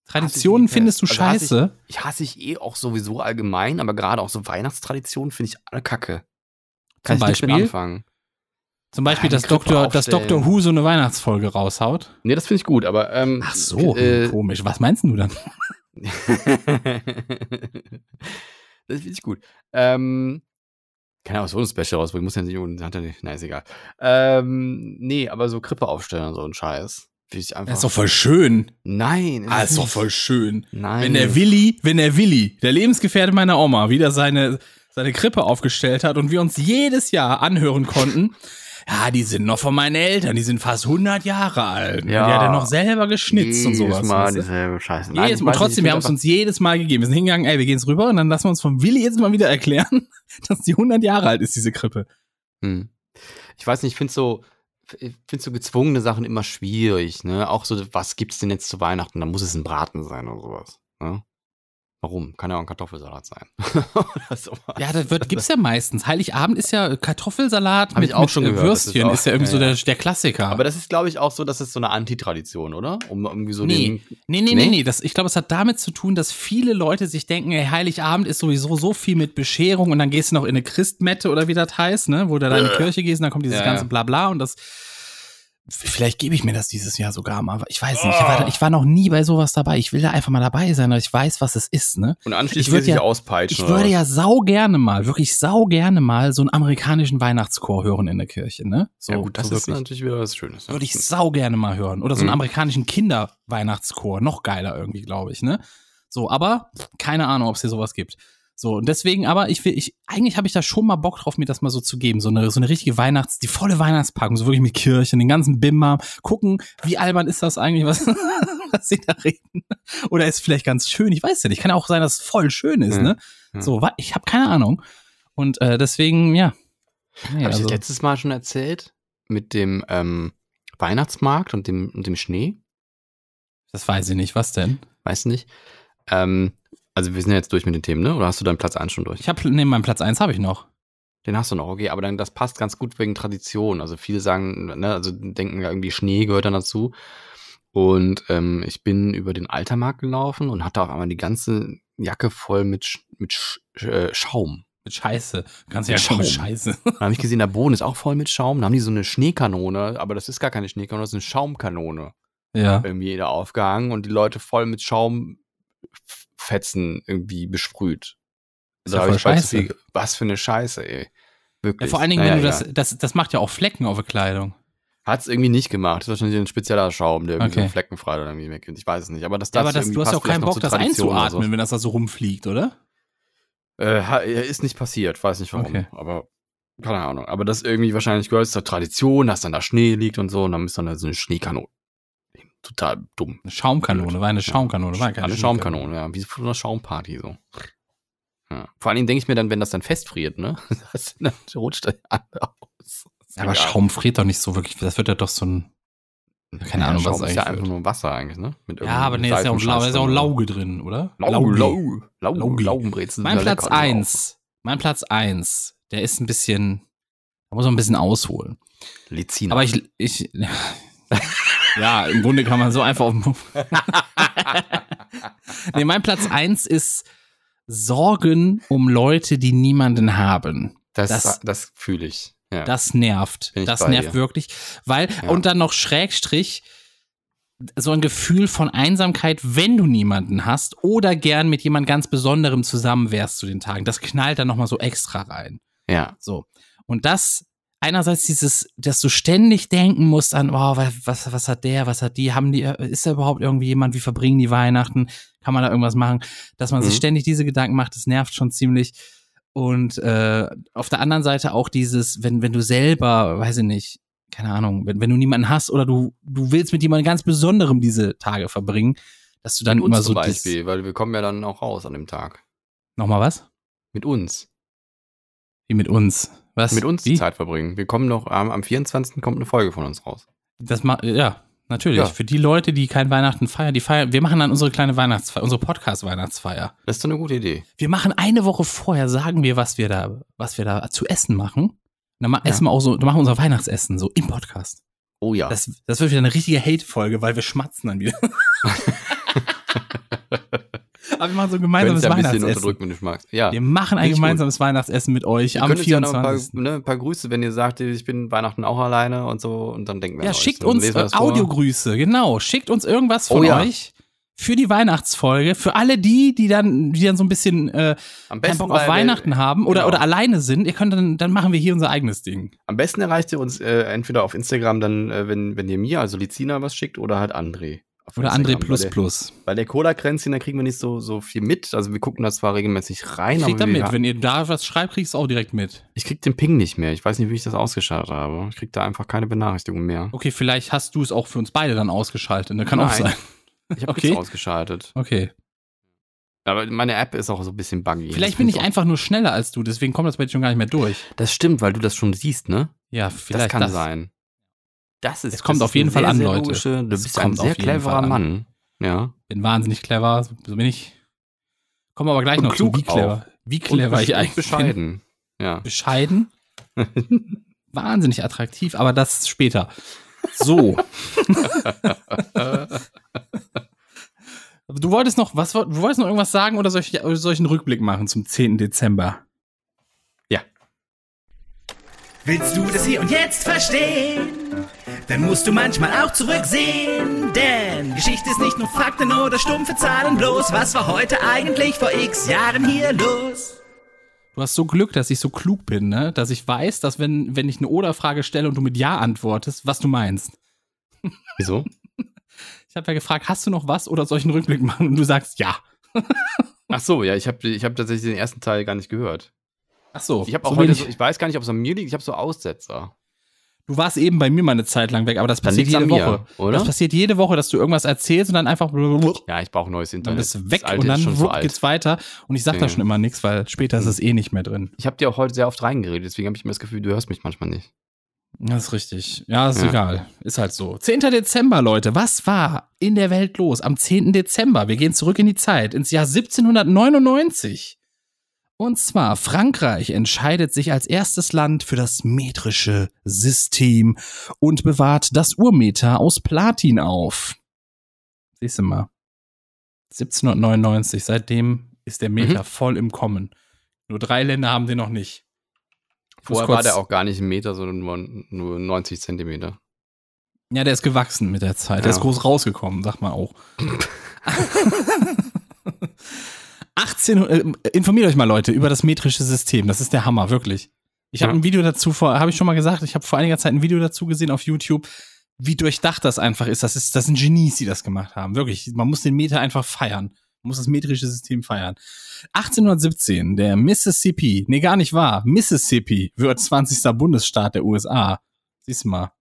Traditionen ich findest du. Also hasse scheiße? Ich hasse ich eh auch sowieso allgemein, aber gerade auch so Weihnachtstraditionen finde ich alle kacke. Kann Zum ich nichts mit Beispiel? anfangen. Zum Beispiel, Ja, dass Dr., dass. Dr. Who so eine Weihnachtsfolge raushaut. Nee, das finde ich gut, aber ähm, Ach so, äh, komisch. Was meinst du dann? das finde ich gut. Ähm, kann ja auch so ein Special rausbringen, muss ja nicht, hat ja nicht, na, ist egal. Ähm, nee, aber so Krippe aufstellen und so ein Scheiß. Einfach. Das ist doch voll schön. Nein. Ah, ist doch voll schön. Nein. Wenn der Willi, wenn der Willi, der Lebensgefährte meiner Oma, wieder seine, seine Krippe aufgestellt hat und wir uns jedes Jahr anhören konnten, ja, die sind noch von meinen Eltern, die sind fast 100 Jahre alt. Ja. Und die hat er noch selber geschnitzt und sowas. Jedes Mal weißt du? dieselbe Scheiße. Jedes ich Mal. Trotzdem, wir haben es uns jedes Mal gegeben. Wir sind hingegangen, ey, wir gehen jetzt rüber und dann lassen wir uns vom Willi jetzt mal wieder erklären, dass die 100 Jahre alt ist, diese Krippe. Hm. Ich weiß nicht, ich finde so, ich finde so gezwungene Sachen immer schwierig, ne? Auch so, was gibt's denn jetzt zu Weihnachten? Da muss es ein Braten sein oder sowas, ne? Warum? Kann ja auch ein Kartoffelsalat sein. Ja, das wird, gibt's ja meistens. Heiligabend ist ja Kartoffelsalat Hab mit, ich auch mit schon äh, gehört, das ist Würstchen, auch- ist ja irgendwie so ja, ja. der, der Klassiker. Aber das ist, glaube ich, auch so, dass es so eine Antitradition, oder? Um irgendwie so Nee. Nee, nee, nee, Nee? nee. Das, ich glaube, es hat damit zu tun, dass viele Leute sich denken, ey, Heiligabend ist sowieso so viel mit Bescherung und dann gehst du noch in eine Christmette oder wie das heißt, ne, wo du da in die Kirche gehst und dann kommt dieses Ja, ganze. Blabla und das. Vielleicht gebe ich mir das dieses Jahr sogar mal. Ich weiß nicht. Ich war, ich war noch nie bei sowas dabei. Ich will da einfach mal dabei sein, weil ich weiß, was es ist, ne? Und anschließend Ich würd will sich ja- auspeitschen. Ich würde ja sau gerne mal, wirklich sau gerne mal so einen amerikanischen Weihnachtschor hören in der Kirche, ne? So, ja, gut, das so ist wirklich. natürlich wieder was Schönes. ja. Würde ich sau gerne mal hören. Oder so einen Mhm. amerikanischen Kinderweihnachtschor. Noch geiler irgendwie, glaube ich, ne? So, aber keine Ahnung, ob es hier sowas gibt. So, und deswegen, aber ich will, ich, eigentlich habe ich da schon mal Bock drauf, mir das mal so zu geben. So eine, so eine richtige Weihnachts-, die volle Weihnachtspackung, so wirklich mit Kirchen, den ganzen Bimmer. Gucken, wie albern ist das eigentlich, was, was sie da reden. Oder ist vielleicht ganz schön, ich weiß ja nicht. Kann ja auch sein, dass es voll schön ist, Ja, ne? ja. So, ich habe keine Ahnung. Und äh, deswegen, ja. Nee, Habe ich also- das letztes Mal schon erzählt? Mit dem ähm, Weihnachtsmarkt und dem, und dem Schnee? das weiß ich nicht. Was denn? Weißt du nicht? Ähm, also wir sind ja jetzt durch mit den Themen, ne? Oder hast du deinen Platz 1 schon durch? Ich habe neben meinem Platz eins habe ich noch. Den hast du noch, okay, aber dann das passt ganz gut wegen Tradition. Also viele sagen, ne, also denken ja irgendwie Schnee gehört dann dazu. Und ähm, ich bin über den Altermarkt gelaufen und hatte auf einmal die ganze Jacke voll mit, mit Sch äh, Schaum. Mit Scheiße. Ganz ja Schaum. mit Scheiße. Dann habe ich gesehen, der Boden ist auch voll mit Schaum. Dann haben die so eine Schneekanone, aber das ist gar keine Schneekanone, das ist eine Schaumkanone Ja. irgendwie da aufgehangen und die Leute voll mit Schaumfetzen irgendwie besprüht. Ist Da ja scheiße. viel- was für eine Scheiße, ey. ja. Wirklich. Vor allen Dingen, Naja, wenn du das, das, das macht ja auch Flecken auf der Kleidung. Hat's irgendwie nicht gemacht. Das ist wahrscheinlich ein spezieller Schaum, der irgendwie Okay. so fleckenfrei oder irgendwie weg. Ich weiß es nicht. Aber das Ja, aber das, du hast ja auch keinen Bock, das einzuatmen, wenn das da so rumfliegt, oder? So. Äh, ist nicht passiert. Weiß nicht warum. Okay. Aber keine Ahnung. Aber das irgendwie wahrscheinlich gehört zur Tradition, dass dann da Schnee liegt und so. Und dann ist dann da so eine Schneekanone. Total dumm. Eine Schaumkanone, war eine Ja. Schaumkanone, war keine Eine Schaumkanone, ja. Wie von einer Schaumparty so. Ja. Vor allen Dingen denke ich mir dann, wenn das dann festfriert, ne? Das, dann rutscht alles aus. Ja, aber Schaum friert doch nicht so wirklich. Das wird ja doch so ein. keine Ahnung, was Schaum es ist ja einfach wird. nur Wasser eigentlich, ne? Ja, aber nee, ist ja auch, Lau, ist ja auch Lauge drin, oder? Lau, Lauge. Lau, Lau, Lauge. Laugenbrezel. Mein sind ja Platz lecker, die auch. eins, mein Platz eins, der ist ein bisschen, da muss man ein bisschen ausholen. Lezina. Aber ich, ich, ja, im Grunde kann man so einfach auf den nee, mein Platz eins ist Sorgen um Leute, die niemanden haben. Das, Das- das, fühle ich. Ja. Das nervt. Das nervt dir. wirklich. Weil, Ja. und dann noch Schrägstrich, so ein Gefühl von Einsamkeit, wenn du niemanden hast oder gern mit jemand ganz Besonderem zusammen wärst zu den Tagen. Das knallt dann nochmal so extra rein. ja. So. Und das, einerseits dieses, dass du ständig denken musst an, oh, was, was, hat der, was hat die, haben die, ist da überhaupt irgendwie jemand, wie verbringen die Weihnachten, kann man da irgendwas machen, dass man sich Mhm. ständig diese Gedanken macht, das nervt schon ziemlich. Und äh, auf der anderen Seite auch dieses, wenn, wenn du selber, weiß ich nicht, keine Ahnung, wenn, wenn du niemanden hast oder du, du willst mit jemandem ganz Besonderem diese Tage verbringen, dass du dann Mit immer uns so zum Beispiel, weil wir kommen ja dann auch raus an dem Tag. Nochmal was? Mit uns. Wie mit uns? Was? Mit uns Wie? die Zeit verbringen. Wir kommen noch, am, am 24. kommt eine Folge von uns raus. Das ma ja, natürlich. Ja. Für die Leute, die kein Weihnachten feiern, die feiern, wir machen dann unsere kleine Weihnachtsfeier, unsere Podcast-Weihnachtsfeier. Das ist doch eine gute Idee. Wir machen eine Woche vorher, sagen wir, was wir da, was wir da zu essen machen. Dann ma Ja. essen wir auch so, dann machen wir unser Weihnachtsessen so im Podcast. Oh ja. Das, das wird wieder eine richtige Hate-Folge, weil wir schmatzen dann wieder. Aber wir machen so ein gemeinsames ja ein bisschen Weihnachtsessen. unterdrücken, wenn du magst. Ja. Wir machen ein Richtig gut. gemeinsames Weihnachtsessen mit euch Ihr am könnt uns ja noch ein paar, 24. ne, ein paar Grüße, wenn ihr sagt, ich bin Weihnachten auch alleine und so, und dann denken wir Ja, schickt So, uns wir äh. Audiogrüße, genau. Schickt uns irgendwas von Oh ja. euch für die Weihnachtsfolge. Für alle die, die dann, die dann so ein bisschen äh, Am besten, Bock auf Weihnachten haben oder, genau. oder alleine sind. Ihr könnt dann, dann machen wir hier unser eigenes Ding. Am besten erreicht ihr uns äh, entweder auf Instagram dann, äh, wenn, wenn ihr mir, also Lizina, was schickt, oder halt André. Auf Oder André. Plus Bei der, Plus. bei der Cola-Kränzchen, da kriegen wir nicht so, so viel mit. Also wir gucken da zwar regelmäßig rein, Kriegt da aber wir, mit. Wenn ihr da was schreibt, kriegst du auch direkt mit. ich krieg den Ping nicht mehr. Ich weiß nicht, wie ich das ausgeschaltet habe. Ich krieg da einfach keine Benachrichtigung mehr. Okay, vielleicht hast du es auch für uns beide dann ausgeschaltet. Ne? Kann auch Nein. sein. Ich habe Okay. nichts ausgeschaltet. Okay. Aber meine App ist auch so ein bisschen buggy. Vielleicht Das bin ich auch- einfach nur schneller als du, deswegen kommt das bei dir schon gar nicht mehr durch. Das stimmt, weil du das schon siehst, ne? Ja, vielleicht das kann sein. Das ist. Es kommt auf jeden Fall sehr, an, sehr Leute. logische- Du Es bist ein kommt auf sehr jeden cleverer Fall an. Mann. Ja. Bin wahnsinnig clever, so bin ich. Kommen wir aber gleich Und noch zu, wie clever. Wie clever ich eigentlich bescheiden. Ja. bin. Bescheiden. Wahnsinnig attraktiv, aber das später. So. du wolltest noch, was, du wolltest noch irgendwas sagen oder soll ich, soll ich einen Rückblick machen zum 10. Dezember? Willst du das hier und jetzt verstehen? Dann musst du manchmal auch zurücksehen. Denn Geschichte ist nicht nur Fakten oder stumpfe Zahlen bloß. Was war heute eigentlich vor x Jahren hier los? Du hast so Glück, dass ich so klug bin, ne? Dass ich weiß, dass wenn, wenn ich eine Oder-Frage stelle und du mit Ja antwortest, was du meinst. Wieso? Ich habe ja gefragt, hast du noch was oder soll ich einen Rückblick machen? Und du sagst ja. Ach so, ja, ich habe ich hab tatsächlich den ersten Teil gar nicht gehört. Ach so. Ich habe auch so heute, so, ich weiß gar nicht, ob es an mir liegt, ich habe so Aussetzer. Du warst eben bei mir mal eine Zeit lang weg, aber das Dann passiert jede mir, Woche. oder? Das passiert jede Woche, dass du irgendwas erzählst und dann einfach dann Ja, ich brauche neues Internet. bist du weg und dann wupp, geht's weiter. Und ich sag da Ja. schon immer nichts, weil später ist es eh nicht mehr drin. Ich habe dir auch heute sehr oft reingeredet, deswegen habe ich mir das Gefühl, du hörst mich manchmal nicht. Das ist richtig. Ja, ist Ja. egal. Ist halt so. 10. Dezember, Leute. Was war in der Welt los am 10. Dezember? Wir gehen zurück in die Zeit, ins Jahr 1799. Und zwar, Frankreich entscheidet sich als erstes Land für das metrische System und bewahrt das Urmeter aus Platin auf. Siehst du mal. 1799, seitdem ist der Meter Mhm. voll im Kommen. Nur drei Länder haben den noch nicht. Vorher war der auch gar nicht ein Meter, sondern nur, nur 90 Zentimeter. Ja, der ist gewachsen mit der Zeit. Der Ja. ist groß rausgekommen, sagt man auch. 18, äh, informiert euch mal Leute über das metrische System. Das ist der Hammer, wirklich. Ich habe Ja. ein Video dazu vor, habe ich schon mal gesagt, ich habe vor einiger Zeit ein Video dazu gesehen auf YouTube, wie durchdacht das einfach ist. Das ist, das sind Genies, die das gemacht haben. Wirklich. Man muss den Meter einfach feiern. Man muss das metrische System feiern. 1817, der Mississippi, nee, gar nicht wahr. Mississippi wird 20. Bundesstaat der USA. Siehst du mal.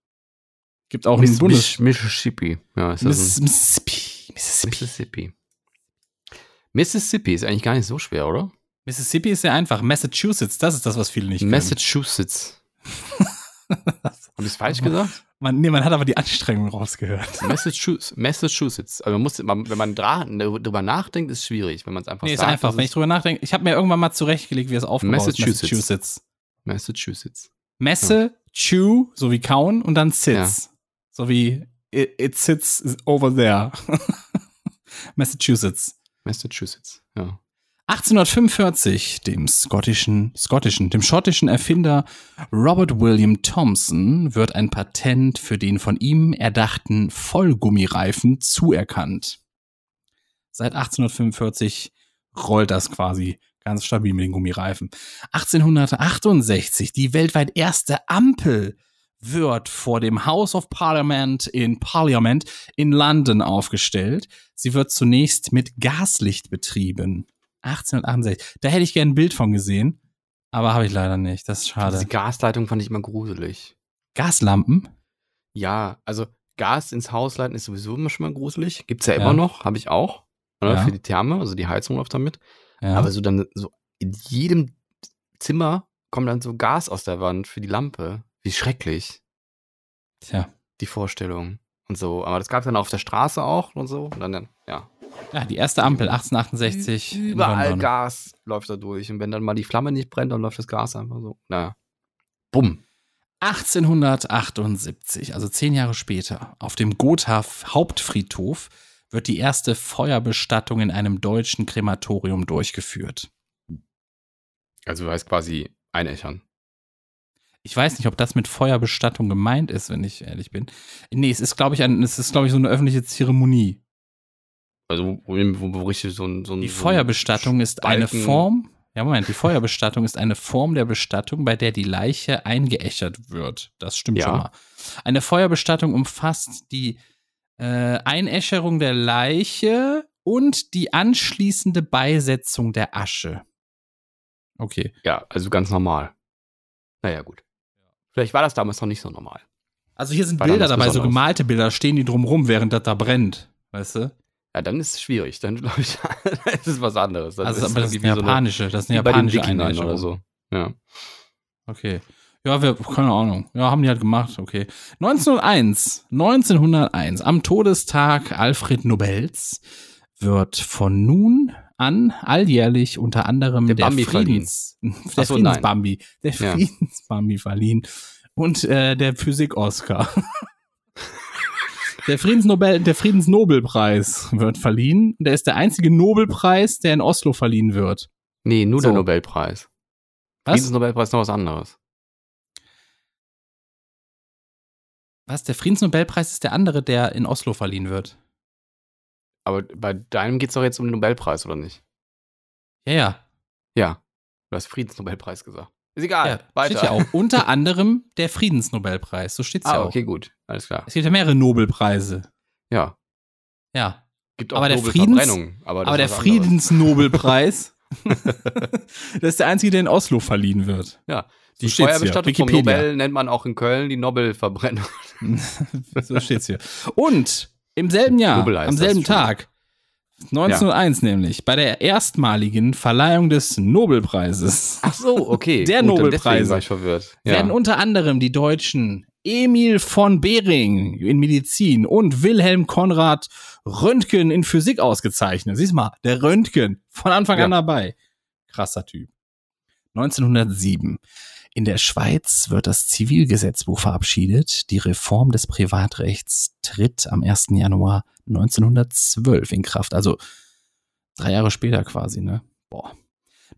Gibt auch einen Miss- Bundes... Miss- Mississippi. Ja, ist das Miss, Mississippi. Mississippi. Mississippi. Mississippi ist eigentlich gar nicht so schwer, oder? Mississippi ist sehr einfach. Massachusetts, das ist das, was viele nicht kennen. Massachusetts. Habe ich es falsch gesagt? Man, nee, man hat aber die Anstrengung rausgehört. Massachusetts. Massachusetts. Also man muss, man, wenn man drüber nachdenkt, ist schwierig. Wenn man es einfach Nee, ist sagt, einfach. ist Wenn es ich drüber nachdenke, ich habe mir irgendwann mal zurechtgelegt, wie es aufgebaut ist. Massachusetts. Massachusetts. Massachusetts. Messe, chew, so wie kauen und dann sits. So wie it, it sits over there. Massachusetts. Massachusetts, ja. 1845, dem skottischen, skottischen, dem schottischen Erfinder Robert William Thompson wird ein Patent für den von ihm erdachten Vollgummireifen zuerkannt. Seit 1845 rollt das quasi ganz stabil mit den Gummireifen. 1868, die weltweit erste Ampel wird vor dem House of Parliament in Parliament in London aufgestellt. Sie wird zunächst mit Gaslicht betrieben. 1868. Da hätte ich gern ein Bild von gesehen, aber habe ich leider nicht. Das ist schade. Die Gasleitung fand ich immer gruselig. Gaslampen? Ja, also Gas ins Haus leiten ist sowieso immer schon mal gruselig. Gibt's ja immer Ja. noch, habe ich auch. Oder? Ja. Für die Therme, also die Heizung läuft damit. Ja. Aber so dann, so in jedem Zimmer kommt dann so Gas aus der Wand für die Lampe. Wie schrecklich, Tja. die Vorstellung. Und so. Aber das gab es dann auf der Straße auch und so. Und dann, ja. Ja, die erste Ampel 1868 in Überall. Gas läuft da durch. Und wenn dann mal die Flamme nicht brennt, dann läuft das Gas einfach so. Naja. Bumm. 1878, also zehn Jahre später, auf dem Gotha Hauptfriedhof wird die erste Feuerbestattung in einem deutschen Krematorium durchgeführt. Also heißt quasi einächern. Ich weiß nicht, ob das mit Feuerbestattung gemeint ist, wenn ich ehrlich bin. Nee, es ist, glaube ich, ein, es ist, glaube ich, so eine öffentliche Zeremonie. Also wo, wo, wo richtig so ein. So ein Die so Feuerbestattung ist eine Form. Ja, Moment, die Feuerbestattung ist eine Form der Bestattung, bei der die Leiche eingeäschert wird. Das stimmt Ja. schon mal. Eine Feuerbestattung umfasst die äh, Einäscherung der Leiche und die anschließende Beisetzung der Asche. Okay. Ja, also ganz normal. Naja, gut. Vielleicht war das damals noch nicht so normal. Also hier sind War Bilder dabei, so Besonderes. gemalte Bilder, stehen die drumrum, während das da brennt. Weißt du? Ja, dann ist es schwierig. Dann glaube ich, das ist was anderes. Dann Also, ist aber das ist eine so eine- japanische, das ist eine japanische oder so. Ja. Okay. Ja, wir, keine Ahnung. Ja, haben die halt gemacht, okay. 1901, 1901, am Todestag Alfred Nobels wird von nun an alljährlich unter anderem Der der, Bambi Friedens, der Ach so. Friedensbambi, der Ja. Friedensbambi verliehen und äh, der Physik-Oscar. Der Friedensnobel, der Friedensnobelpreis wird verliehen. Der ist der einzige Nobelpreis, der in Oslo verliehen wird. Nee, nur So. der Nobelpreis. Was? Friedensnobelpreis ist noch was anderes. Was? Der Friedensnobelpreis ist der andere, der in Oslo verliehen wird. Aber bei deinem geht es doch jetzt um den Nobelpreis, oder nicht? Ja, ja. Ja. Du hast Friedensnobelpreis gesagt. Ist egal. ja Weiter. steht ja auch. Unter anderem der Friedensnobelpreis. So steht's ja Ah, auch. okay, gut. Alles klar. Es gibt ja mehrere Nobelpreise. Ja. Ja. Gibt auch Aber der Nobelverbrennung, aber, Aber der. Friedensnobelpreis, das ist der einzige, der in Oslo verliehen wird. Ja. So Die steht's hier. Feuerbestattung vom. Nobel nennt man auch in Köln die Nobelverbrennung. so steht's hier. Und im selben Jahr, am selben. Tag, 1901 nämlich, bei der erstmaligen Verleihung des Nobelpreises, Ach so, okay. Der Gut, Deswegen war ich verwirrt. Ja. werden unter anderem die Deutschen Emil von Behring in Medizin und Wilhelm Konrad Röntgen in Physik ausgezeichnet. Siehst mal, der Röntgen von Anfang an Ja. dabei. Krasser Typ. 1907. In der Schweiz wird das Zivilgesetzbuch verabschiedet. Die Reform des Privatrechts tritt am 1. Januar 1912 in Kraft. Also drei Jahre später quasi, ne? Boah.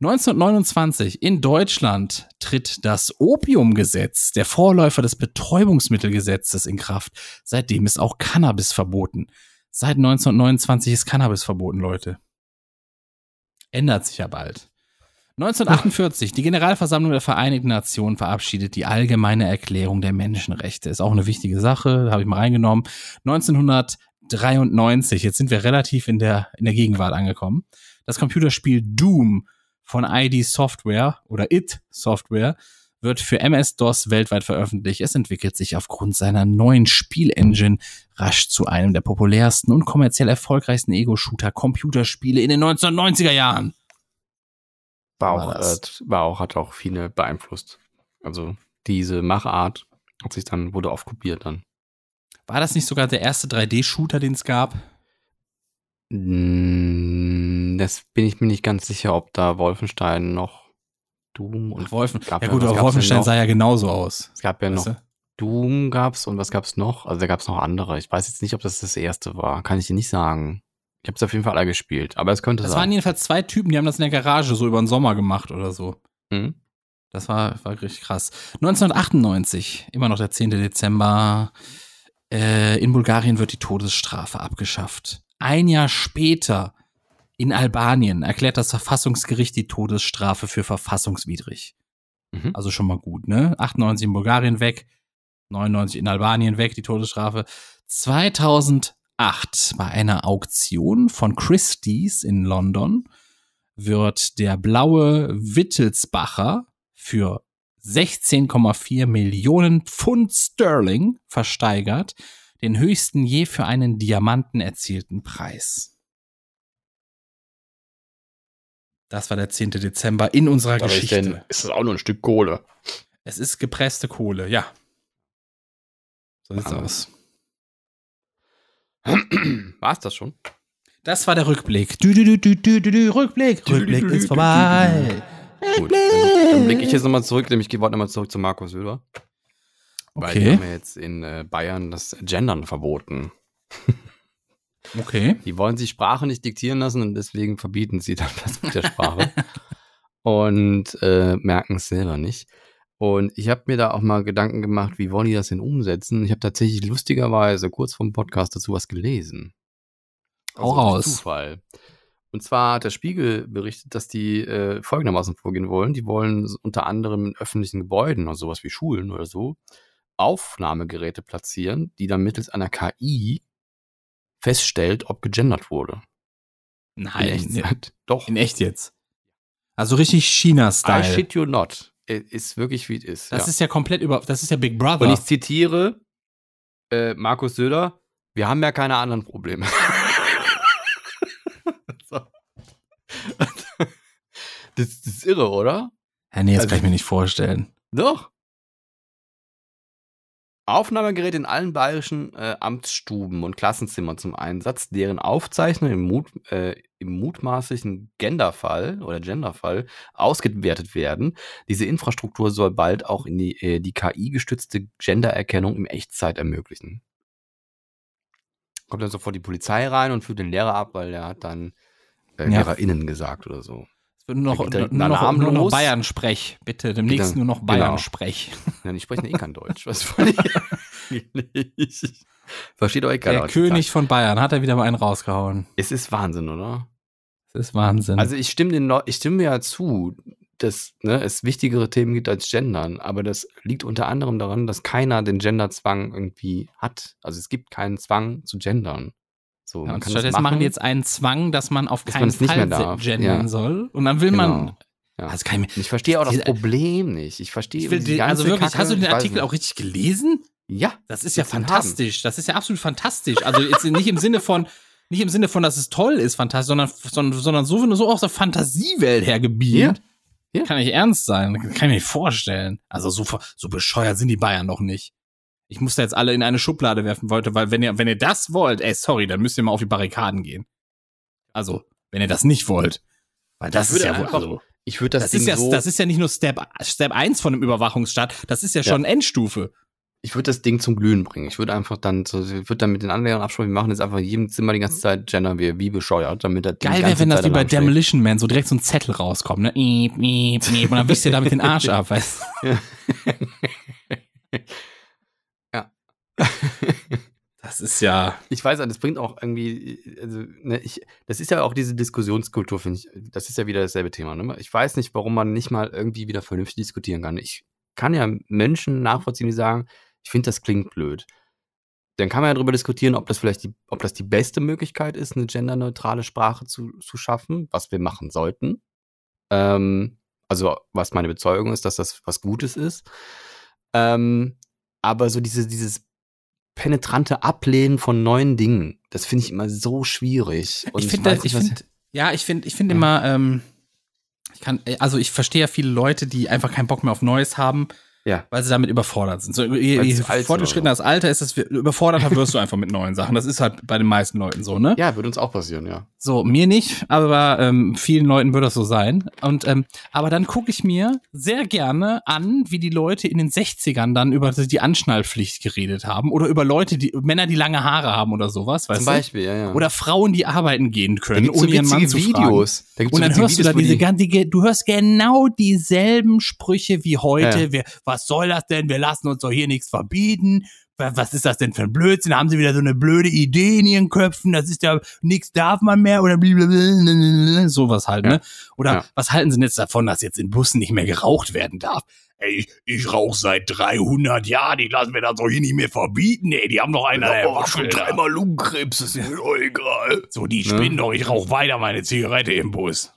1929 in Deutschland tritt das Opiumgesetz, der Vorläufer des Betäubungsmittelgesetzes, in Kraft. Seitdem ist auch Cannabis verboten. Seit 1929 ist Cannabis verboten, Leute. Ändert sich ja bald. 1948, die Generalversammlung der Vereinigten Nationen verabschiedet die allgemeine Erklärung der Menschenrechte. Ist auch eine wichtige Sache, habe ich mal reingenommen. 1993, jetzt sind wir relativ in der, in der Gegenwart angekommen. Das Computerspiel Doom von ID Software oder IT Software wird für MS-DOS weltweit veröffentlicht. Es entwickelt sich aufgrund seiner neuen Spielengine rasch zu einem der populärsten und kommerziell erfolgreichsten Ego-Shooter-Computerspiele in den 1990er Jahren. War auch, äh, war auch, hat auch viele beeinflusst. Also diese Machart hat sich dann, wurde oft kopiert dann. War das nicht sogar der erste 3D-Shooter, den es gab? Mm, Das bin ich mir nicht ganz sicher, ob da Wolfenstein noch Doom und Ach, Wolfen. gab Ja ja- gut, aber Wolfenstein noch? sah ja genauso aus. es gab ja weißt noch du? Doom gab's und was gab's noch? Also da gab's noch andere. Ich weiß jetzt nicht, ob das das erste war. Kann ich dir nicht sagen. Ich habe es auf jeden Fall alle gespielt, aber es könnte Das sein. waren jedenfalls zwei Typen, die haben das in der Garage so über den Sommer gemacht oder so. Mhm. Das war, war richtig krass. 1998, immer noch der 10. Dezember, äh, in Bulgarien wird die Todesstrafe abgeschafft. Ein Jahr später in Albanien erklärt das Verfassungsgericht die Todesstrafe für verfassungswidrig. Mhm. Also schon mal gut, ne? 98 in Bulgarien weg, 99 in Albanien weg, die Todesstrafe. 2008 bei einer Auktion von Christie's in London wird der blaue Wittelsbacher für 16,4 Millionen Pfund Sterling versteigert, den höchsten je für einen Diamanten erzielten Preis. Das war der 10. Dezember in unserer ist, Geschichte. denn, ist das auch nur ein Stück Kohle? Es ist gepresste Kohle, ja. So sieht's aus. War es das schon? Das war der Rückblick. Du, du, du, Rückblick. Rückblick ist vorbei. Gut, dann, dann blicke ich jetzt nochmal zurück, nämlich ich wollte nochmal zurück zu Markus Söder. Weil die Okay. haben ja jetzt in äh, Bayern das Gendern verboten. Okay. Die wollen sich Sprache nicht diktieren lassen und deswegen verbieten sie dann das mit der Sprache. und äh, merken es selber nicht. Und ich habe mir da auch mal Gedanken gemacht, wie wollen die das denn umsetzen? Ich habe tatsächlich lustigerweise kurz vom Podcast dazu was gelesen. Hau durch raus. Zufall. Und zwar hat der Spiegel berichtet, dass die äh, folgendermaßen vorgehen wollen. Die wollen unter anderem in öffentlichen Gebäuden, also sowas wie Schulen oder so, Aufnahmegeräte platzieren, die dann mittels einer KI feststellt, ob gegendert wurde. In Nein, Echtzeit. Doch. in echt jetzt. Also richtig I China-Style. shit you not. Äh, Ist wirklich wie es ist. Das ja. ist ja komplett über, das ist ja Big Brother. Und ich zitiere äh, Markus Söder, wir haben ja keine anderen Probleme. so. das, das ist irre, oder? ja, nee, das also- kann ich mir nicht vorstellen. Doch. Aufnahmegeräte in allen bayerischen äh, Amtsstuben und Klassenzimmern zum Einsatz, deren Aufzeichnung im, Mut, äh, im mutmaßlichen Genderfall oder Genderfall ausgewertet werden. Diese Infrastruktur soll bald auch in die, äh, die KI-gestützte Gendererkennung im Echtzeit ermöglichen. Kommt dann sofort die Polizei rein und führt den Lehrer ab, weil der hat dann äh, Ja. LehrerInnen gesagt oder so. Es wird nur noch, nur noch, nur noch. Bayern-Sprech. Bitte, demnächst dann- nur noch genau. Bayern-Sprech. Ja, die sprechen eh kein Deutsch. Was soll ich? Versteht euch keiner. Der König von Bayern hat er wieder mal einen rausgehauen. Es ist Wahnsinn, oder? Das ist Wahnsinn. Also ich stimme den ich stimme ja zu, dass ne, es wichtigere Themen gibt als Gendern, aber das liegt unter anderem daran, dass keiner den Genderzwang irgendwie hat. Also es gibt keinen Zwang zu gendern. So, ja, man stattdessen machen machen. die jetzt einen Zwang, dass man auf Dass keinen man Fall gendern Ja. soll. Und dann will man. Genau. Ja. Also kann ich, ich verstehe auch das Diese- Problem nicht. Ich verstehe ich den, also wirklich, Kacke, hast du den ich Artikel auch richtig gelesen? Ja. Das ist ja du fantastisch. Das ist ja absolut fantastisch. Also jetzt nicht im Sinne von, nicht im Sinne von, dass es toll ist, fantastisch, sondern, sondern, sondern so, so aus der Fantasiewelt her gebeamt. Ja. Ja. Kann nicht ernst sein. Kann ich mir nicht vorstellen. Also so, so bescheuert sind die Bayern doch nicht. Ich muss da jetzt alle in eine Schublade werfen wollte, weil wenn ihr, wenn ihr das wollt, ey, sorry, dann müsst ihr mal auf die Barrikaden gehen. Also, wenn ihr das nicht wollt. Weil das Ich ist ja einfach- also, Ich würde das, das Ding ist ja, so, das ist ja nicht nur Step, Step 1 von einem Überwachungsstaat, das ist ja Ja. schon Endstufe. ich würde das Ding zum Glühen bringen. Ich würde einfach dann, so, ich würde dann mit den anderen absprechen, wir machen jetzt einfach in jedem Zimmer die ganze Zeit gendern wir wie bescheuert, damit die Geil wäre, wenn das Zeit wie bei. Demolition Man so direkt so ein Zettel rauskommt, ne? Miep, miep, miep, und dann wischst ihr damit den Arsch ab, weißt du? Das ist ja. Ich weiß, das bringt auch irgendwie, also, ne, ich, das ist ja auch diese Diskussionskultur, finde ich. Das ist ja wieder dasselbe Thema. Ne? Ich weiß nicht, warum man nicht mal irgendwie wieder vernünftig diskutieren kann. Ich kann ja Menschen nachvollziehen, die sagen, ich finde, das klingt blöd. Dann kann man ja darüber diskutieren, ob das vielleicht die, ob das die beste Möglichkeit ist, eine genderneutrale Sprache zu, zu schaffen, was wir machen sollten. Ähm, also, was meine Bezeugung ist, dass das was Gutes ist. Ähm, aber so diese, dieses penetrante Ablehnen von neuen Dingen, das finde ich immer so schwierig. Und ich finde, ich finde, ja, ich finde, ich finde Ja. immer, ähm, ich kann, also ich verstehe ja viele Leute, die einfach keinen Bock mehr auf Neues haben, Ja. weil sie damit überfordert sind. So, je, je fortgeschrittener das Alter ist, desto überforderter wirst du einfach mit neuen Sachen. Das ist halt bei den meisten Leuten so, ne? Ja, würde uns auch passieren, ja. So, mir nicht, aber ähm, vielen Leuten wird das so sein. Und ähm, aber dann gucke ich mir sehr gerne an, wie die Leute in den 60ern dann über die Anschnallpflicht geredet haben oder über Leute, die Männer, die lange Haare haben oder sowas, weißt Zum du? Beispiel, ja, ja. Oder Frauen, die arbeiten gehen können, gibt's so ohne ihren Mann zu fragen. Videos. Da gibt's Und so dann witzige hörst du da Videos, diese die- ganze, du hörst genau dieselben Sprüche wie heute. Ja. Wir, was soll das denn? Wir lassen uns doch hier nichts verbieten. Wa- Was ist das denn für ein Blödsinn? Haben sie wieder so eine blöde Idee in ihren Köpfen? Das ist ja, nichts darf man mehr oder blablabla. sowas halt, Ja. ne? Oder Ja. was halten sie denn jetzt davon, dass jetzt in Bussen nicht mehr geraucht werden darf? Ey, ich, ich rauche seit 300 Jahren, die lassen wir das doch hier nicht mehr verbieten, ey, die haben doch einen an der Waffel. da. Lungenkrebs, das ist mir egal. So, die Ne? spinnen doch, ich rauche weiter meine Zigarette im Bus.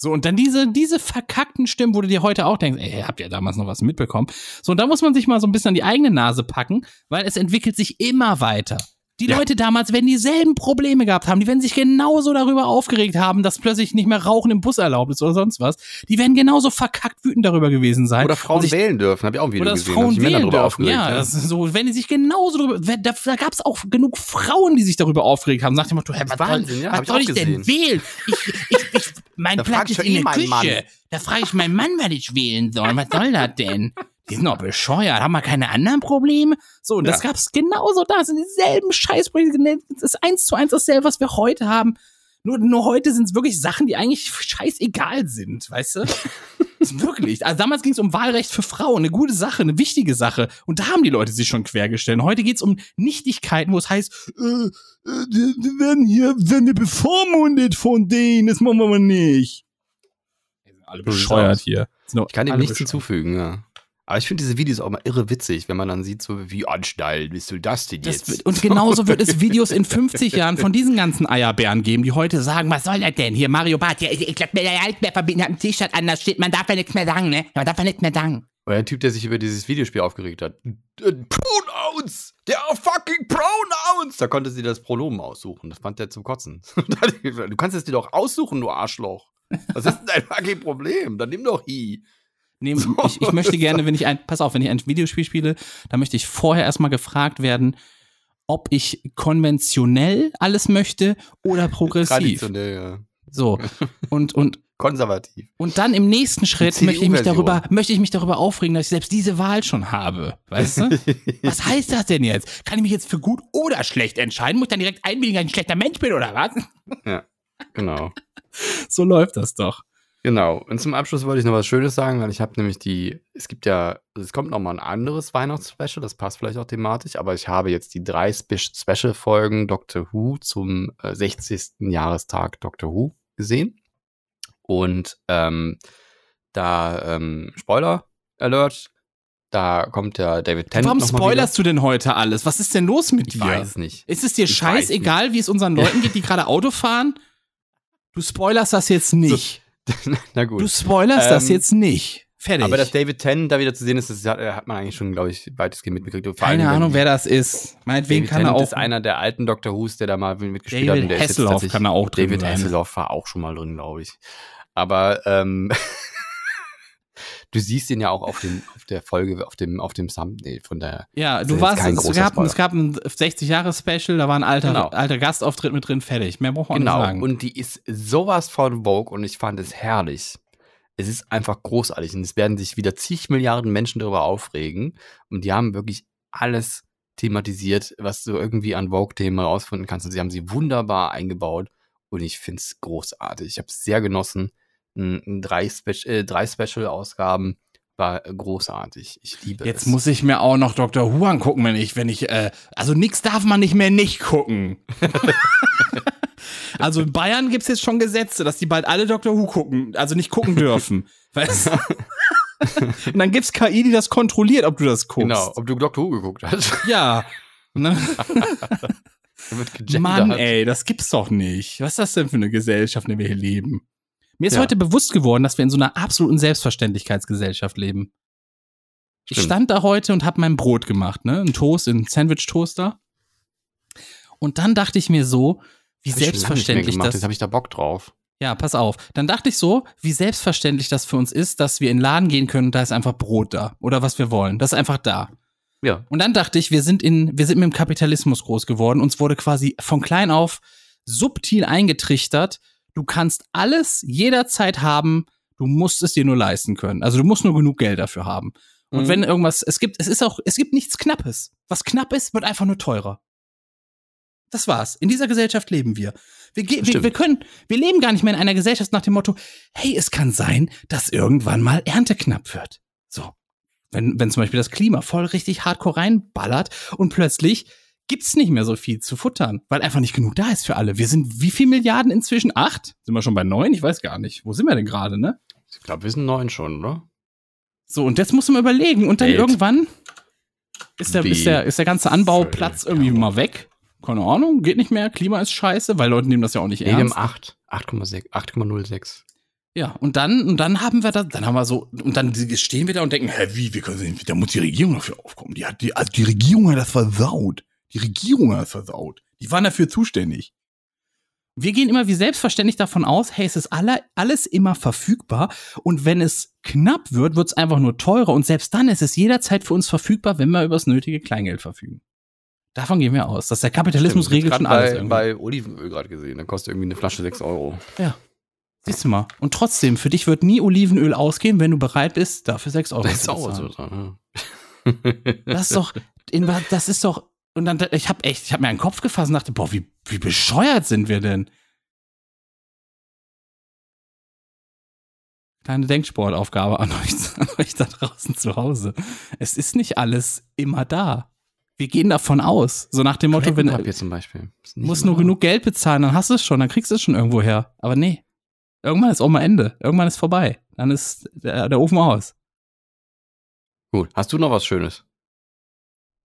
So, und dann diese, diese verkackten Stimmen, wo du dir heute auch denkst, ey, habt ihr damals noch was mitbekommen? So, und da muss man sich mal so ein bisschen an die eigene Nase packen, weil es entwickelt sich immer weiter. Die Ja. Leute damals werden dieselben Probleme gehabt haben, die werden sich genauso darüber aufgeregt haben, dass plötzlich nicht mehr Rauchen im Bus erlaubt ist oder sonst was. Die werden genauso verkackt wütend darüber gewesen sein. Oder Frauen sich wählen dürfen, habe ich auch ein Video oder dass gesehen. Frauen sich Männer wählen dürfen. Ja, das ist so, wenn die sich genauso drüber, wenn- da, da gab es auch genug Frauen, die sich darüber aufgeregt haben, nach dem Motto, hä, was Wahnsinn, soll, ja, was ich soll auch ich denn wählen? Ich, ich, ich, mein Platz ich ist in eh der Küche. Mann. Da frage ich meinen Mann, was ich wählen soll. Was soll das denn? Die sind doch bescheuert. Haben wir keine anderen Probleme? So, und das Ja. gab's genauso da. Das sind dieselben Scheißprojekte. Das ist eins zu eins dasselbe, was wir heute haben. Nur, nur heute sind es wirklich Sachen, die eigentlich scheißegal sind, weißt du? Das ist wirklich. Also damals ging es um Wahlrecht für Frauen, eine gute Sache, eine wichtige Sache. Und da haben die Leute sich schon quergestellt. Und heute geht es um Nichtigkeiten, wo es heißt, äh, äh, die, werden hier, werden wir bevormundet von denen, das machen wir aber nicht. Die sind alle bescheuert hier. Ich kann dem nichts bescheuert. hinzufügen, ja. Aber ich finde diese Videos auch mal irre witzig, wenn man dann sieht, so wie anschnallen, wie soll das denn Das jetzt? wird, und genauso wird es Videos in 50 Jahren von diesen ganzen Eierbären geben, die heute sagen, was soll das denn? Hier, Mario Barth, ja, ich, ich glaube, mir der Altbär verbieten hat ein T-Shirt an, da steht, man darf ja nichts mehr sagen, ne? Man darf ja nichts mehr sagen. Oder ein Typ, der sich über dieses Videospiel aufgeregt hat. Äh, Pronouns! Der fucking Pronouns! Da konnte sie das Pronomen aussuchen. Das fand der zum Kotzen. du kannst es dir doch aussuchen, du Arschloch. Was ist denn dein fucking Problem? Dann nimm doch I. Nee, ich, ich möchte gerne, wenn ich ein, pass auf, wenn ich ein Videospiel spiele, dann möchte ich vorher erstmal gefragt werden, ob ich konventionell alles möchte oder progressiv. Traditionell, ja. So. Und, und, Konservativ. und dann im nächsten Schritt möchte ich mich darüber, möchte ich mich darüber aufregen, dass ich selbst diese Wahl schon habe. Weißt du? Was heißt das denn jetzt? Kann ich mich jetzt für gut oder schlecht entscheiden? Muss ich dann direkt einwilligen, dass ich ein schlechter Mensch bin oder was? Genau. So läuft das doch. Genau. Und zum Abschluss wollte ich noch was Schönes sagen, weil ich habe nämlich die, es gibt ja, also es kommt noch mal ein anderes Weihnachtsspecial, das passt vielleicht auch thematisch, aber ich habe jetzt die drei Spe Special-Folgen Doctor Who zum äh, 60. Jahrestag Doctor Who gesehen. Und ähm, da, ähm, Spoiler Alert, da kommt der David Tennant Warum spoilerst du denn heute alles? Was ist denn los mit wieder. Ich dir? weiß es nicht. Ist es dir Ich scheißegal, wie es unseren Leuten geht, die gerade Auto fahren? Du spoilerst das jetzt nicht. Na gut. Du spoilerst das Ähm, jetzt nicht. Fertig. Aber dass David Tennant da wieder zu sehen ist, das hat, hat man eigentlich schon, glaube ich, weitestgehend mitbekriegt. Allem, Keine wenn Ahnung, wer das ist. Meinetwegen David kann er Tennant auch. ist einer der alten Dr. Who's, der da mal mitgespielt David hat. jetzt Hasselhoff kann er auch drin David sein. Hasselhoff war auch schon mal drin, glaube ich. Aber ähm, du siehst ihn ja auch auf, dem, auf der Folge, auf dem, auf dem Thumbnail von der. ja, du jetzt warst, es gab, Spoiler. es gab ein 60-Jahre-Special, da war ein alter, Genau. alter Gastauftritt mit drin, fertig. Mehr braucht man Genau. nicht sagen. Und die ist sowas von Vogue und ich fand es herrlich. Es ist einfach großartig und es werden sich wieder zig Milliarden Menschen darüber aufregen und die haben wirklich alles thematisiert, was du irgendwie an Vogue-Themen herausfinden kannst. Und sie haben sie wunderbar eingebaut und ich finde es großartig. Ich habe es sehr genossen. Drei, Spe äh, drei Special-Ausgaben war großartig. Ich liebe Jetzt es. muss ich mir auch noch Dr. Who angucken, wenn ich, wenn ich, äh, also nix darf man nicht mehr nicht gucken. also in Bayern gibt's jetzt schon Gesetze, dass die bald alle Dr. Who gucken, also nicht gucken dürfen. weißt du? Und dann gibt's KI, die das kontrolliert, ob du das guckst. Genau, ob du Doctor Who geguckt hast. Ja. Ne? Mann, ey, das gibt's doch nicht. Was ist das denn für eine Gesellschaft, in der wir hier leben? Mir ist Ja. heute bewusst geworden, dass wir in so einer absoluten Selbstverständlichkeitsgesellschaft leben. Ich Stimmt. stand da heute und habe mein Brot gemacht, ne? Ein Toast, ein Sandwich-Toaster. Und dann dachte ich mir so, wie Hab ich selbstverständlich das. Jetzt habe ich da Bock drauf. Ja, pass auf. Dann dachte ich so, wie selbstverständlich das für uns ist, dass wir in den Laden gehen können und da ist einfach Brot da. Oder was wir wollen. Das ist einfach da. Ja. Und dann dachte ich, wir sind in, wir sind mit dem Kapitalismus groß geworden. Uns wurde quasi von klein auf subtil eingetrichtert. Du kannst alles jederzeit haben. Du musst es dir nur leisten können. Also du musst nur genug Geld dafür haben. Und Mhm. wenn irgendwas, es gibt, es ist auch, es gibt nichts Knappes. Was knapp ist, wird einfach nur teurer. Das war's. In dieser Gesellschaft leben wir. Wir, wir, wir können, wir leben gar nicht mehr in einer Gesellschaft nach dem Motto, hey, es kann sein, dass irgendwann mal Ernte knapp wird. So. Wenn, wenn zum Beispiel das Klima voll richtig hardcore reinballert und plötzlich gibt's nicht mehr so viel zu futtern, weil einfach nicht genug da ist für alle. Wir sind wie viel Milliarden inzwischen? Acht? Sind wir schon bei neun? Ich weiß gar nicht. Wo sind wir denn gerade, ne? Ich glaube, wir sind neun schon, oder? So, und jetzt muss man überlegen. Und dann Welt. irgendwann ist der, Wie ist der, ist der ganze Anbauplatz irgendwie mal weg. Keine Ahnung, geht nicht mehr. Klima ist scheiße, weil Leute nehmen das ja auch nicht Nee, ernst. 8. 8,6. 8,06. Ja, und dann, und dann haben wir das, dann haben wir so, und dann stehen wir da und denken, hä, wie, wir können, da muss die Regierung dafür aufkommen. Die hat, die, also die Regierung hat das versaut. Die Regierung hat das versaut. Die waren dafür zuständig. Wir gehen immer wie selbstverständlich davon aus, hey, es ist alle, alles immer verfügbar und wenn es knapp wird, wird es einfach nur teurer und selbst dann ist es jederzeit für uns verfügbar, wenn wir über das nötige Kleingeld verfügen. Davon gehen wir aus, dass der Kapitalismus Stimmt, regelt schon alles bei, irgendwie. bei Olivenöl gerade gesehen. Da kostet irgendwie eine Flasche 6 Euro. Ja. Siehst du mal. Und trotzdem, für dich wird nie Olivenöl ausgehen, wenn du bereit bist, dafür 6 Euro zu auch so bezahlen. dran. ja. Das ist doch, das ist doch, und dann, ich hab echt, ich hab mir einen Kopf gefasst und dachte, boah, wie, wie bescheuert sind wir denn? Kleine Denksportaufgabe an euch, an euch da draußen zu Hause. Es ist nicht alles immer da. Wir gehen davon aus. So nach dem Motto, wenn zum Beispiel. Du nicht musst nur genug Geld bezahlen, dann hast du es schon, dann kriegst du es schon irgendwo her. Aber nee. Irgendwann ist auch mal Ende. Irgendwann ist vorbei. Dann ist der, der Ofen aus. Gut. Hast du noch was Schönes?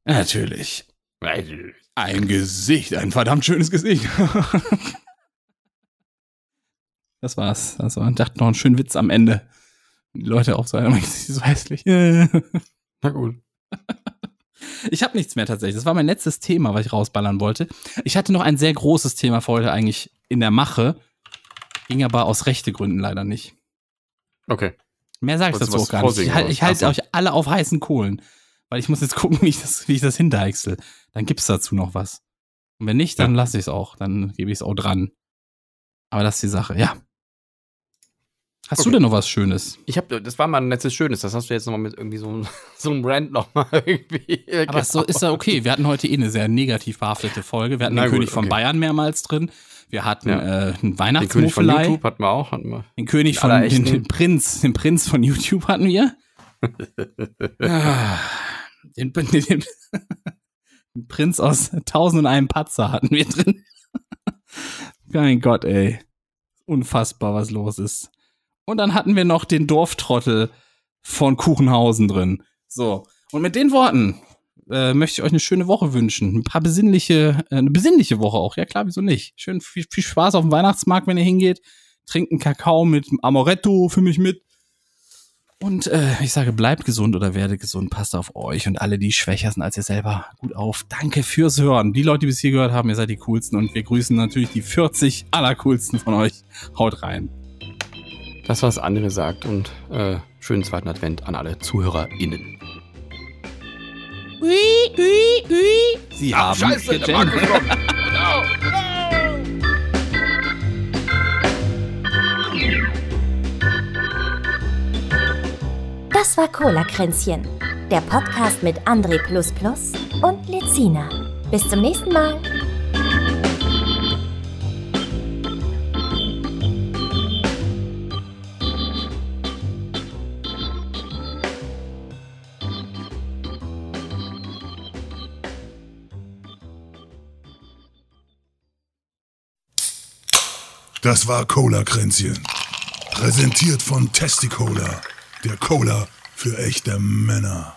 Natürlich. Ein Gesicht, ein verdammt schönes Gesicht. das war's. War, ich dachte noch einen schönen Witz am Ende. Die Leute auch so, Gesicht so hässlich. Na gut. Ich habe nichts mehr tatsächlich. Das war mein letztes Thema, was ich rausballern wollte. Ich hatte noch ein sehr großes Thema für heute eigentlich in der Mache. Ging aber aus rechte Gründen leider nicht. Okay. Mehr sage ich dazu auch gar nicht. Ich, ich halte euch alle auf heißen Kohlen. Weil ich muss jetzt gucken, wie ich das, wie ich das hindeichsel. Dann gibt's dazu noch was. Und wenn nicht, dann Ja. lasse ich es auch. Dann gebe ich es auch dran. Aber das ist die Sache, ja. Hast du Okay. denn noch was Schönes? Ich hab, das war mal ein nettes Schönes. Das hast du jetzt nochmal mit irgendwie so, einem- so einem Rant nochmal irgendwie. Aber so ist ja okay. Wir hatten heute eh eine sehr negativ behaftete Folge. Wir hatten Na den gut, König von okay. Bayern mehrmals drin. Wir hatten Ja. äh, einen Den König von. YouTube hatten wir auch. Hatten wir. Den König von den, den Prinz, den Prinz von YouTube hatten wir. Ah, den, den, den, Prinz aus Tausend und einem Patzer hatten wir drin. mein Gott, ey. Unfassbar, was los ist. Und dann hatten wir noch den Dorftrottel von Kuchenhausen drin. So. Und mit den Worten äh, möchte ich euch eine schöne Woche wünschen. Ein paar besinnliche, äh, eine besinnliche Woche auch. Ja klar, wieso nicht? Schön viel, viel Spaß auf dem Weihnachtsmarkt, wenn ihr hingeht. Trinkt einen Kakao mit Amoretto für mich mit. Und äh, ich sage, bleibt gesund oder werdet gesund, passt auf euch und alle, die schwächer sind als ihr selber, gut auf. Danke fürs Hören. Die Leute, die bis hier gehört haben, ihr seid die coolsten und wir grüßen natürlich die 40 allercoolsten von euch. Haut rein. Das, was andere sagt. Und äh, schönen zweiten Advent an alle ZuhörerInnen. Sie haben gegendert. Das war Cola-Kränzchen, der Podcast mit André und Lezina. Bis zum nächsten Mal. Das war Cola-Kränzchen. Präsentiert von Testicola, der Cola für echte Männer.